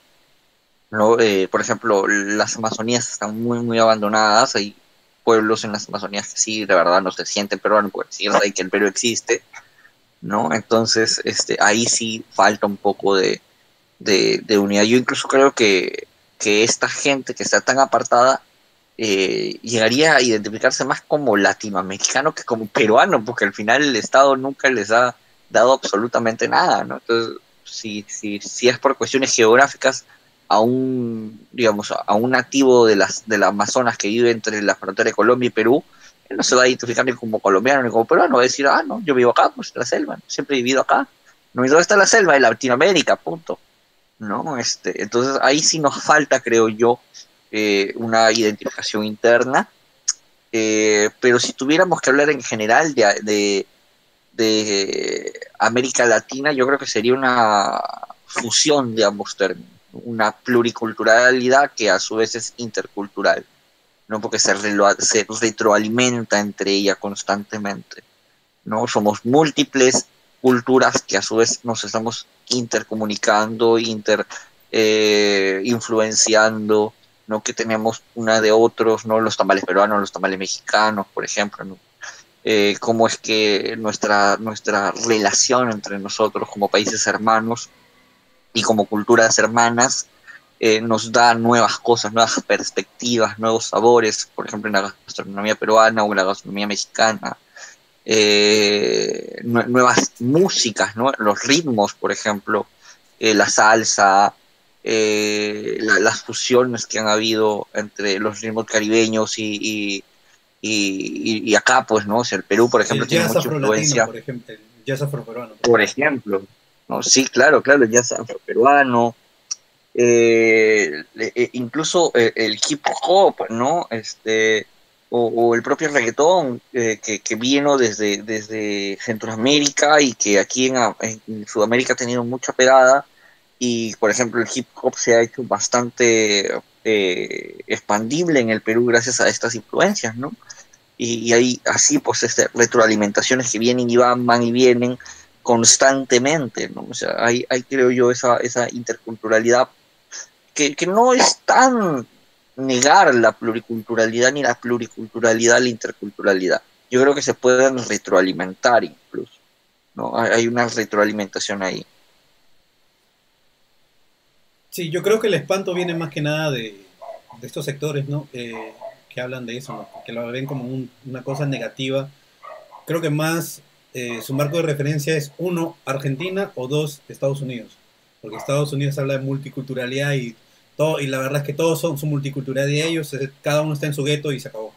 ¿no? Eh, por ejemplo, las Amazonías están muy, muy abandonadas. Hay pueblos en las Amazonías que sí, de verdad, no se sienten peruanos, porque sí saben que el Perú existe. ¿No? Entonces, este, ahí sí falta un poco de, de, unidad. Yo incluso creo que, que esta gente que está tan apartada eh, llegaría a identificarse más como latinoamericano que como peruano, porque al final el Estado nunca les ha dado absolutamente nada, ¿no? Entonces, si, si, si es por cuestiones geográficas, a un, digamos, a un nativo de las del Amazonas que vive entre la frontera de Colombia y Perú, no se va a identificar ni como colombiano ni como peruano, va a decir, ah, no, yo vivo acá, pues en la selva, siempre he vivido acá. No, ¿y dónde está la selva? En Latinoamérica, punto. ¿No? Este, entonces ahí sí nos falta, creo yo, eh, una identificación interna. Eh, pero si tuviéramos que hablar en general de, de, América Latina, yo creo que sería una fusión de ambos términos, una pluriculturalidad que a su vez es intercultural, ¿no? porque se, se retroalimenta entre ella constantemente. ¿no? Somos múltiples culturas que a su vez nos estamos intercomunicando, inter eh, influenciando, ¿no? Que tenemos una de otros, ¿no? Los tamales peruanos, los tamales mexicanos, por ejemplo. Eh, cómo es que nuestra, nuestra relación entre nosotros como países hermanos y como culturas hermanas eh, nos da nuevas cosas, nuevas perspectivas, nuevos sabores, por ejemplo en la gastronomía peruana o en la gastronomía mexicana, eh, nuevas músicas, ¿no? los ritmos, por ejemplo, eh, la salsa, eh, las fusiones que han habido entre los ritmos caribeños y, y, acá, pues, ¿no? O sea, el Perú, por ejemplo, tiene mucha influencia. Por ejemplo, el jazz afroperuano. Por ejemplo, ¿no? Sí, claro, claro, el jazz afroperuano. Eh, incluso el hip hop, ¿no? Este, o, el propio reggaetón eh, que, vino desde, desde Centroamérica y que aquí en, Sudamérica ha tenido mucha pegada y por ejemplo el hip hop se ha hecho bastante eh, expandible en el Perú gracias a estas influencias, ¿no? Y, hay así pues este, retroalimentaciones que vienen y van, van y vienen constantemente, ¿no? O sea, hay, hay creo yo esa, esa interculturalidad que, que no es tan negar la pluriculturalidad ni la pluriculturalidad la interculturalidad. Yo creo que se pueden retroalimentar incluso. ¿no? Hay una retroalimentación ahí. Sí, yo creo que el espanto viene más que nada de, estos sectores, ¿no? que hablan de eso, que lo ven como una cosa negativa. Creo que más eh, su marco de referencia es uno, Argentina o dos, Estados Unidos. Porque Estados Unidos habla de multiculturalidad y y la verdad es que todos son su multiculturalidad de ellos, cada uno está en su gueto y se acabó.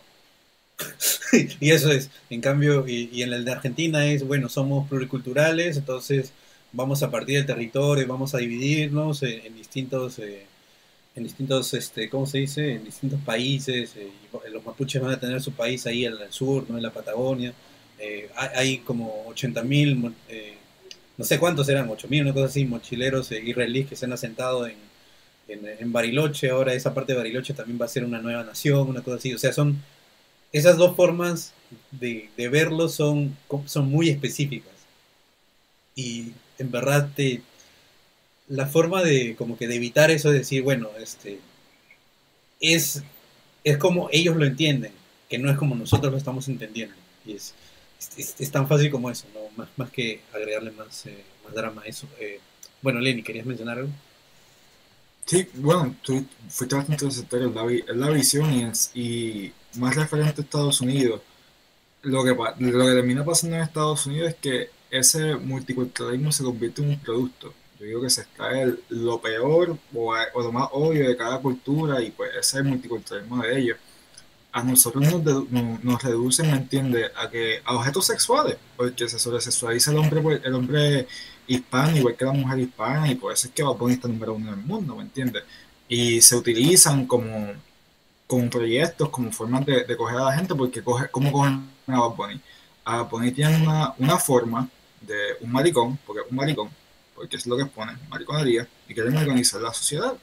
[LAUGHS] y eso es, en cambio, y, en el de Argentina es, bueno, somos pluriculturales, entonces vamos a partir del territorio, vamos a dividirnos en, distintos, eh, en distintos, este, ¿cómo se dice? En distintos países, eh, los mapuches van a tener su país ahí el sur, ¿no? En la Patagonia, eh, hay, como 80 mil, no sé cuántos eran, 8 mil, una cosa así, mochileros israelíes que se han asentado en en, Bariloche, ahora esa parte de Bariloche también va a ser una nueva nación, una cosa así. O sea, son esas dos formas de, verlo son, son muy específicas. Y en verdad te, la forma de como que de evitar eso es decir, bueno, este es, es como ellos lo entienden, que no es como nosotros lo estamos entendiendo. Y es, es, tan fácil como eso, ¿no? más, más que agregarle más, eh, más drama a eso. Eh, bueno, Lenny, ¿querías mencionar algo? Sí, bueno, tú fuiste bastante sector la, la visión y, y más referente a Estados Unidos. Lo que, lo que termina pasando en Estados Unidos es que ese multiculturalismo se convierte en un producto. Yo digo que se extrae lo peor o, lo más obvio de cada cultura y pues ese es multiculturalismo de ellos. A nosotros nos, nos, reducen, ¿me entiendes?, a, que, a objetos sexuales, porque se sobresexualiza el hombre, pues, el hombre hispana, igual que la mujer hispana, y por eso es que Bad Bunny está número uno en el mundo, ¿me entiendes? Y se utilizan como, como proyectos, como formas de, de coger a la gente, porque coge, ¿cómo cogen a Bad Bunny? A Bad Bunny tiene una, una forma de un maricón, porque un maricón, porque es lo que pone, mariconería, y quieren mariconizar la sociedad.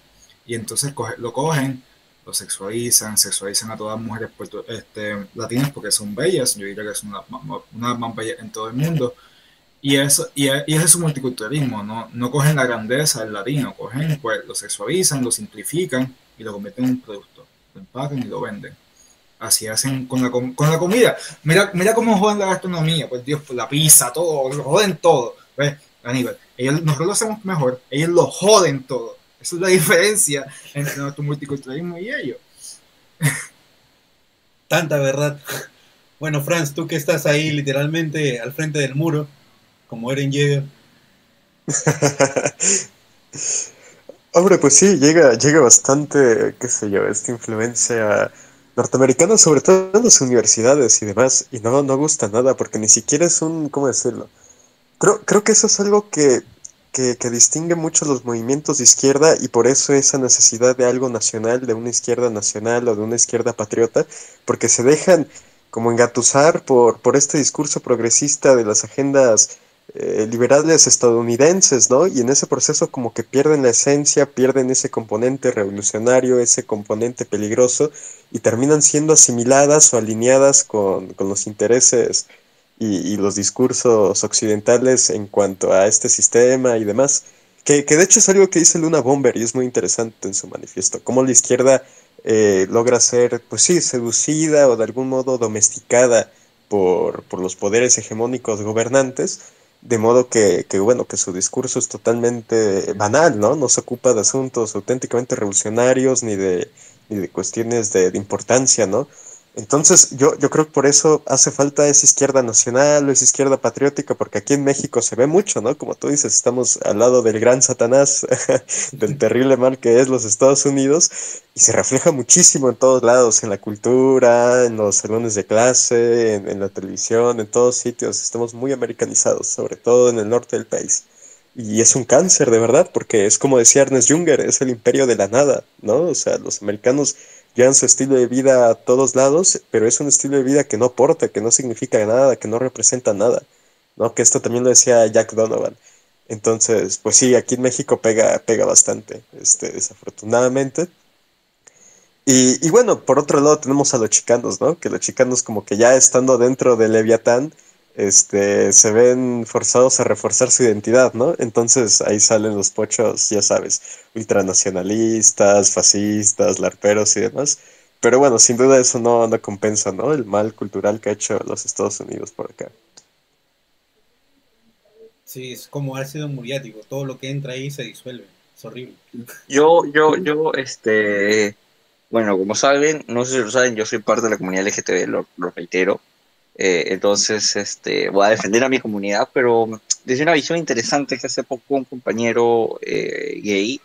Y entonces lo cogen, lo sexualizan, sexualizan a todas las mujeres este, latinas porque son bellas, yo diría que son una, una más bellas en todo el mundo y eso, y, ese es su multiculturalismo, ¿no? no cogen la grandeza del latino, cogen, pues lo sexualizan, lo simplifican y lo convierten en un producto. Lo empacan y lo venden. Así hacen con la, con la comida. Mira, mira cómo joden la gastronomía, pues Dios, pues la pizza, todo, lo joden todo. ¿Ves? Aníbal, ellos, nosotros lo hacemos mejor, ellos lo joden todo. Esa es la [LAUGHS] diferencia entre nuestro multiculturalismo y ellos. Tanta verdad. Bueno, Franz, tú que estás ahí literalmente al frente del muro, como Eren llega. [LAUGHS] Hombre, pues sí, llega, llega bastante, qué sé yo, esta influencia norteamericana, sobre todo en las universidades y demás, y no, no gusta nada, porque ni siquiera es un, ¿cómo decirlo? Creo, creo que eso es algo que, que, que, distingue mucho los movimientos de izquierda y por eso esa necesidad de algo nacional, de una izquierda nacional o de una izquierda patriota, porque se dejan como engatusar por, por este discurso progresista de las agendas eh, liberales estadounidenses, ¿no? Y en ese proceso como que pierden la esencia, pierden ese componente revolucionario, ese componente peligroso, y terminan siendo asimiladas o alineadas con, los intereses y, los discursos occidentales en cuanto a este sistema y demás. Que, de hecho es algo que dice Luna Bomber y es muy interesante en su manifiesto, cómo la izquierda eh, logra ser, pues sí, seducida o de algún modo domesticada por, por los poderes hegemónicos gobernantes, de modo que, bueno, que su discurso es totalmente banal, ¿no? No se ocupa de asuntos auténticamente revolucionarios ni de, ni de cuestiones de, importancia, ¿no? Entonces, yo, yo creo que por eso hace falta esa izquierda nacional o esa izquierda patriótica, porque aquí en México se ve mucho, ¿no? Como tú dices, estamos al lado del gran Satanás, [LAUGHS] del terrible mal que es los Estados Unidos, y se refleja muchísimo en todos lados, en la cultura, en los salones de clase, en, en la televisión, en todos sitios. Estamos muy americanizados, sobre todo en el norte del país. Y es un cáncer, de verdad, porque es como decía Ernest Junger, es el imperio de la nada, ¿no? O sea, los americanos llevan su estilo de vida a todos lados, pero es un estilo de vida que no aporta, que no significa nada, que no representa nada, ¿no? Que esto también lo decía Jack Donovan. Entonces, pues sí, aquí en México pega, pega bastante, este, desafortunadamente. Y, y bueno, por otro lado tenemos a los chicanos, ¿no? Que los chicanos como que ya estando dentro del Leviatán, este, se ven forzados a reforzar su identidad, ¿no? Entonces ahí salen los pochos, ya sabes, ultranacionalistas, fascistas, larperos y demás. Pero bueno, sin duda eso no, no compensa, ¿no? El mal cultural que ha hecho los Estados Unidos por acá. Sí, es como ácido muriático, todo lo que entra ahí se disuelve, es horrible. Yo, yo, yo, este, bueno, como saben, no sé si lo saben, yo soy parte de la comunidad LGTB, lo, lo reitero. Eh, entonces, este, voy a defender a mi comunidad, pero desde una visión interesante que hace poco un compañero eh, gay,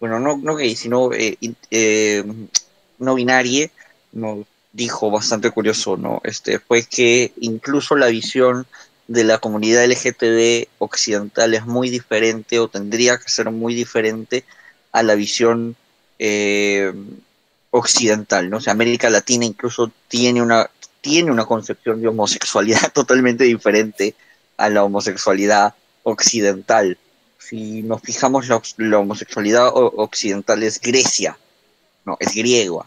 bueno, no, no gay, sino eh, eh, no binario, nos dijo bastante curioso, ¿no? Este, fue que incluso la visión de la comunidad LGTB occidental es muy diferente o tendría que ser muy diferente a la visión occidental, ¿no? Sea, América Latina incluso tiene una, tiene una concepción de homosexualidad [LAUGHS] totalmente diferente a la homosexualidad occidental. Si nos fijamos, la, la homosexualidad occidental es Grecia, no, es griega.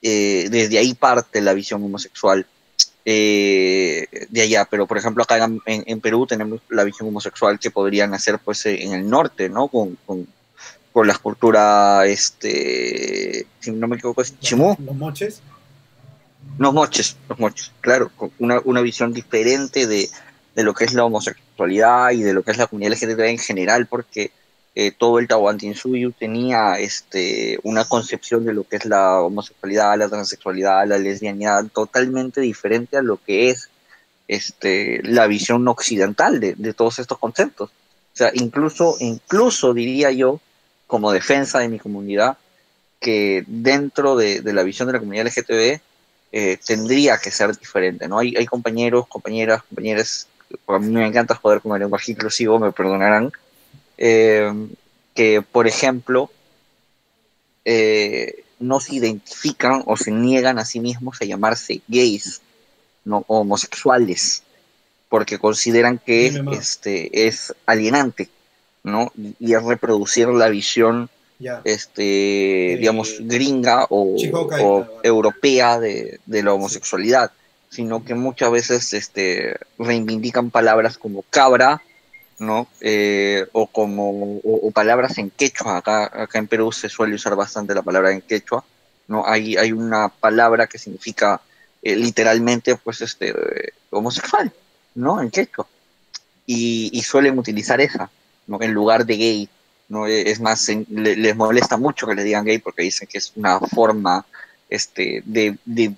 Eh, desde ahí parte la visión homosexual eh, de allá, pero por ejemplo acá en, Perú tenemos la visión homosexual que podrían hacer pues en el norte, ¿no? Con, con, con la cultura, este, si no me equivoco, es Chimú. Los moches, Los moches, los moches, claro, una, una visión diferente de, de lo que es la homosexualidad y de lo que es la comunidad LGTB en general, porque eh, todo el Tahuantinsuyo tenía este, una concepción de lo que es la homosexualidad, la transexualidad, la lesbianidad, totalmente diferente a lo que es este, la visión occidental de, de todos estos conceptos. O sea, incluso, incluso diría yo, como defensa de mi comunidad, que dentro de, de la visión de la comunidad LGTB, eh, tendría que ser diferente, ¿no? Hay, hay compañeros, compañeras, compañeras, a mí me encanta joder con el lenguaje inclusivo, me perdonarán, eh, que, por ejemplo, eh, no se identifican o se niegan a sí mismos a llamarse gays, ¿no? O homosexuales, porque consideran que este, es alienante, ¿no? Y, y es reproducir la visión este, Eh, digamos, gringa o, europea de, de la homosexualidad, sino que muchas veces este, reivindican palabras como cabra, ¿no? Eh, o como o, o palabras en quechua. Acá, acá en Perú se suele usar bastante la palabra en quechua, ¿no? Hay, hay una palabra que significa eh, literalmente, pues, este, homosexual, ¿no? En quechua. Y, y suelen utilizar esa, ¿no? En lugar de gay, ¿no? Eh, Es más, le- les molesta mucho que le digan gay porque dicen que es una forma este, de, de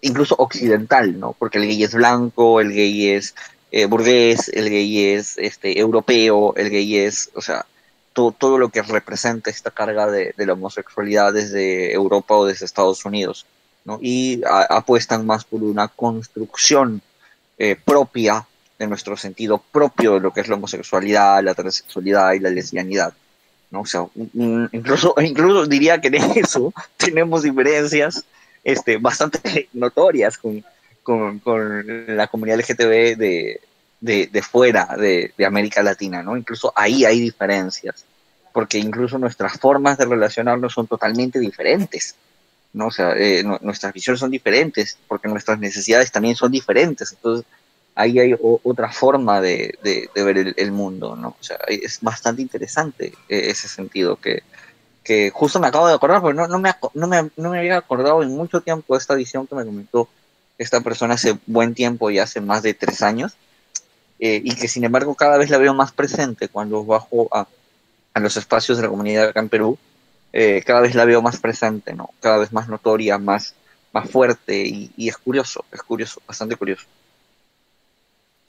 incluso occidental, ¿no? Porque el gay es blanco, el gay es eh, burgués, el gay es este, europeo, el gay es, o sea, todo, todo lo que representa esta carga de, de la homosexualidad desde Europa o desde Estados Unidos, ¿no? Y a- apuestan más por una construcción eh, propia de nuestro sentido propio de lo que es la homosexualidad, la transexualidad y la lesbianidad. ¿no? O sea, incluso, [LAUGHS] incluso diría que en eso [LAUGHS] tenemos diferencias este, bastante [LAUGHS] notorias con, con, con la comunidad LGTB de, de, de fuera de, de América Latina, ¿no? Incluso ahí hay diferencias, porque incluso nuestras formas de relacionarnos son totalmente diferentes, ¿no? O sea, eh, nu- nuestras visiones son diferentes, porque nuestras necesidades también son diferentes, entonces ahí hay otra forma de, ver el, mundo, ¿no? O sea, es bastante interesante eh, ese sentido que, que justo me acabo de acordar, porque no, no, me, no, me, no me había acordado en mucho tiempo esta visión que me comentó esta persona hace buen tiempo y hace más de tres años, eh, y que sin embargo cada vez la veo más presente cuando bajo a, a los espacios de la comunidad acá en Perú, eh, cada vez la veo más presente, ¿no? Cada vez más notoria, más, más fuerte y es curioso, es curioso, bastante curioso.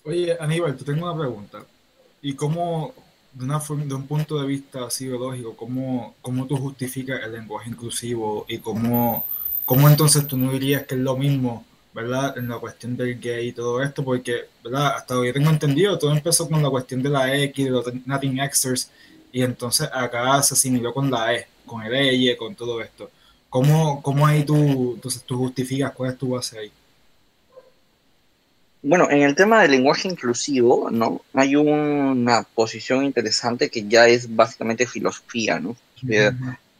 Oye, Aníbal, te tengo una pregunta. ¿Y cómo, de, una forma, de un punto de vista así biológico, cómo, cómo tú justificas el lenguaje inclusivo y cómo, cómo entonces tú no dirías que es lo mismo, ¿verdad? En la cuestión del gay y todo esto, porque, ¿verdad? Hasta que tengo entendido, todo empezó con la cuestión de la X, de los Nothing Xers, y entonces acá se asimiló con la E, con el EY, con todo esto. ¿Cómo, cómo ahí tú, entonces, tú justificas cuál es tu base ahí? Bueno, en el tema del lenguaje inclusivo, ¿no? Hay una posición interesante que ya es básicamente filosofía, ¿no? De-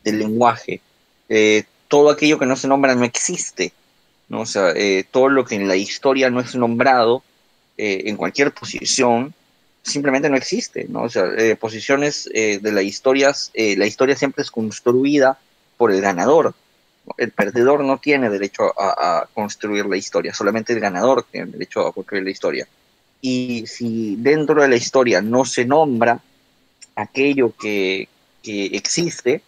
del lenguaje. Eh, todo aquello que no se nombra no existe, ¿no? O sea, eh, todo lo que en la historia no es nombrado, eh, en cualquier posición, simplemente no existe, ¿no? O sea, eh, posiciones eh, de la historia, eh, la historia siempre es construida por el ganador. El perdedor no tiene derecho a, a construir la historia, solamente el ganador tiene derecho a construir la historia. Y si dentro de la historia no se nombra aquello que, que existe,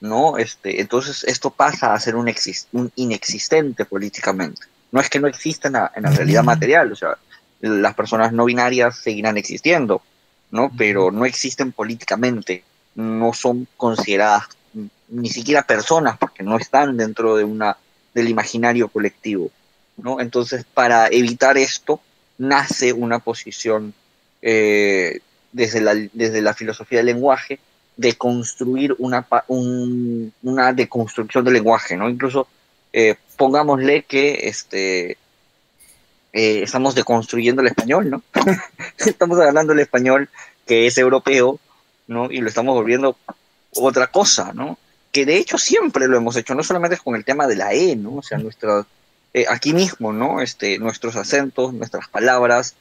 ¿no? Este, entonces esto pasa a ser un, exis- un inexistente políticamente. No es que no exista en la, en la realidad material, o sea, las personas no binarias seguirán existiendo, ¿no? Pero no existen políticamente, no son consideradas ni siquiera personas porque no están dentro de una del imaginario colectivo, ¿no? Entonces, para evitar esto, nace una posición eh, desde, la, desde la filosofía del lenguaje de construir una, un- una deconstrucción del lenguaje, ¿no? Incluso eh, pongámosle que este, eh, estamos deconstruyendo el español, ¿no? [LAUGHS] estamos hablando el español que es europeo, ¿no? Y lo estamos volviendo otra cosa, ¿no? Que de hecho siempre lo hemos hecho, no solamente con el tema de la E, ¿no? O sea, nuestra, eh, aquí mismo, ¿no? Este, nuestros acentos, nuestras palabras,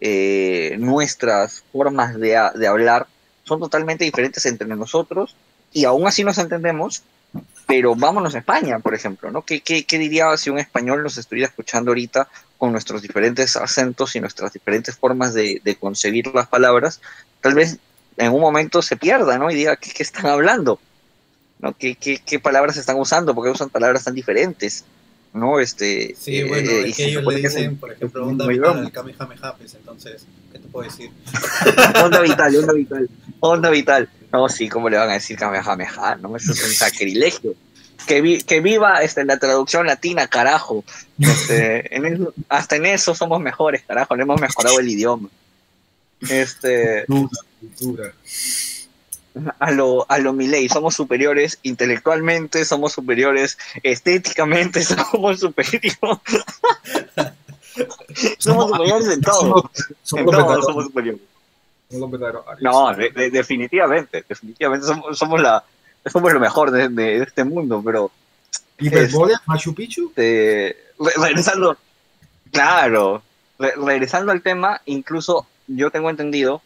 eh, nuestras formas de, de hablar son totalmente diferentes entre nosotros y aún así nos entendemos, pero vámonos a España, por ejemplo, ¿no? ¿Qué, qué, qué diría si un español nos estuviera escuchando ahorita con nuestros diferentes acentos y nuestras diferentes formas de, de concebir las palabras? Tal vez en un momento se pierda, ¿no? Y diga, ¿qué, qué están hablando? ¿No? ¿Qué, qué, qué palabras están usando? ¿Por qué usan palabras tan diferentes? ¿No? Este, Sí, eh, bueno, eh, es que ellos le dicen, por ejemplo, onda vital al Kamehameha, pues, entonces, ¿qué te puedo decir? [LAUGHS] Onda vital, onda vital, onda vital. No, sí, ¿cómo le van a decir Kamehameha? No, eso es un sacrilegio. Que, vi- que viva este, la traducción latina, carajo. Este, en hasta en eso somos mejores, carajo, le hemos mejorado el idioma. Este, Cultura, cultura. A lo, a lo Milei, somos superiores intelectualmente, somos superiores estéticamente, [LAUGHS] somos superiores. [LAUGHS] somos superiores en todo. Somos, En todo somos superiores. arios. No, de- de- definitivamente, definitivamente somos, somos la somos lo mejor de, de este mundo, pero Hiperborea, Machu Picchu. este, re- regresando, claro, re- regresando al tema, incluso yo tengo entendido,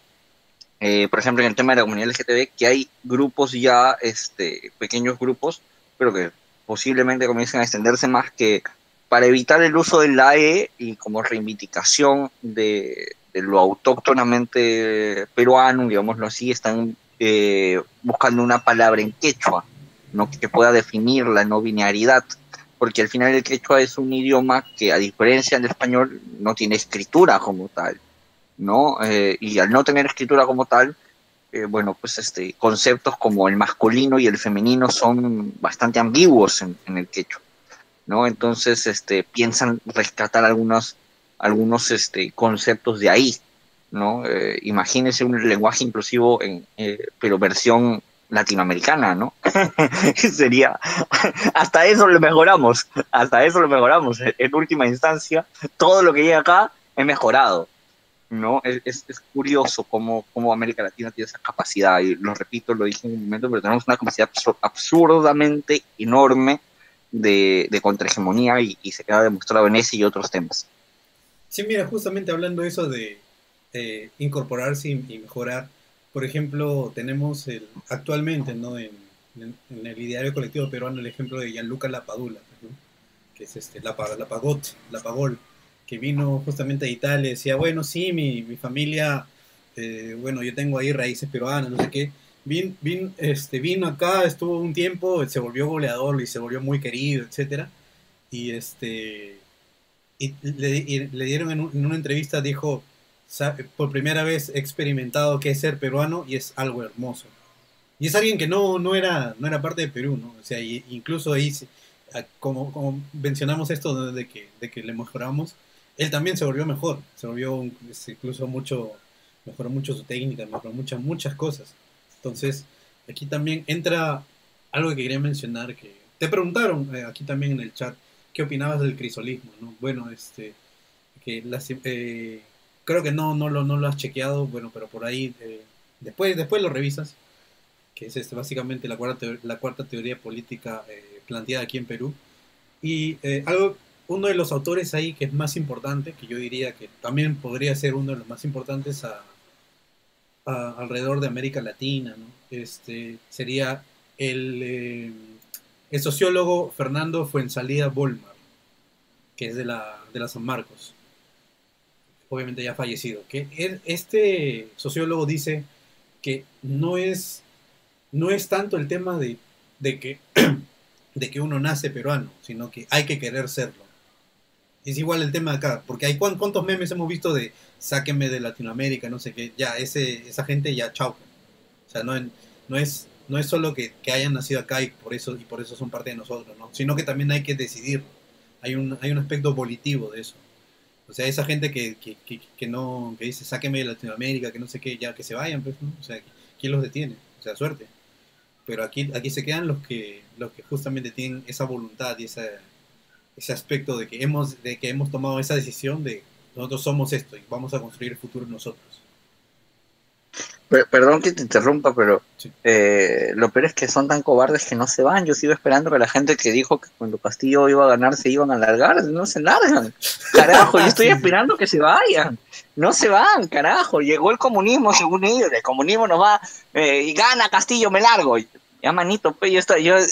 eh, por ejemplo, en el tema de la comunidad LGTB, que hay grupos ya, este, pequeños grupos, pero que posiblemente comiencen a extenderse más que para evitar el uso de la E y como reivindicación de, de lo autóctonamente peruano, digámoslo así, están eh, buscando una palabra en quechua, ¿no? que pueda definir la no binariedad, porque al final el quechua es un idioma que a diferencia del español no tiene escritura como tal, ¿no? Eh, y al no tener escritura como tal, eh, bueno, pues este, conceptos como el masculino y el femenino son bastante ambiguos en, el quechua, ¿no? Entonces, este, piensan rescatar algunos, algunos este, conceptos de ahí, ¿no? Eh, imagínense un lenguaje inclusivo, en, eh, pero versión latinoamericana, ¿no? [LAUGHS] Sería, [LAUGHS] hasta eso lo mejoramos, hasta eso lo mejoramos. En última instancia, todo lo que llega acá es mejorado, ¿no? Es, es, curioso cómo, cómo América Latina tiene esa capacidad, y lo repito, lo dije en un momento, pero tenemos una capacidad absur- absurdamente enorme de, de contrahegemonía y, se queda demostrado en ese y otros temas. Sí, mira, justamente hablando eso de eh, incorporarse y, mejorar, por ejemplo, tenemos el, actualmente, ¿no? En, el ideario colectivo peruano el ejemplo de Gianluca Lapadula, que es este, Lapa- Lapagot, Lapagol, que vino justamente de Italia decía, bueno, sí, mi, mi familia, eh, bueno, yo tengo ahí raíces peruanas, no sé qué. Vin, vin- este, vino acá, estuvo un tiempo, se volvió goleador y se volvió muy querido, etcétera. y este y le, y le dieron en, un- en una entrevista, dijo, "Sa- por primera vez he experimentado qué es ser peruano y es algo hermoso. Y es alguien que no, no, era, no era parte de Perú, ¿no? O sea, y- incluso ahí, como, como mencionamos esto de que, de que le mejoramos, él también se volvió mejor, se volvió un- incluso mucho, mejoró mucho su técnica, mejoró muchas, muchas cosas. Entonces, aquí también entra algo que quería mencionar, que te preguntaron eh, aquí también en el chat, ¿qué opinabas del crisolismo? ¿no? Bueno, este, que las, eh, creo que no, no, lo, no lo has chequeado, bueno, pero por ahí, eh, después, después lo revisas, que es este, básicamente la cuarta, la cuarta teoría política eh, planteada aquí en Perú. Y algo, uno de los autores ahí que es más importante, que yo diría que también podría ser uno de los más importantes alrededor de América Latina, ¿no? este, sería el, eh, el sociólogo Fernando Fuensalida Bolmar, que es de la, de la San Marcos, obviamente ya fallecido, que este sociólogo dice que no es, no es tanto el tema de, de que, [CLEARS THROAT] de que uno nace peruano, sino que hay que querer serlo. Es igual el tema acá, porque hay cuán- cuántos memes hemos visto de sáquenme de Latinoamérica, no sé qué, ya ese, esa gente ya chau. O sea, no, no es, no es solo que, que hayan nacido acá y por eso, y por eso son parte de nosotros, ¿no? sino que también hay que decidirlo. Hay un, hay un aspecto volitivo de eso. O sea, esa gente que, que, que, que no, que dice sáquenme de Latinoamérica, que no sé qué, ya que se vayan, pues, ¿no? O sea, ¿quién los detiene? O sea, suerte. Pero aquí, aquí se quedan los que, los que justamente tienen esa voluntad y esa, ese aspecto de que hemos, de que hemos tomado esa decisión de nosotros somos esto y vamos a construir el futuro nosotros. Per- perdón que te interrumpa, pero Sí. eh, lo peor es que son tan cobardes que no se van. Yo sigo esperando que la gente que dijo que cuando Castillo iba a ganar se iban a largar, no se largan. Carajo, yo estoy [LAUGHS] esperando que se vayan. No se van, carajo. Llegó el comunismo, según ellos. El comunismo nos va eh, y gana Castillo, me largo. Ya, manito, pues yo, estaba, yo eh,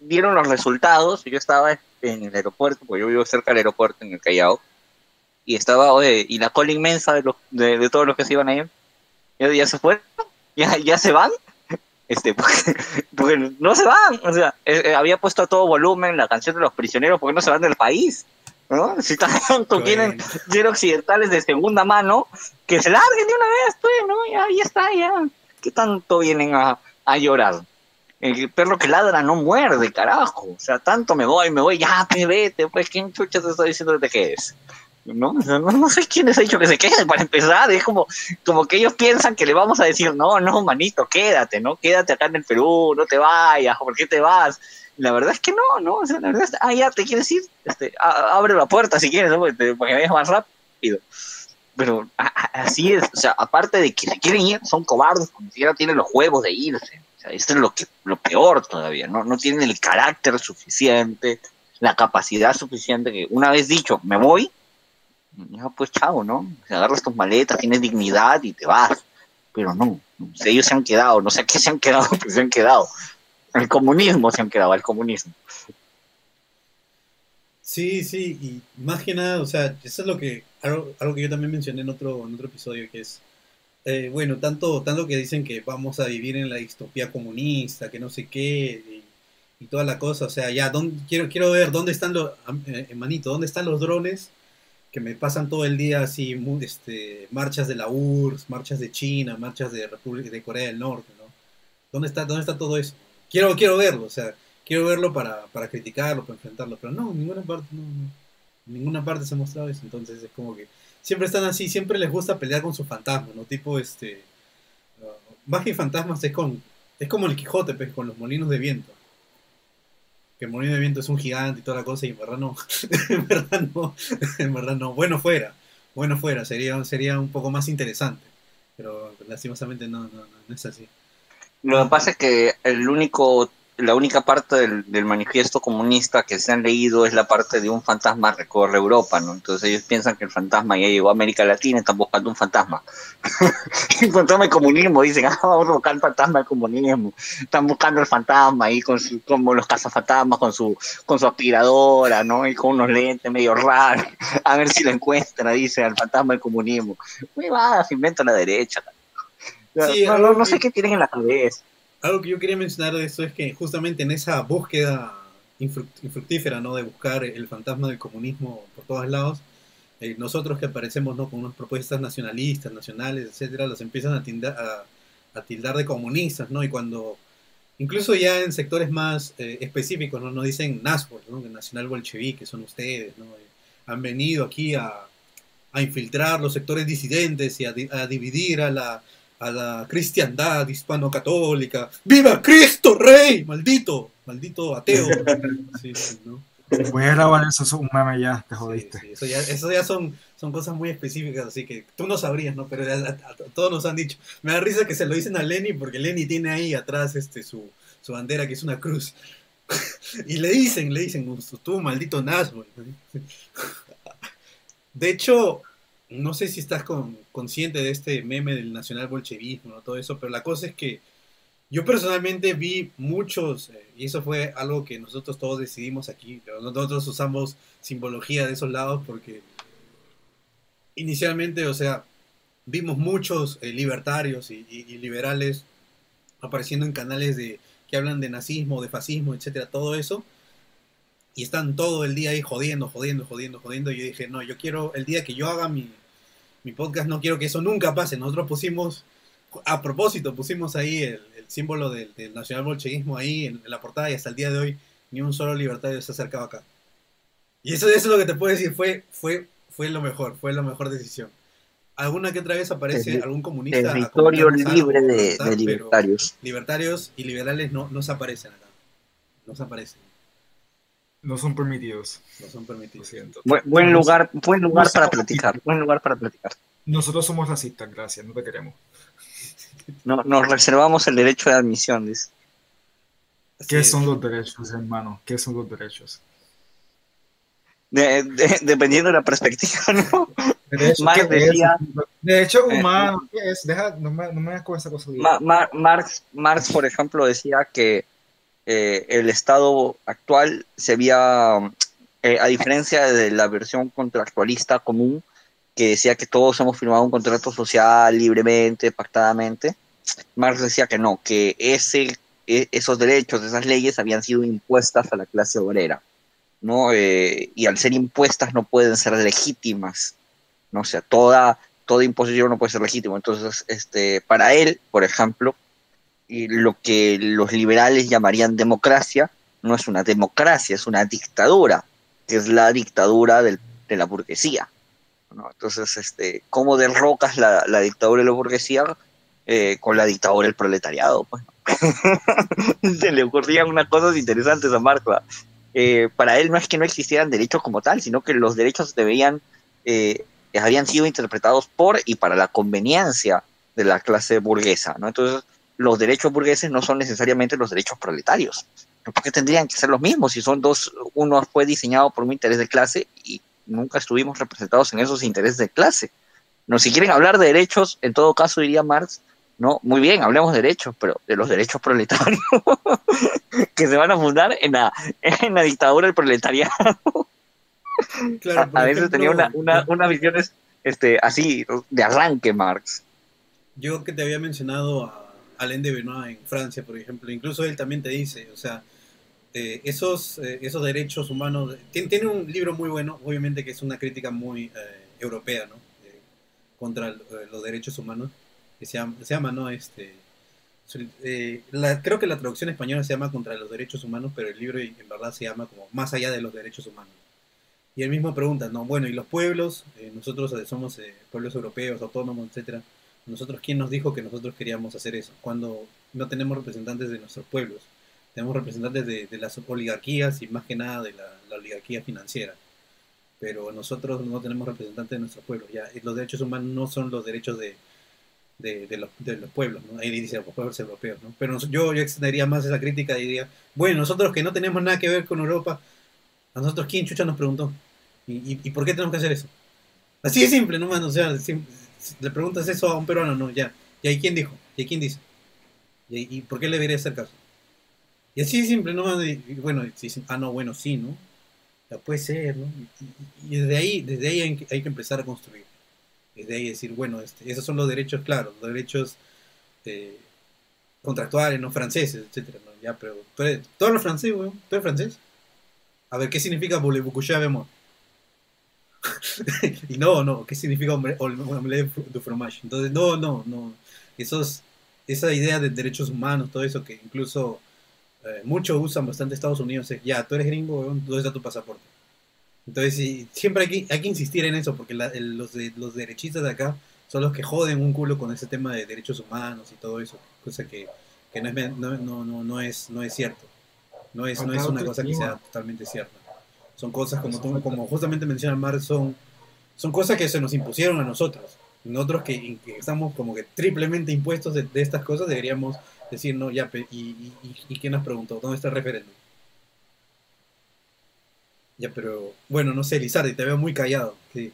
dieron los resultados. Yo estaba en el aeropuerto, porque yo vivo cerca del aeropuerto en el Callao. Y estaba, oye, y la cola inmensa de, los, de, de todos los que se iban a ir ya, ya se fueron, [LAUGHS] ya, ya se van, [LAUGHS] este, porque, [LAUGHS] porque no se van, o sea, eh, eh, había puesto a todo volumen la canción de los prisioneros, porque no se van del país? ¿No? Si tanto quieren ser occidentales de segunda mano, que se larguen de una vez, pues, ¿no? Ya, ya está, ya. ¿Qué tanto vienen a, a llorar? El perro que ladra no muerde, carajo. O sea, tanto me voy, me voy, ya, pues, vete, pues, ¿quién chucha te está diciendo que te quedes? ¿No? No, no sé quién les ha dicho que se queden para empezar. Es como, como que ellos piensan que le vamos a decir, no, no, manito, quédate, ¿no? Quédate acá en el Perú, no te vayas, ¿por qué te vas? La verdad es que no, ¿no? O sea, la verdad es, ah, ya, ¿te quieres ir? Este, a- abre la puerta si quieres, ¿no? Porque te- para que vayas más rápido. Pero así es, o sea, aparte de que se quieren ir, son cobardes, ni siquiera tienen los huevos de irse. O sea, esto es lo, que, lo peor todavía, ¿no? No tienen el carácter suficiente, la capacidad suficiente que una vez dicho, me voy, ya pues chao, ¿no? O sea, agarras tus maletas, tienes dignidad y te vas. Pero no, ellos se han quedado, no sé qué se han quedado, [LAUGHS] pero se han quedado. El comunismo se han quedado, el comunismo. Sí, sí, y más que nada, o sea, eso es lo que, algo, que yo también mencioné en otro, en otro episodio, que es, eh, bueno, tanto, tanto que dicen que vamos a vivir en la distopía comunista, que no sé qué, y, y toda la cosa, o sea, ya, ¿dónde- quiero, quiero ver dónde están los, eh, manito, dónde están los drones que me pasan todo el día así, este, marchas de la URSS, marchas de China, marchas de República, de Corea del Norte, ¿no? ¿Dónde está, dónde está todo eso? Quiero, quiero verlo, o sea, quiero verlo para, para criticarlo, para enfrentarlo, pero no, en ninguna parte, no, no. En ninguna parte se ha mostrado eso, entonces es como que siempre están así, siempre les gusta pelear con sus fantasmas, ¿no? Tipo, este, uh, más que fantasmas es con, es como el Quijote, pues, con los molinos de viento. Que el molino de viento es un gigante y toda la cosa, y en verdad no, [LAUGHS] en verdad no, en verdad no, bueno fuera, bueno fuera, sería, sería un poco más interesante, pero lastimosamente no, no, no, no es así. Lo que pasa es que el único, la única parte del, del manifiesto comunista que se han leído es la parte de un fantasma recorre Europa, ¿no? Entonces ellos piensan que el fantasma ya llegó a América Latina y están buscando un fantasma. un fantasma del comunismo, dicen, [LAUGHS] ah, vamos a buscar el fantasma del comunismo. Están buscando el fantasma ahí con su, como los cazafantasmas con su, con su aspiradora, ¿no? Y con unos lentes medio raros. [LAUGHS] A ver si lo encuentra, dice, al fantasma del comunismo. Muy va, se inventa la derecha. Sí, no, no, no sé qué tienen en la cabeza. Algo que yo quería mencionar de esto es que justamente en esa búsqueda infructífera, ¿no? De buscar el fantasma del comunismo por todos lados. Eh, nosotros que aparecemos, ¿no? Con unas propuestas nacionalistas, nacionales, etcétera, los empiezan a, tildar, de comunistas, ¿no? Y cuando, incluso ya en sectores más eh, específicos, ¿no? Nos dicen NASBOL, ¿no? Nacional Bolchevique, son ustedes, ¿no? han venido aquí a, a infiltrar los sectores disidentes y a, a dividir a la, a la cristiandad hispano-católica. ¡Viva Cristo Rey! Maldito, maldito ateo. [LAUGHS] Sí, sí, ¿no? Voy a grabar eso, es un meme ya, te jodiste. Sí, eso ya, eso ya son, son cosas muy específicas, así que tú no sabrías, ¿no? Pero todos nos han dicho. Me da risa que se lo dicen a Lenny porque Lenny tiene ahí atrás este, su, su bandera, que es una cruz. [LAUGHS] y le dicen, le dicen, tú maldito Nazgûl. [LAUGHS] De hecho, no sé si estás consciente de este meme del nacional bolchevismo, todo eso, pero la cosa es que yo personalmente vi muchos, eh, y eso fue algo que nosotros todos decidimos aquí, nosotros usamos simbología de esos lados porque inicialmente, o sea, vimos muchos eh, libertarios y, liberales apareciendo en canales de que hablan de nazismo, de fascismo, etcétera, todo eso, y están todo el día ahí jodiendo, jodiendo, jodiendo, jodiendo, y yo dije, no, yo quiero, el día que yo haga mi, mi podcast, no quiero que eso nunca pase. Nosotros pusimos, a propósito, pusimos ahí el, símbolo del, nacional bolchevismo ahí en, la portada y hasta el día de hoy ni un solo libertario se ha acercado acá. Y eso, eso es lo que te puedo decir, fue, fue, fue lo mejor, fue la mejor decisión. Alguna que otra vez aparece algún comunista. Territorio libre de, libertarios. Libertarios y liberales no, no se aparecen acá. No se aparecen. No son permitidos. No son permitidos. Buen, lugar, buen lugar para platicar. Buen lugar para platicar. Nosotros somos racistas, gracias, no te queremos. No, nos reservamos el derecho de admisión, dice. ¿Qué son los derechos, hermano? ¿Qué son los derechos? dependiendo de la perspectiva, ¿no? Marx decía. De hecho, eh, humano, ¿qué es? Deja, no me, no me con esa cosa. Marx, Marx, por ejemplo, decía que eh, el Estado actual se había, eh, a diferencia de la versión contractualista común, que decía que todos hemos firmado un contrato social libremente, pactadamente, Marx decía que no, que ese, e, esos derechos, esas leyes habían sido impuestas a la clase obrera, ¿no? Eh, y al ser impuestas no pueden ser legítimas, ¿no? O sea, toda, toda imposición no puede ser legítima. Entonces, este, para él, por ejemplo, lo que los liberales llamarían democracia no es una democracia, es una dictadura, que es la dictadura de la burguesía. Entonces, este, ¿cómo derrocas la, dictadura de la burguesía eh, con la dictadura del proletariado? Pues, [LAUGHS] Se le ocurrían unas cosas interesantes a Marx. Eh, para él no es que no existieran derechos como tal, sino que los derechos debían, eh, habían sido interpretados por y para la conveniencia de la clase burguesa. ¿no? Entonces, los derechos burgueses no son necesariamente los derechos proletarios. ¿Por qué tendrían que ser los mismos si son dos? Uno fue diseñado por un interés de clase y nunca estuvimos representados en esos intereses de clase. No, si quieren hablar de derechos, en todo caso diría Marx, no, muy bien, hablemos de derechos, pero de los derechos proletarios [LAUGHS] que se van a fundar en la, en la dictadura del proletariado. a, veces tenía una, una, unas visiones este, así de arranque Marx. Yo que te había mencionado a Alain de Benoit en Francia, por ejemplo. Incluso él también te dice, o sea, eh, esos, eh, esos derechos humanos. Tiene, un libro muy bueno, obviamente que es una crítica muy eh, europea, ¿no? contra los derechos humanos, que se llama, se llama ¿no? Este, creo que la traducción española se llama Contra los derechos humanos, pero el libro en verdad se llama como Más allá de los derechos humanos. Y él mismo pregunta, no, bueno, ¿y los pueblos? nosotros somos pueblos europeos, autónomos, etcétera nosotros, ¿quién nos dijo que nosotros queríamos hacer eso? Cuando no tenemos representantes de nuestros pueblos, tenemos representantes de, las oligarquías y más que nada de la, oligarquía financiera. Pero nosotros no tenemos representantes de nuestros pueblos. Ya, los derechos humanos no son los derechos de, de, los, pueblos, ¿no? Ahí dice los pueblos europeos, ¿no? Pero yo, yo extendería más esa crítica y diría, bueno, nosotros que no tenemos nada que ver con Europa, a nosotros quién chucha nos preguntó. ¿Y, y, por qué tenemos que hacer eso? Así de simple, ¿no? O sea, le preguntas eso a un peruano, no, ya. ¿Y ahí quién dijo? ¿Y quién dice? ¿Y, por qué le debería hacer caso? Y así simple, ¿no? Y, bueno, ah, no, bueno, sí, ¿no? Puede ser, ¿no? Y, desde ahí, desde ahí hay que, empezar a construir. Desde ahí decir, bueno, este, esos son los derechos, claro, los derechos eh, contractuales, no franceses, etcétera, ¿no? Ya, pero tú eres, ¿tú francés, weón? ¿Tú eres francés? A ver, ¿qué significa Boulevard amor? [LAUGHS] y no, no, ¿qué significa omelette du fromage? Entonces, no, no, no. Esos, esa idea de derechos humanos, todo eso que incluso eh, muchos usan bastante Estados Unidos, es, ya, tú eres gringo, ¿dónde está tu pasaporte? Entonces, siempre hay que, hay que insistir en eso, porque los, de, los derechistas de acá son los que joden un culo con ese tema de derechos humanos y todo eso, cosa que, no, es, no, no, no, es, no es cierto. No es, no es una cosa que sea totalmente cierta. Son cosas como, como justamente menciona Mar, son, son cosas que se nos impusieron a nosotros. Nosotros que, estamos como que triplemente impuestos de, estas cosas, deberíamos decir, no, ya, y, y, y, quién nos preguntó? ¿Dónde está el referéndum? Ya, pero bueno, no sé, Lizardi, te veo muy callado. ¿Qué,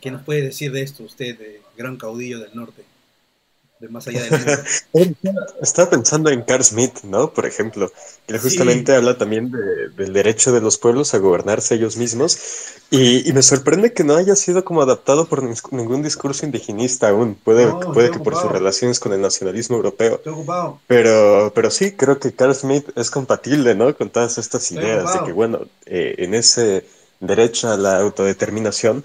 qué, nos puede decir de esto usted, de gran caudillo del norte? De más allá del [LAUGHS] Estaba pensando en Carl Smith, ¿no? Por ejemplo, que justamente habla también del derecho de los pueblos a gobernarse ellos mismos. Y, me sorprende que no haya sido como adaptado por ningún discurso indigenista aún. Puede, puede que por sus relaciones con el nacionalismo europeo. Pero, pero sí, creo que Carl Smith es compatible, ¿no? Con todas estas ideas de que, bueno, eh, en ese derecho a la autodeterminación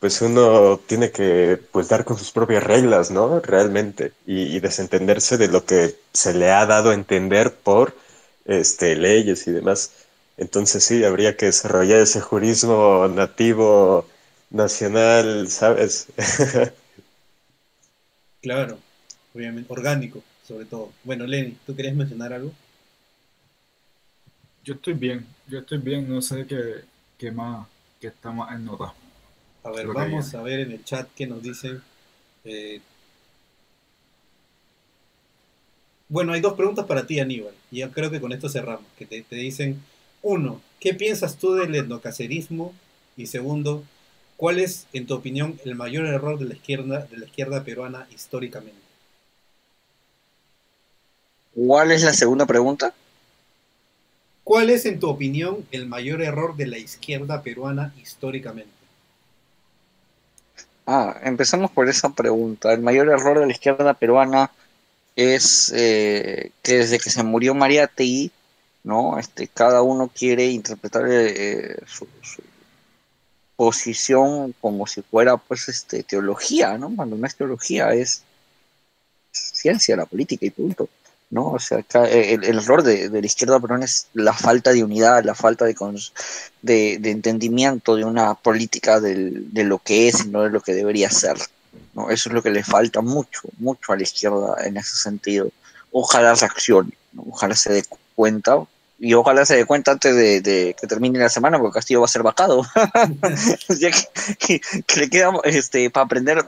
pues uno tiene que pues dar con sus propias reglas, ¿no? Realmente, y, desentenderse de lo que se le ha dado a entender por este, leyes y demás. Entonces sí, habría que desarrollar ese jurismo nativo nacional, ¿sabes? [LAUGHS] claro, obviamente, orgánico, sobre todo. Bueno, Lenny, ¿tú querías mencionar algo? Yo estoy bien, yo estoy bien, no sé qué, qué más, qué está más en nota. A ver, vamos a ver en el chat qué nos dicen. Eh, bueno, hay dos preguntas para ti, Aníbal. Y yo creo que con esto cerramos. Que te, dicen, uno, ¿qué piensas tú del etnocacerismo? Y segundo, ¿cuál es, en tu opinión, el mayor error de la izquierda, de la izquierda peruana históricamente? ¿Cuál es la segunda pregunta? ¿Cuál es, en tu opinión, el mayor error de la izquierda peruana históricamente? Ah, empezamos por esa pregunta. El mayor error de la izquierda peruana es eh, que desde que se murió Mariátegui, ¿no? Este, cada uno quiere interpretar eh, su, posición como si fuera, pues, este, teología, ¿no? Cuando no es teología, es ciencia, la política y punto. ¿No? O sea, eh, el, error de, la izquierda peruana es la falta de unidad, la falta de, de, entendimiento de una política de lo que es y no de lo que debería ser. ¿no? Eso es lo que le falta mucho, mucho a la izquierda en ese sentido. Ojalá reaccione, ojalá se dé cuenta y ojalá se dé cuenta antes de, que termine la semana porque Castillo va a ser vacado. [LAUGHS] ya que, que, le queda este, para aprender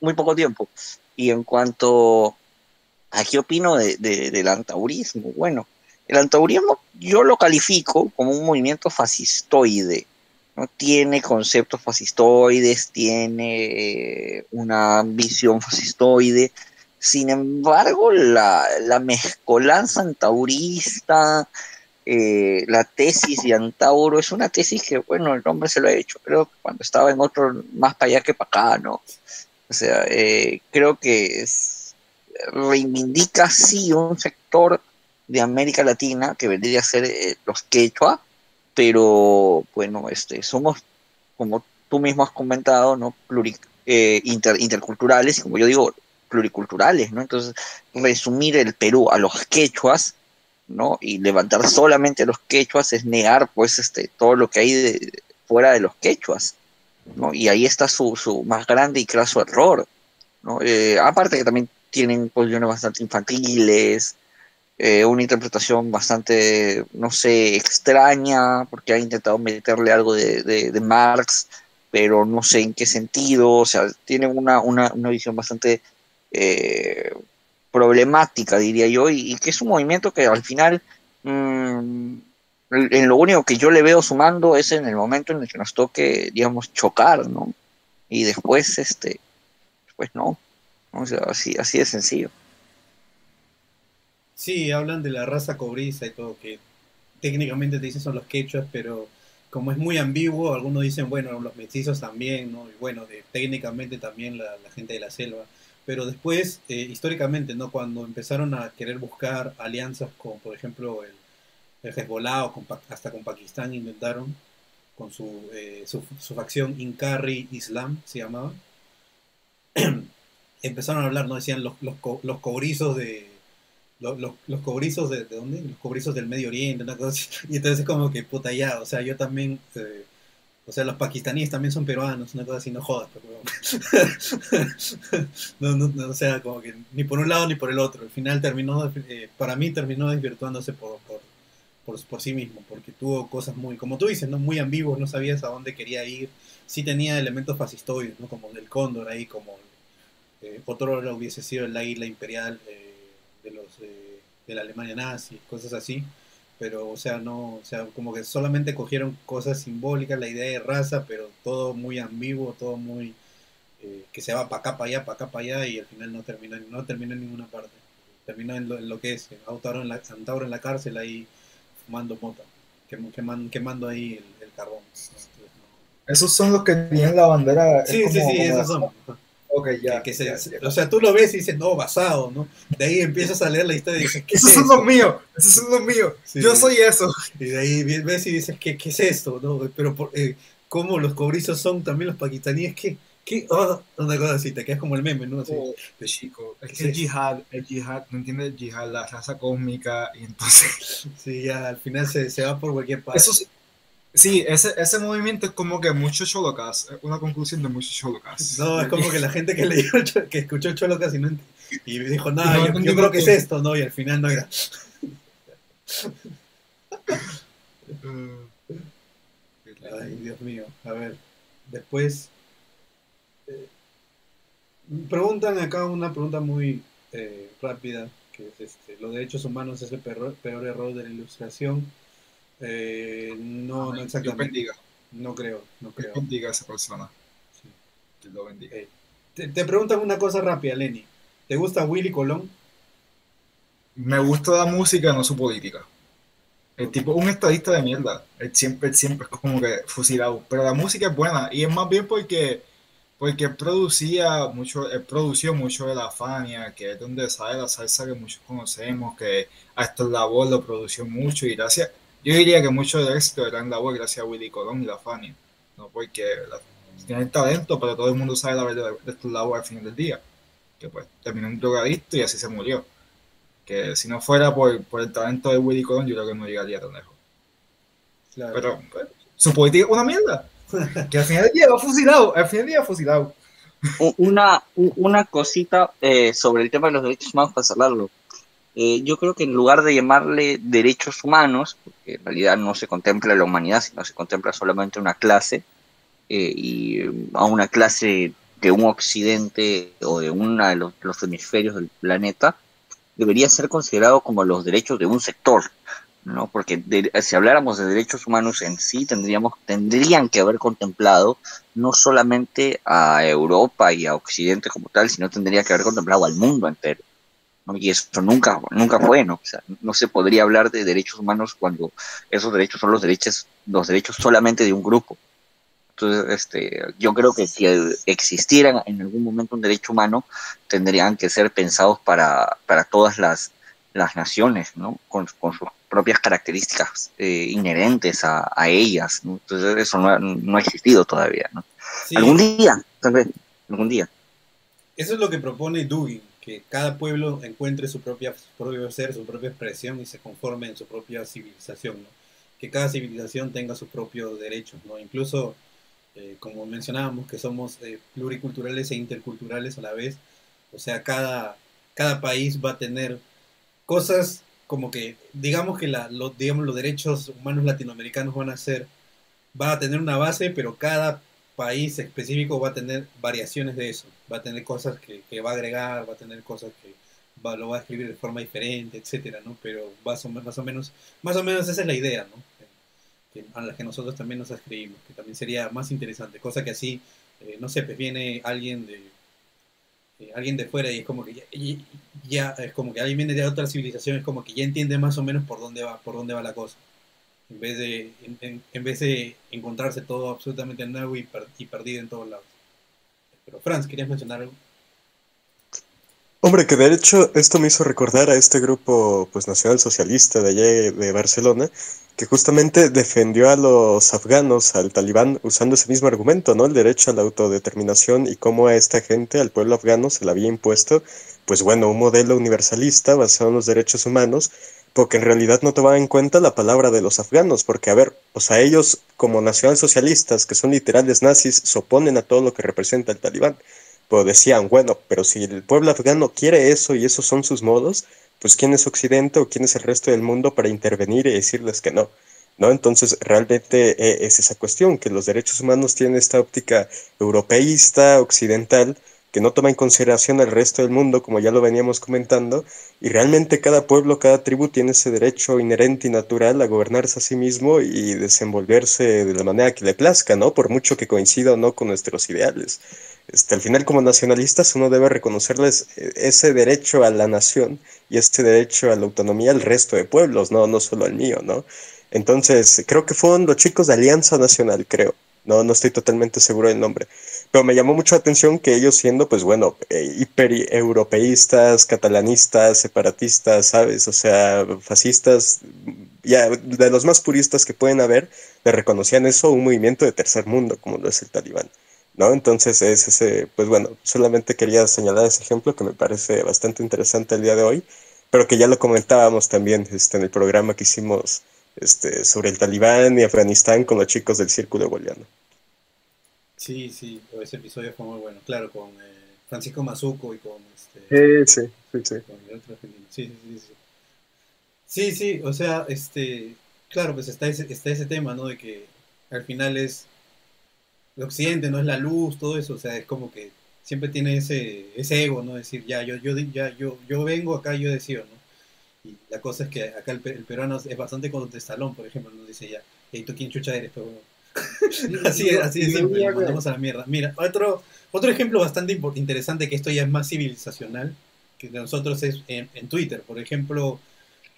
muy poco tiempo. Y en cuanto Aquí opino del antaurismo? Bueno, el antaurismo yo lo califico como un movimiento fascistoide. ¿no? Tiene conceptos fascistoides, tiene eh, una visión fascistoide. Sin embargo, la, mezcolanza antaurista, eh, la tesis de Antauro, es una tesis que, bueno, el hombre se lo ha hecho, pero cuando estaba en otro, más para allá que para acá, ¿no? O sea, eh, creo que es, reivindica sí un sector de América Latina que vendría a ser eh, los quechua, pero bueno, este, somos, como tú mismo has comentado, ¿no? Eh, interculturales, como yo digo, pluriculturales, ¿no? Entonces, resumir el Perú a los quechuas, ¿no? Y levantar solamente a los quechuas es negar, pues, este, todo lo que hay de, fuera de los quechuas, ¿no? Y ahí está su, su más grande y craso error, ¿no? Eh, aparte que también tienen posiciones bastante infantiles, eh, una interpretación bastante, no sé, extraña, porque ha intentado meterle algo de, Marx, pero no sé en qué sentido, o sea, tienen una, visión bastante eh, problemática, diría yo, y, que es un movimiento que al final, mm, en lo único que yo le veo sumando es en el momento en el que nos toque, digamos, chocar, ¿no? Y después, este, pues no. O sea, así, así de sencillo. Sí, hablan de la raza cobriza y todo, que técnicamente te dicen son los quechuas, pero como es muy ambiguo, algunos dicen, bueno, los mestizos también, ¿no? Y bueno, de, técnicamente también la, gente de la selva. Pero después, eh, históricamente, ¿no? Cuando empezaron a querer buscar alianzas con, por ejemplo, el, Hezbollah o hasta con Pakistán intentaron con su, su, su, facción Inkari Islam, se llamaba. [CLEARS THROAT] Empezaron a hablar, ¿no? Decían los, los, los cobrizos de, los, los, cobrizos de, de, dónde? Los cobrizos del Medio Oriente, una cosa así. [LAUGHS] Y entonces es como que, puta, ya, o sea, yo también, eh, o sea, los pakistaníes también son peruanos, una cosa así, no jodas, pero, [LAUGHS] no, no, o sea, como que ni por un lado ni por el otro. Al final terminó, eh, para mí terminó desvirtuándose por, por, por, por, sí mismo, porque tuvo cosas muy, como tú dices, ¿no? Muy ambiguos, no sabías a dónde quería ir. Sí tenía elementos fascistoides, ¿no? Como el cóndor ahí, como eh, otro hubiese sido el águila imperial. Eh, de los de la Alemania nazi, cosas así, pero o sea, no, o sea, como que solamente cogieron cosas simbólicas, la idea de raza, pero todo muy ambiguo, todo muy eh, que se va para acá, para allá, para acá, para allá y al final no terminó, no terminó en ninguna parte. Terminó en lo, en lo que es, Antauro en, la, en la cárcel ahí fumando mota, quemando, quemando ahí el, carbón. Esos son los que tienen la bandera. Sí, sí, sí, esos son. Ok, ya, O sea, tú lo ves y dices, no, basado, ¿no? De ahí empiezas a leer la historia y dices, ¿qué Esos son los míos, esos son los míos. Yo soy eso. Y de ahí ves y dices, ¿qué, qué es esto? ¿no? Pero, por, eh, ¿cómo los cobrizos son también los pakistaníes? ¿Qué? ¿Qué? Oh, una cosa así, te quedas como el meme, ¿no? Así, oh, de chico. Es que el jihad, el jihad, no entiende el jihad, la raza cósmica, y entonces. Sí, ya al final se, se va por cualquier parte. Eso sí Sí, ese, ese movimiento es como que mucho Cholocas, una conclusión de mucho Cholocas. No, es como que la gente que leyó, que escuchó Cholocas y, no y dijo, no, yo, yo creo que es esto, ¿no? Y al final no era. [LAUGHS] Ay, Dios mío. A ver, después. Eh, preguntan acá una pregunta muy eh, rápida, que es este, ¿los derechos humanos es el peor, peor error de la ilustración? Eh, no, no exactamente. No creo, no creo. Dios bendiga a esa persona. Sí. lo bendiga. Eh, te, te, preguntan una cosa rápida, Lenny. ¿Te gusta Willy Colón? Me gusta la música, no su política. El tipo un estadista de mierda. Él siempre, siempre es como que fusilado. Pero la música es buena. Y es más bien porque, porque producía mucho, él produció mucho de la Fania, que es donde sale la salsa que muchos conocemos, que a esto la voz lo produció mucho. Y gracias, yo diría que mucho del éxito era en la voz gracias a Willy Colón y la Fania, ¿no? porque el talento, pero todo el mundo sabe la verdad de estos labos al final del día, que pues terminó un drogadicto y así se murió. Que si no fuera por, por el talento de Willy Colón, yo creo que no llegaría tan lejos. Pero pues, su política es una mierda. que al final del día va fusilado, al final del día va fusilado. Una, una cosita eh, sobre el tema de los derechos humanos para cerrarlo. Eh, yo creo que en lugar de llamarle derechos humanos, porque en realidad no se contempla la humanidad, sino se contempla solamente una clase, eh, y a una clase de un occidente o de uno de los, hemisferios del planeta, debería ser considerado como los derechos de un sector, ¿no? Porque si habláramos de derechos humanos en sí, tendríamos, tendrían que haber contemplado no solamente a Europa y a Occidente como tal, sino tendría que haber contemplado al mundo entero. Y eso nunca, nunca fue, ¿no? O sea, no se podría hablar de derechos humanos cuando esos derechos son los derechos, los derechos solamente de un grupo. Entonces, este, yo creo que si existiera en algún momento un derecho humano, tendrían que ser pensados para, para todas las, las naciones, ¿no? Con, con sus propias características eh, inherentes a, a, ellas, ¿no? Entonces, eso no, no ha existido todavía, ¿no? Algún día, tal vez, algún día. Eso es lo que propone Dugin que cada pueblo encuentre su propia, propio ser, su propia expresión y se conforme en su propia civilización, ¿no? que cada civilización tenga sus propios derechos, ¿no? incluso eh, como mencionábamos que somos eh, pluriculturales e interculturales a la vez, o sea, cada, cada país va a tener cosas como que, digamos que la, digamos, los derechos humanos latinoamericanos van a ser, va a tener una base, pero cada país específico va a tener variaciones de eso, va a tener cosas que, que va a agregar, va a tener cosas que va, lo va a escribir de forma diferente, etcétera, ¿no? Pero más o, más o menos, más o menos esa es la idea, ¿no? A la que nosotros también nos escribimos, que también sería más interesante, cosa que así, eh, no sé, pues viene alguien de eh, alguien de fuera y es como que ya, ya, es como que alguien viene de otra civilización, es como que ya entiende más o menos por dónde va, por dónde va la cosa en vez de, en, vez de encontrarse todo absolutamente nuevo y, perdido en todos lados. Pero Franz, ¿querías mencionar algo? Hombre, que de hecho esto me hizo recordar a este grupo pues nacional socialista de allá de Barcelona, que justamente defendió a los afganos, al talibán, usando ese mismo argumento, ¿no? El derecho a la autodeterminación y cómo a esta gente, al pueblo afgano, se le había impuesto, pues bueno, un modelo universalista basado en los derechos humanos, porque en realidad no tomaba en cuenta la palabra de los afganos, porque a ver, o sea, ellos como nacionalsocialistas, que son literales nazis, se oponen a todo lo que representa el talibán. Pero decían, bueno, pero si el pueblo afgano quiere eso y esos son sus modos, pues quién es Occidente o quién es el resto del mundo para intervenir y decirles que no. ¿No? Entonces, realmente eh, es esa cuestión, que los derechos humanos tienen esta óptica europeísta, occidental, que no toma en consideración al resto del mundo, como ya lo veníamos comentando, y realmente cada pueblo, cada tribu tiene ese derecho inherente y natural a gobernarse a sí mismo y desenvolverse de la manera que le plazca, ¿no? Por mucho que coincida o no con nuestros ideales. Este, al final, como nacionalistas, uno debe reconocerles eh, ese derecho a la nación y este derecho a la autonomía al resto de pueblos, no, no solo al mío, ¿no? Entonces, creo que fueron los chicos de Alianza Nacional, creo. No, no estoy totalmente seguro del nombre. Pero me llamó mucho la atención que ellos siendo, pues bueno, eh, hiper-europeístas, catalanistas, separatistas, ¿sabes? O sea, fascistas, ya, de los más puristas que pueden haber, le reconocían eso un movimiento de tercer mundo, como lo es el talibán. ¿no? Entonces es ese, pues bueno, solamente quería señalar ese ejemplo que me parece bastante interesante el día de hoy, pero que ya lo comentábamos también este, en el programa que hicimos este, sobre el talibán y Afganistán con los chicos del Círculo Boliano. Sí, sí, ese episodio fue muy bueno, claro, con eh, Francisco Mazuco y con... Este, sí, sí, sí. sí, sí, sí. Sí, sí, o sea, este, claro, pues está ese, está ese tema, ¿no? De que al final es el occidente, no es la luz, todo eso, o sea, es como que siempre tiene ese, ese ego, ¿no? Decir, ya, yo, yo, ya, yo, yo vengo acá y yo decido, ¿no? Y la cosa es que acá el, peruano es bastante contestalón, por ejemplo, nos dice ya, hey, ¿tú quién chucha eres? Pero, [LAUGHS] así, así de simple, mandamos a la mierda. Mira, otro, otro ejemplo bastante interesante, que esto ya es más civilizacional, que de nosotros es en, en Twitter, por ejemplo,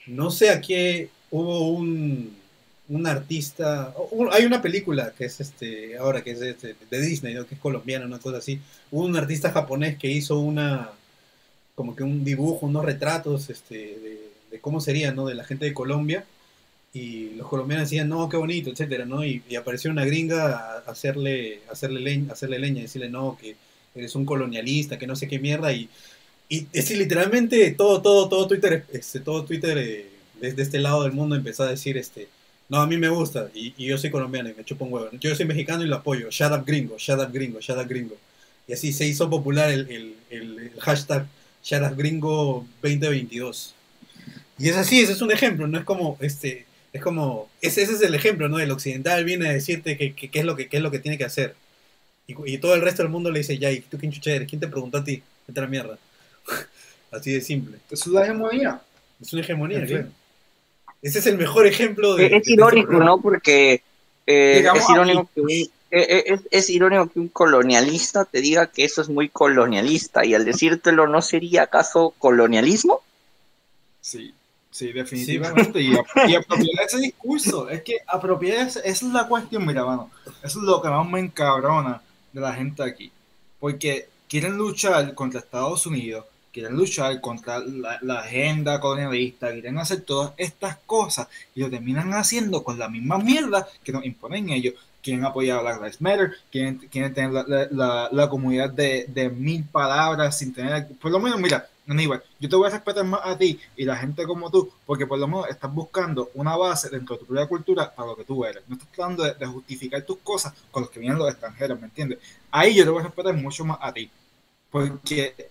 no sé a qué hubo un un artista, hay una película que es este, ahora que es este, de Disney, que es colombiana, una cosa así, hubo un artista japonés que hizo una, como que un dibujo, unos retratos este, de, cómo sería, ¿no? De la gente de Colombia, y los colombianos decían, no, qué bonito, etcétera, ¿no? Y, apareció una gringa a hacerle, hacerle, leña, hacerle leña, decirle, no, que eres un colonialista, que no sé qué mierda, y, y es literalmente todo, todo, todo Twitter, este, todo Twitter eh, desde este lado del mundo empezó a decir, este, no, a mí me gusta y, yo soy colombiano y me chupo un huevo. Yo soy mexicano y lo apoyo. Shut up gringo, shut up gringo, shut up gringo. Y así se hizo popular el, el, hashtag Shut up gringo 2022. Y es así, ese es un ejemplo, no es como, este, es como, ese, ese es el ejemplo, ¿no? El occidental viene a decirte qué que, es, lo que, es lo que tiene que hacer. Y, todo el resto del mundo le dice, ya, ¿y tú quién chucha eres? ¿Quién te preguntó a ti? Vete la mierda. [LAUGHS] así de simple. Es una hegemonía. Es una hegemonía, claro. Ese es el mejor ejemplo de. Es, este irónico, ¿no? Porque eh, es, irónico que un, eh, es, irónico que un colonialista te diga que eso es muy colonialista y al decírtelo, ¿no sería acaso colonialismo? Sí, sí, definitivamente. y, apropiar ese discurso. Es que apropiar esa es la cuestión, mira, mano. Eso es lo que más me encabrona de la gente aquí. Porque quieren luchar contra Estados Unidos quieren luchar contra la, agenda colonialista, quieren hacer todas estas cosas y lo terminan haciendo con la misma mierda que nos imponen ellos. Quieren apoyar a Black Lives Matter, quieren, quieren tener la, comunidad de, mil palabras sin tener, por lo menos, mira, Aníbal, yo te voy a respetar más a ti y la gente como tú, porque por lo menos estás buscando una base dentro de tu propia cultura para lo que tú eres. No estás tratando de, justificar tus cosas con los que vienen los extranjeros, ¿me entiendes? Ahí yo te voy a respetar mucho más a ti. Porque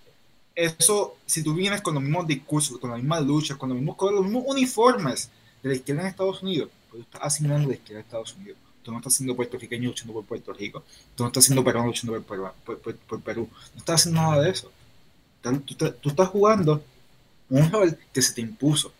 eso, si tú vienes con los mismos discursos, con las mismas luchas, con los mismos, con los mismos uniformes de la izquierda en Estados Unidos, pues tú estás asignando la izquierda en Estados Unidos. Tú no estás siendo puertorriqueño luchando por Puerto Rico. Tú no estás siendo peruano luchando por, Perú. No estás haciendo nada de eso. Tú, estás jugando un rol que se te impuso.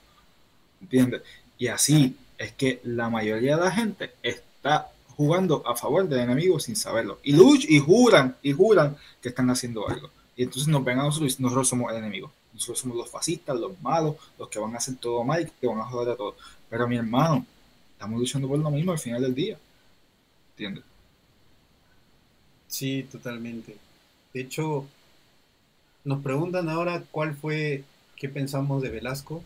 ¿Entiendes? Y así es que la mayoría de la gente está jugando a favor del enemigo sin saberlo. Y, luch, y juran, y juran que están haciendo algo. Y entonces nos ven a nosotros y nosotros somos el enemigo. Nosotros somos los fascistas, los malos, los que van a hacer todo mal y que van a joder a todos. Pero mi hermano, estamos luchando por lo mismo al final del día. ¿Entiendes? Sí, totalmente. De hecho, nos preguntan ahora cuál fue, qué pensamos de Velasco.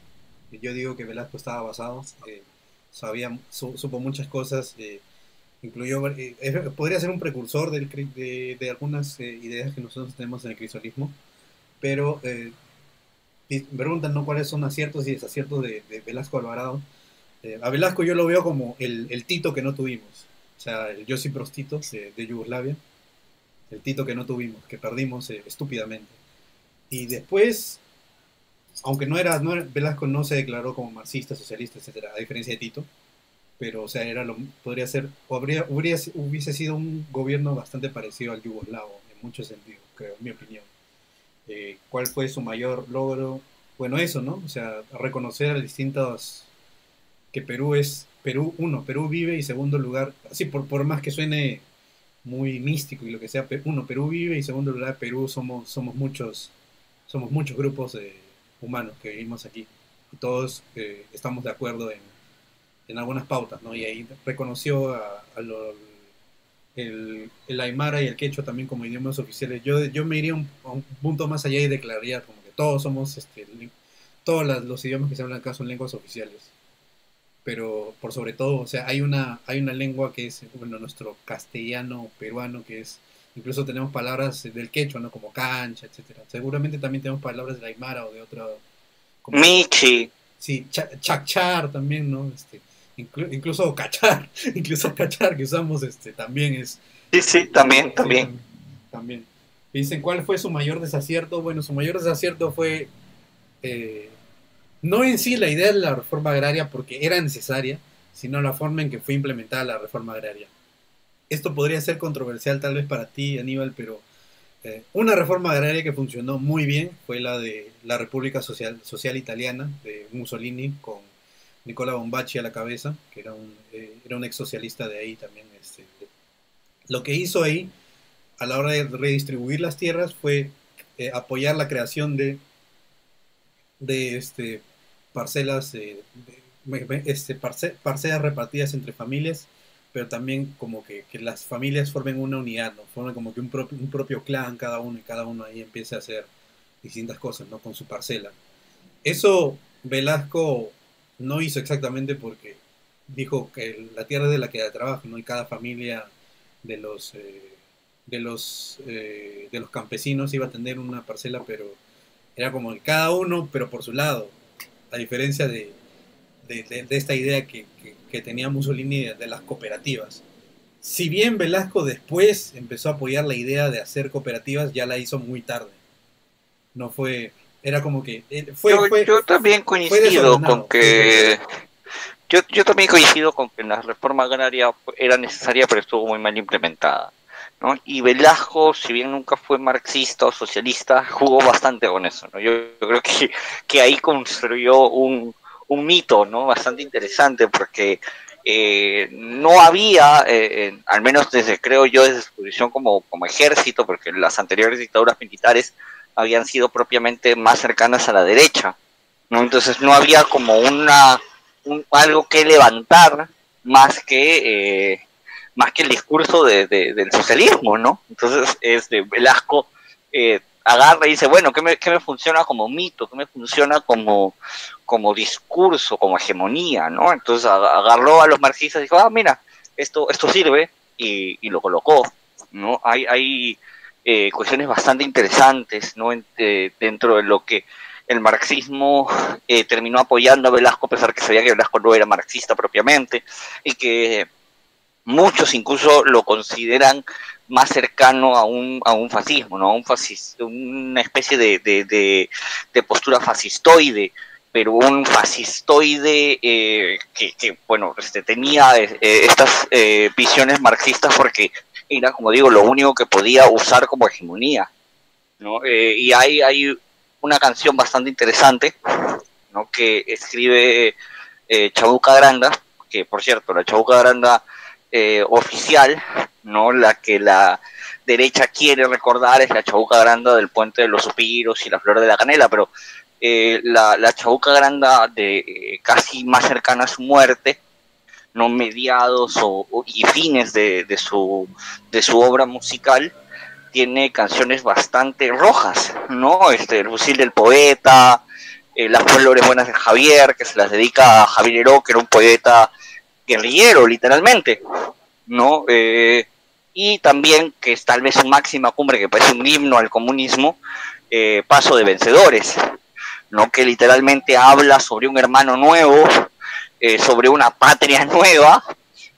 Yo digo que Velasco estaba basado, eh, sabía, supo muchas cosas, eh, incluyó, eh, podría ser un precursor del, de, de, algunas ideas que nosotros tenemos en el crisolismo, pero preguntan ¿no? cuáles son aciertos y desaciertos de, Velasco Alvarado. a Velasco yo lo veo como el, el, Tito que no tuvimos, o sea, el Josip Prostito de Yugoslavia el Tito que no tuvimos, que perdimos eh, estúpidamente. Y después, aunque no era, no Velasco no se declaró como marxista, socialista, etcétera, a diferencia de Tito, pero o sea, era lo, podría ser, o habría, hubiese sido un gobierno bastante parecido al yugoslavo, en muchos sentidos, creo, en mi opinión. Eh, ¿Cuál fue su mayor logro? Bueno, eso, ¿no? O sea, reconocer a distintos que Perú es, Perú, uno, Perú vive y segundo lugar, así por, por más que suene muy místico y lo que sea. Uno, Perú vive y segundo lugar, Perú somos, somos muchos, somos muchos grupos humanos que vivimos aquí todos eh, estamos de acuerdo en, en, algunas pautas, ¿no? Y ahí reconoció a, el, el, Aymara y el Quechua también como idiomas oficiales. Yo, yo me iría un, un punto más allá y declararía como que todos somos, este, todos los idiomas que se hablan acá son lenguas oficiales pero por sobre todo, o sea, hay una, hay una lengua que es, bueno, nuestro castellano peruano, que es, incluso tenemos palabras del quechua, ¿no? Como cancha, etcétera. Seguramente también tenemos palabras de Aymara o de otro... Michi. Sí, chachar también, ¿no? Este, incluso cachar, [LAUGHS] incluso cachar que usamos, este, también es... Sí, sí, también, también. También. Dicen, ¿cuál fue su mayor desacierto? Bueno, su mayor desacierto fue... Eh, no en sí la idea de la reforma agraria porque era necesaria, sino la forma en que fue implementada la reforma agraria. Esto podría ser controversial tal vez para ti, Aníbal, pero eh, una reforma agraria que funcionó muy bien fue la de la República Social, Social Italiana de Mussolini con Nicola Bombacci a la cabeza, que era un, eh, era un ex socialista de ahí también. Este, lo que hizo ahí a la hora de redistribuir las tierras fue eh, apoyar la creación de, de este, parcelas, eh, este, parcelas repartidas entre familias, pero también como que, las familias formen una unidad, ¿no? Formen como que un propio, un propio clan cada uno y cada uno ahí empiece a hacer distintas cosas, ¿no? Con su parcela. Eso Velasco no hizo exactamente porque dijo que la tierra es de la que da trabajo, ¿no? Y cada familia de los, eh, de los, eh, de los campesinos iba a tener una parcela, pero era como cada uno, pero por su lado a diferencia de, de, esta idea que, que, tenía Mussolini de, las cooperativas. Si bien Velasco después empezó a apoyar la idea de hacer cooperativas, ya la hizo muy tarde. No fue, era como que... Eh, fue, yo, también coincido con que... Yo, yo también coincido con que la reforma agraria era necesaria, pero estuvo muy mal implementada. ¿no? Y Velasco, si bien nunca fue marxista o socialista, jugó bastante con eso. ¿no? Yo, creo que, que, ahí construyó un, un, mito ¿no? bastante interesante porque eh, no había, eh, al menos desde creo yo desde su posición como, como ejército, porque las anteriores dictaduras militares habían sido propiamente más cercanas a la derecha. ¿no? Entonces no había como una un, algo que levantar más que eh, más que el discurso de, del socialismo, ¿no? Entonces, este, Velasco eh, agarra y dice, bueno, ¿qué me, me, funciona como mito? ¿Qué me funciona como, como discurso, como hegemonía, ¿no? Entonces agarró a los marxistas y dijo, ah, mira, esto, esto sirve y, y lo colocó, ¿no? Hay, hay eh, cuestiones bastante interesantes, ¿no? Eh, dentro de lo que el marxismo eh, terminó apoyando a Velasco, a pesar que sabía que Velasco no era marxista propiamente, y que muchos incluso lo consideran más cercano a un, a un fascismo, ¿no? un una especie de, de, postura fascistoide, pero un fascistoide eh, que, bueno, este, tenía eh, estas eh, visiones marxistas porque era, como digo, lo único que podía usar como hegemonía. ¿no? y hay, hay una canción bastante interesante ¿no? que escribe Chabuca Granda, que por cierto, la Chabuca Granda eh, oficial, ¿no? La que la derecha quiere recordar es la Chabuca Granda del Puente de los Suspiros y la Flor de la Canela, pero eh, la, la, Chabuca Granda de eh, casi más cercana a su muerte, no mediados o, y fines de, de, su, de su obra musical, tiene canciones bastante rojas, ¿no? Este, el fusil del poeta, eh, las flores buenas de Javier, que se las dedica a Javier Heró, que era un poeta guerrillero, literalmente, ¿no? Eh, y también, que es tal vez su máxima cumbre, que parece un himno al comunismo, eh, Paso de Vencedores, ¿no? Que literalmente habla sobre un hermano nuevo, sobre una patria [LAUGHS] nueva,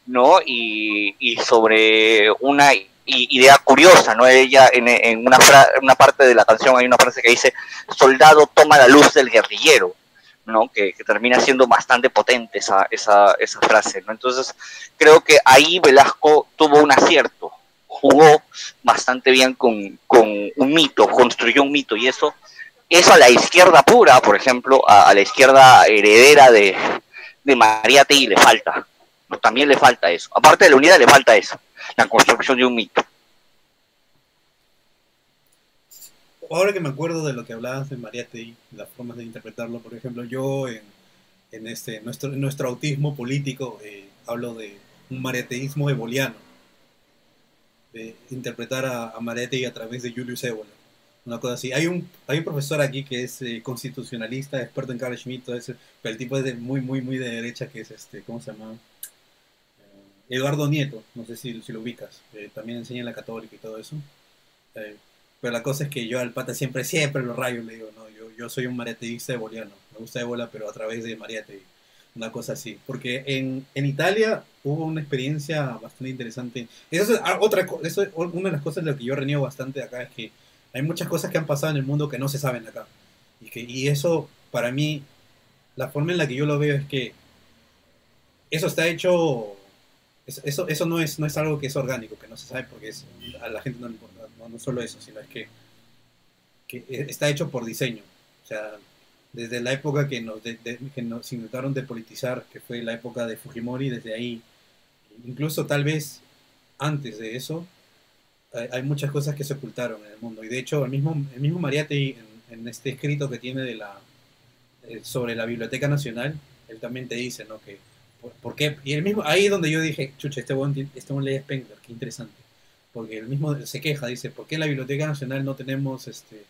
¿no? Y, sobre una idea curiosa, ¿no? Ella en, una, una parte de la canción hay una frase que dice, soldado toma la luz del guerrillero, ¿no? Que, termina siendo bastante potente esa, esa, esa frase, ¿no? Entonces, creo que ahí Velasco tuvo un acierto, jugó bastante bien con, con un mito, construyó un mito, y eso, eso a la izquierda pura, por ejemplo, a, la izquierda heredera de, de Mariátegui le falta. También le falta eso. Aparte de la unidad, le falta eso la construcción de un mito. Ahora que me acuerdo de lo que hablabas de Mariate las formas de interpretarlo, por ejemplo, yo en, en este, nuestro, nuestro autismo político eh, hablo de un mariateísmo eboliano, de interpretar a, a Mariátegui a través de Julius Evola, una cosa así. Hay un, hay un profesor aquí que es eh, constitucionalista, experto en Carl Schmitt, todo pero el tipo es de muy, muy, muy de derecha, que es este, ¿cómo se llama? Eduardo Nieto, no sé si, si lo ubicas, eh, también enseña en la católica y todo eso. Eh, pero la cosa es que yo al pata siempre, siempre lo rayo, le digo, no, yo, yo soy un mariateísta boliano, me gusta ébola, pero a través de mariate, una cosa así. Porque en, en Italia hubo una experiencia bastante interesante. Eso es ah, otra eso una de las cosas de lo que yo reniego bastante acá es que hay muchas cosas que han pasado en el mundo que no se saben acá. Y, que, y eso, para mí, la forma en la que yo lo veo es que eso está hecho eso, eso, no, es, no es algo que es orgánico, que no se sabe porque es, a la gente no le importa. No, solo eso, sino es que, que, está hecho por diseño. O sea, desde la época que nos, que nos intentaron depolitizar, que fue la época de Fujimori, desde ahí, incluso tal vez antes de eso, hay, muchas cosas que se ocultaron en el mundo. Y de hecho, el mismo, el mismo Mariate, en, este escrito que tiene de la, eh, sobre la Biblioteca Nacional, él también te dice ¿no? que ¿Por, qué? Y el mismo, ahí es donde yo dije, chucha, este buen, este buen Spengler, qué interesante. Porque el mismo se queja, dice, ¿por qué en la Biblioteca Nacional no tenemos este,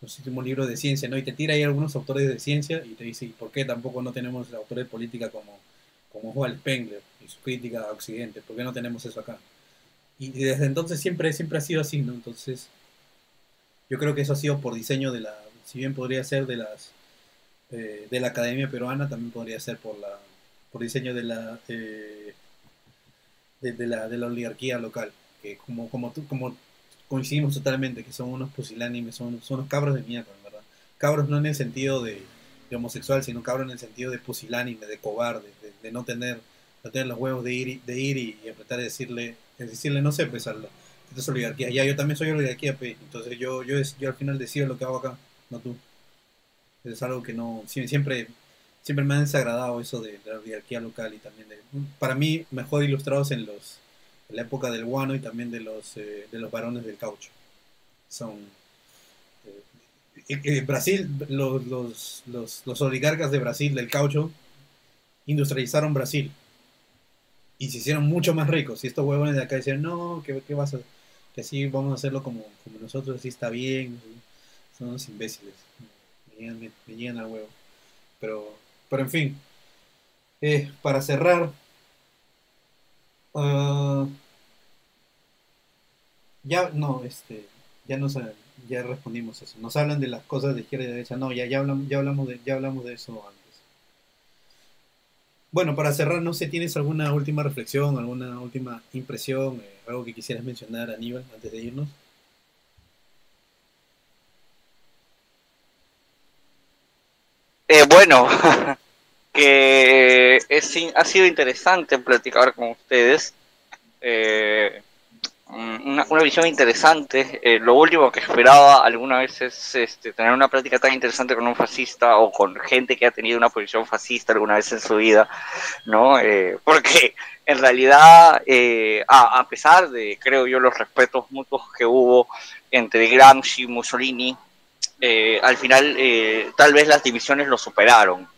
los últimos libros de ciencia? ¿no? Y te tira ahí algunos autores de ciencia y te dice, ¿y por qué tampoco no tenemos autores de política como, como Juan Spengler y su crítica a Occidente? ¿Por qué no tenemos eso acá? Y, desde entonces siempre, siempre ha sido así, ¿no? Entonces, yo creo que eso ha sido por diseño de la, si bien podría ser de las, eh, de la Academia Peruana, también podría ser por la por diseño de la, eh, de, la, de la oligarquía local, que como, como, tú, como coincidimos totalmente, que son unos pusilánimes, son, son unos cabros de mierda, ¿verdad? Cabros no en el sentido de, homosexual, sino cabros en el sentido de pusilánime, de cobarde, de, no tener no tener los huevos de ir, de ir y, apretar y decirle, decirle, no sé, pues a la, oligarquía. Ya, yo también soy oligarquía, pues, entonces yo, yo, yo al final decido lo que hago acá, no tú. Es algo que no, siempre siempre me ha desagradado eso de, la oligarquía local y también de, para mí mejor ilustrados en los la época del guano y también de los eh, de los varones del caucho. Son eh, en Brasil los, los, los, los, oligarcas de Brasil del caucho industrializaron Brasil y se hicieron mucho más ricos. Y estos huevones de acá decían no que, qué vas a que así vamos a hacerlo como, como nosotros así está bien son unos imbéciles me me, me al huevo pero pero en fin, eh, para cerrar, uh, ya no, este, ya nos ya respondimos eso. Nos hablan de las cosas de izquierda y derecha. No, ya, ya hablamos, ya hablamos de, ya hablamos de eso antes. Bueno, para cerrar, no sé, ¿tienes alguna última reflexión, alguna última impresión, eh, algo que quisieras mencionar, Aníbal, antes de irnos? Eh, bueno, [LAUGHS] que es, ha sido interesante platicar con ustedes. Eh, una, visión interesante. Eh, lo último que esperaba alguna vez es este, tener una plática tan interesante con un fascista o con gente que ha tenido una posición fascista alguna vez en su vida, ¿no? porque en realidad, a, a, pesar de, creo yo, los respetos mutuos que hubo entre Gramsci y Mussolini, eh, al final eh, tal vez las divisiones lo superaron,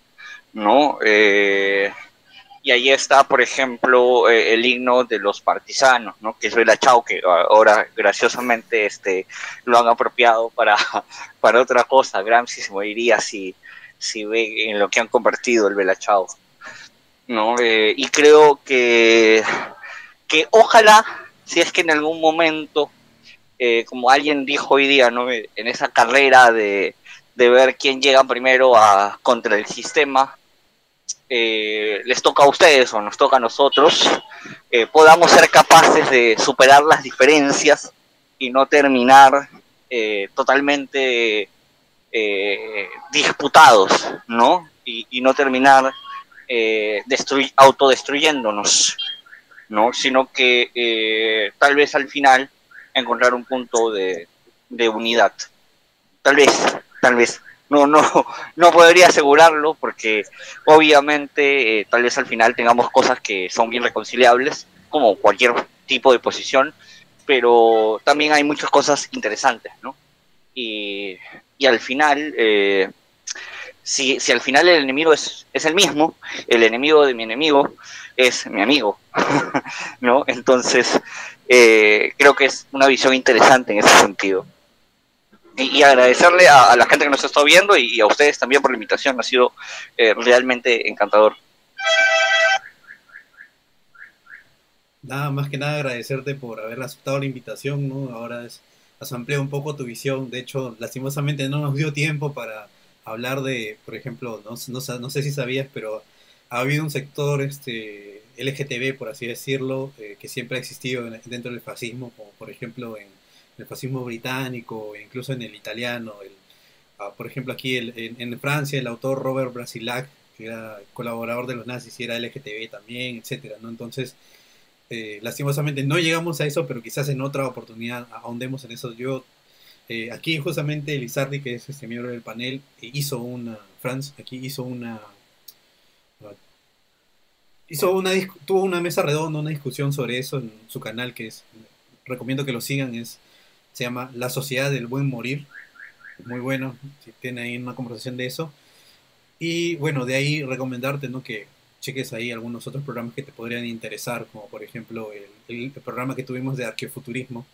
¿no? Eh, y ahí está, por ejemplo, eh, el himno de los partisanos, ¿no? que es Vela Chao, que ahora graciosamente este, lo han apropiado para, [LAUGHS] para otra cosa. Gramsci se moriría si, si ve en lo que han convertido el Vela Chao. ¿no? Eh, y creo que, que ojalá, si es que en algún momento, eh, como alguien dijo hoy día, ¿no? en esa carrera de, de ver quién llega primero a, contra el sistema, eh, les toca a ustedes o nos toca a nosotros, eh, podamos ser capaces de superar las diferencias y no terminar eh, totalmente disputados, ¿no? Y, no terminar autodestruyéndonos, ¿no? Sino que tal vez al final encontrar un punto de unidad. Tal vez, tal vez no, no, no podría asegurarlo porque obviamente eh, tal vez al final tengamos cosas que son bien reconciliables, como cualquier tipo de posición, pero también hay muchas cosas interesantes, ¿no? Y, y al final, eh, si, si, al final el enemigo es, es el mismo, el enemigo de mi enemigo es mi amigo, [LAUGHS] ¿no? Entonces, eh, creo que es una visión interesante en ese sentido y, agradecerle a, la gente que nos está viendo y, a ustedes también por la invitación. Ha sido eh, realmente encantador. Nada más que nada agradecerte por haber aceptado la invitación, ¿no? Ahora es, has ampliado un poco tu visión. De hecho, lastimosamente no nos dio tiempo para hablar de, por ejemplo, no, no, no sé si sabías, pero ha habido un sector este, LGTB, por así decirlo, eh, que siempre ha existido dentro del fascismo, como por ejemplo en el fascismo británico, incluso en el italiano. El, ah, por ejemplo, aquí en, Francia, el autor Robert Brasilac, que era colaborador de los nazis y era LGTB también, etcétera, ¿no? Entonces, eh, lastimosamente no llegamos a eso, pero quizás en otra oportunidad ahondemos en eso. Yo, eh, aquí justamente Lizardi, que es este miembro del panel, eh, hizo una, Franz, aquí hizo una, ah, hizo una, tuvo una mesa redonda, una discusión sobre eso en su canal, que es, recomiendo que lo sigan, es se llama La Sociedad del Buen Morir. Muy bueno, si tiene ahí una conversación de eso. Y bueno, de ahí recomendarte ¿no? que cheques ahí algunos otros programas que te podrían interesar, como por ejemplo el, programa que tuvimos de arqueofuturismo,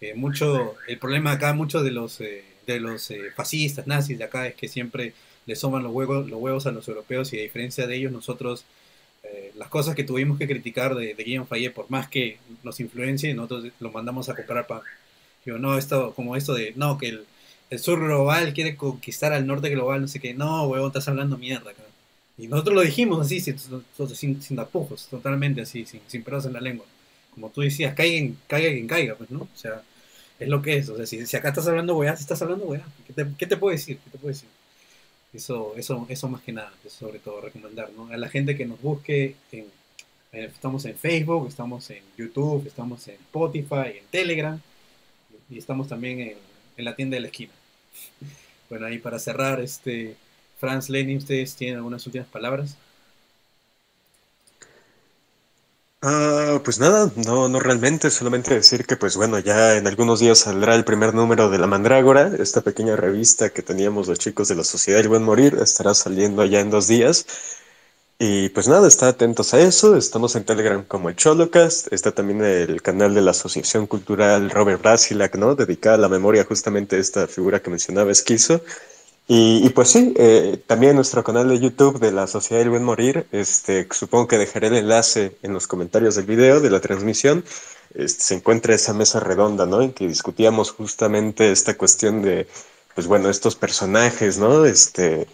que mucho, el problema acá, muchos de los, eh, de los eh, fascistas, nazis de acá, es que siempre le soman los huevos, los huevos a los europeos y a diferencia de ellos, nosotros, eh, las cosas que tuvimos que criticar de, Guillaume Fayet, por más que nos influencie, nosotros lo mandamos a comprar no, esto, como esto de, no, que el, sur global quiere conquistar al norte global, no sé qué, no, huevón, estás hablando mierda, Y nosotros lo dijimos así, sin, sin, sin totalmente así, sin, sin en la lengua. Como tú decías, caiga, caiga quien caiga, pues, ¿no? O sea, es lo que es. O sea, si, acá estás hablando weá, si estás hablando weá, ¿qué te, ¿qué te puedo decir? ¿Qué te puedo decir? Eso, eso, eso más que nada, sobre todo recomendar, ¿no? A la gente que nos busque, en, estamos en Facebook, estamos en YouTube, estamos en Spotify, en Telegram y estamos también en, la tienda de la esquina. Bueno, ahí para cerrar, este, Franz Lenny, ¿ustedes tienen algunas últimas palabras? Ah, pues nada, no, no realmente, solamente decir que pues bueno, ya en algunos días saldrá el primer número de La Mandrágora, esta pequeña revista que teníamos los chicos de la Sociedad del Buen Morir, estará saliendo ya en dos días. Y pues nada, está atentos a eso. Estamos en Telegram como el Cholocast. Está también el canal de la Asociación Cultural Robert Brasilac, ¿no? Dedicada a la memoria justamente de esta figura que mencionaba Esquizo. Y, y, pues sí, eh, también nuestro canal de YouTube de la Sociedad del Buen Morir. Este, supongo que dejaré el enlace en los comentarios del video, de la transmisión. Este, se encuentra esa mesa redonda, ¿no? En que discutíamos justamente esta cuestión de, pues bueno, estos personajes, ¿no? Este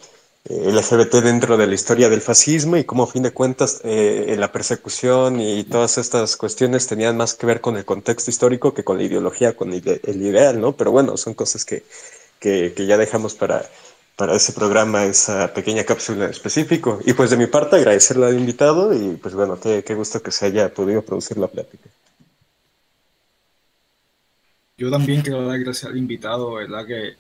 LGBT dentro de la historia del fascismo y como a fin de cuentas eh, la persecución y todas estas cuestiones tenían más que ver con el contexto histórico que con la ideología, con el, ideal, ¿no? Pero bueno, son cosas que, que, ya dejamos para, para ese programa, esa pequeña cápsula en específico. Y pues de mi parte agradecerle al invitado y pues bueno, qué, qué gusto que se haya podido producir la plática. Yo también quiero dar gracias al invitado, ¿verdad? Que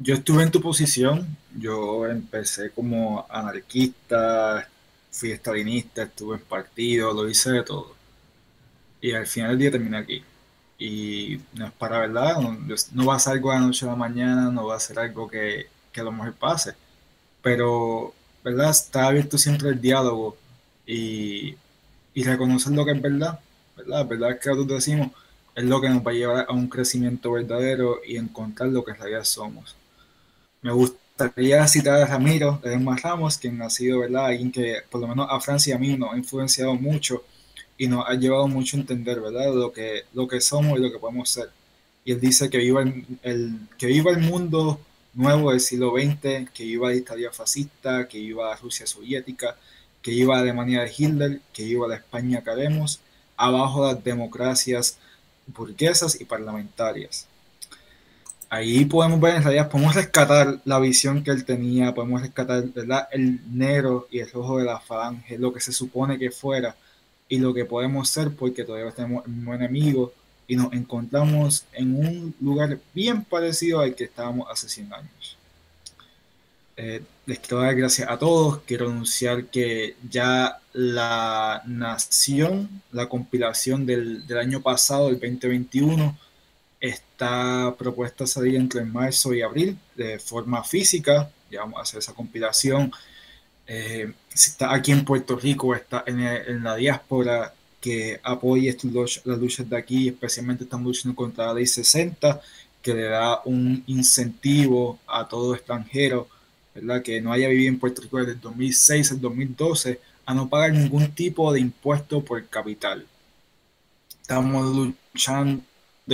yo estuve en tu posición, yo empecé como anarquista, fui estalinista, estuve en partido, lo hice de todo. Y al final del día terminé aquí. Y no es para verdad, no, va a ser algo de la noche a la mañana, no va a ser algo que, que a lo mejor pase. Pero, ¿verdad? Está abierto siempre el diálogo y, y reconocer lo que es verdad, ¿verdad? verdad que nosotros decimos es lo que nos va a llevar a un crecimiento verdadero y encontrar lo que en realidad somos. Me gustaría citar a Ramiro de Más Ramos, quien ha sido ¿verdad? alguien que por lo menos a Francia y a mí nos ha influenciado mucho y nos ha llevado mucho a entender ¿verdad? Lo, que, lo que somos y lo que podemos ser. Y él dice que viva el, que el mundo nuevo del siglo XX, que iba a la Italia fascista, que iba a Rusia soviética, que iba a Alemania de Hitler, que iba a la España que haremos, abajo las democracias burguesas y parlamentarias. Ahí podemos ver, en realidad, podemos rescatar la visión que él tenía, podemos rescatar el negro y el rojo de la falange, lo que se supone que fuera y lo que podemos ser porque todavía tenemos un enemigo y nos encontramos en un lugar bien parecido al que estábamos hace 100 años. Eh, les quiero dar gracias a todos. Quiero anunciar que ya la nación, la compilación del, del año pasado, el 2021, está propuesta salir entre marzo y abril de forma física. Ya vamos hacer esa compilación. Eh, está aquí en Puerto Rico, está en, la diáspora, que apoye las luchas de aquí, especialmente estamos luchando contra la ley 60, que le da un incentivo a todo extranjero, ¿verdad? que no haya vivido en Puerto Rico desde el 2006 al 2012, a no pagar ningún tipo de impuesto por capital. Estamos luchando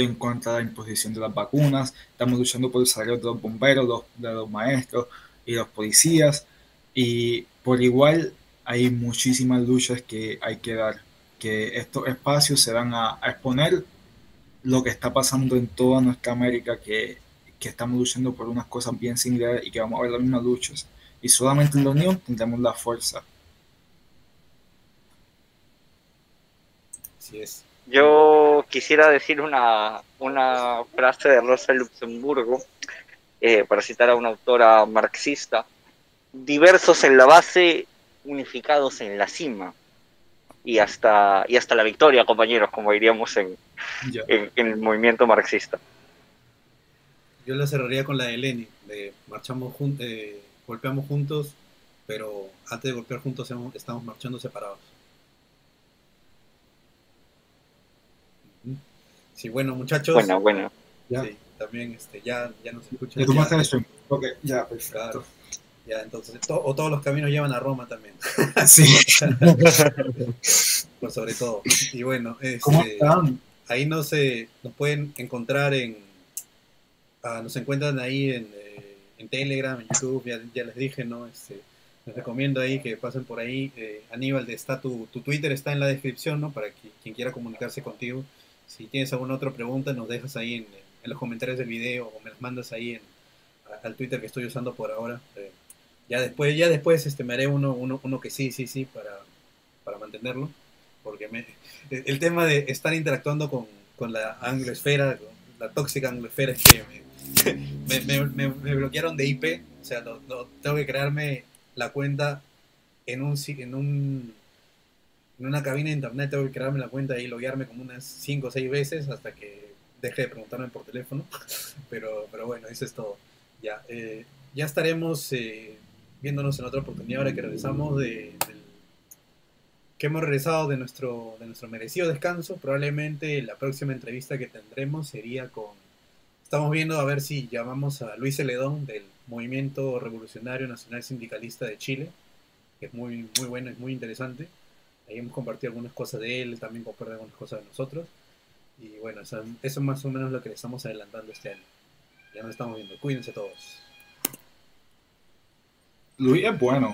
en contra de la imposición de las vacunas, estamos luchando por el salario de los bomberos, de los maestros y los policías, y por igual hay muchísimas luchas que hay que dar que estos espacios se van a, exponer lo que está pasando en toda nuestra América, que, que, estamos luchando por unas cosas bien similares y que vamos a ver las mismas luchas. Y solamente en la unión tendremos la fuerza. Así es. Yo quisiera decir una, una frase de Rosa Luxemburgo, eh, para citar a una autora marxista, diversos en la base, unificados en la cima y hasta, y hasta la victoria, compañeros, como diríamos en, en, el movimiento marxista. Yo la cerraría con la de Lenin, de marchamos juntos, eh, golpeamos juntos, pero antes de golpear juntos estamos marchando separados. Sí, bueno, muchachos. Bueno, bueno. Ya. Sí, también este, ya, ya nos escuchan. Ya, ya, ok, ya, perfecto. Ya, entonces, o todos los caminos llevan a Roma también. [LAUGHS] Sí. [LAUGHS] Por sobre todo. Y bueno, este, ¿Cómo están? ahí nos, nos pueden encontrar en. Ah, nos encuentran ahí en, eh, en Telegram, en YouTube, ya, les dije, ¿no? Este, les recomiendo ahí que pasen por ahí. Eh, Aníbal, está tu, tu Twitter está en la descripción, ¿no? Para que, quien quiera comunicarse contigo. Si tienes alguna otra pregunta, nos dejas ahí en, los comentarios del video o me las mandas ahí en, al Twitter que estoy usando por ahora. Eh, ya después, ya después este, me haré uno, uno, uno que sí, sí, sí, para, para mantenerlo. Porque me, el tema de estar interactuando con, con la anglosfera, la tóxica anglosfera, es que me, [LAUGHS] me, me, bloquearon de IP. O sea, no, tengo que crearme la cuenta en un, en un en una cabina de internet, tengo que crearme la cuenta y loguearme como unas 5 o 6 veces hasta que deje de preguntarme por teléfono. [LAUGHS] Pero, pero bueno, eso es todo. Ya, eh, ya estaremos eh, viéndonos en otra oportunidad ahora que regresamos de, que hemos regresado de nuestro, de nuestro merecido descanso. Probablemente la próxima entrevista que tendremos sería con... Estamos viendo a ver si llamamos a Luis Celedón del Movimiento Revolucionario Nacional Sindicalista de Chile, que es muy, muy bueno, es muy interesante. Ahí hemos compartido algunas cosas de él, también comparte algunas cosas de nosotros. Y bueno, eso, eso es más o menos lo que le estamos adelantando este año. Ya nos estamos viendo. Cuídense todos. Luis es bueno.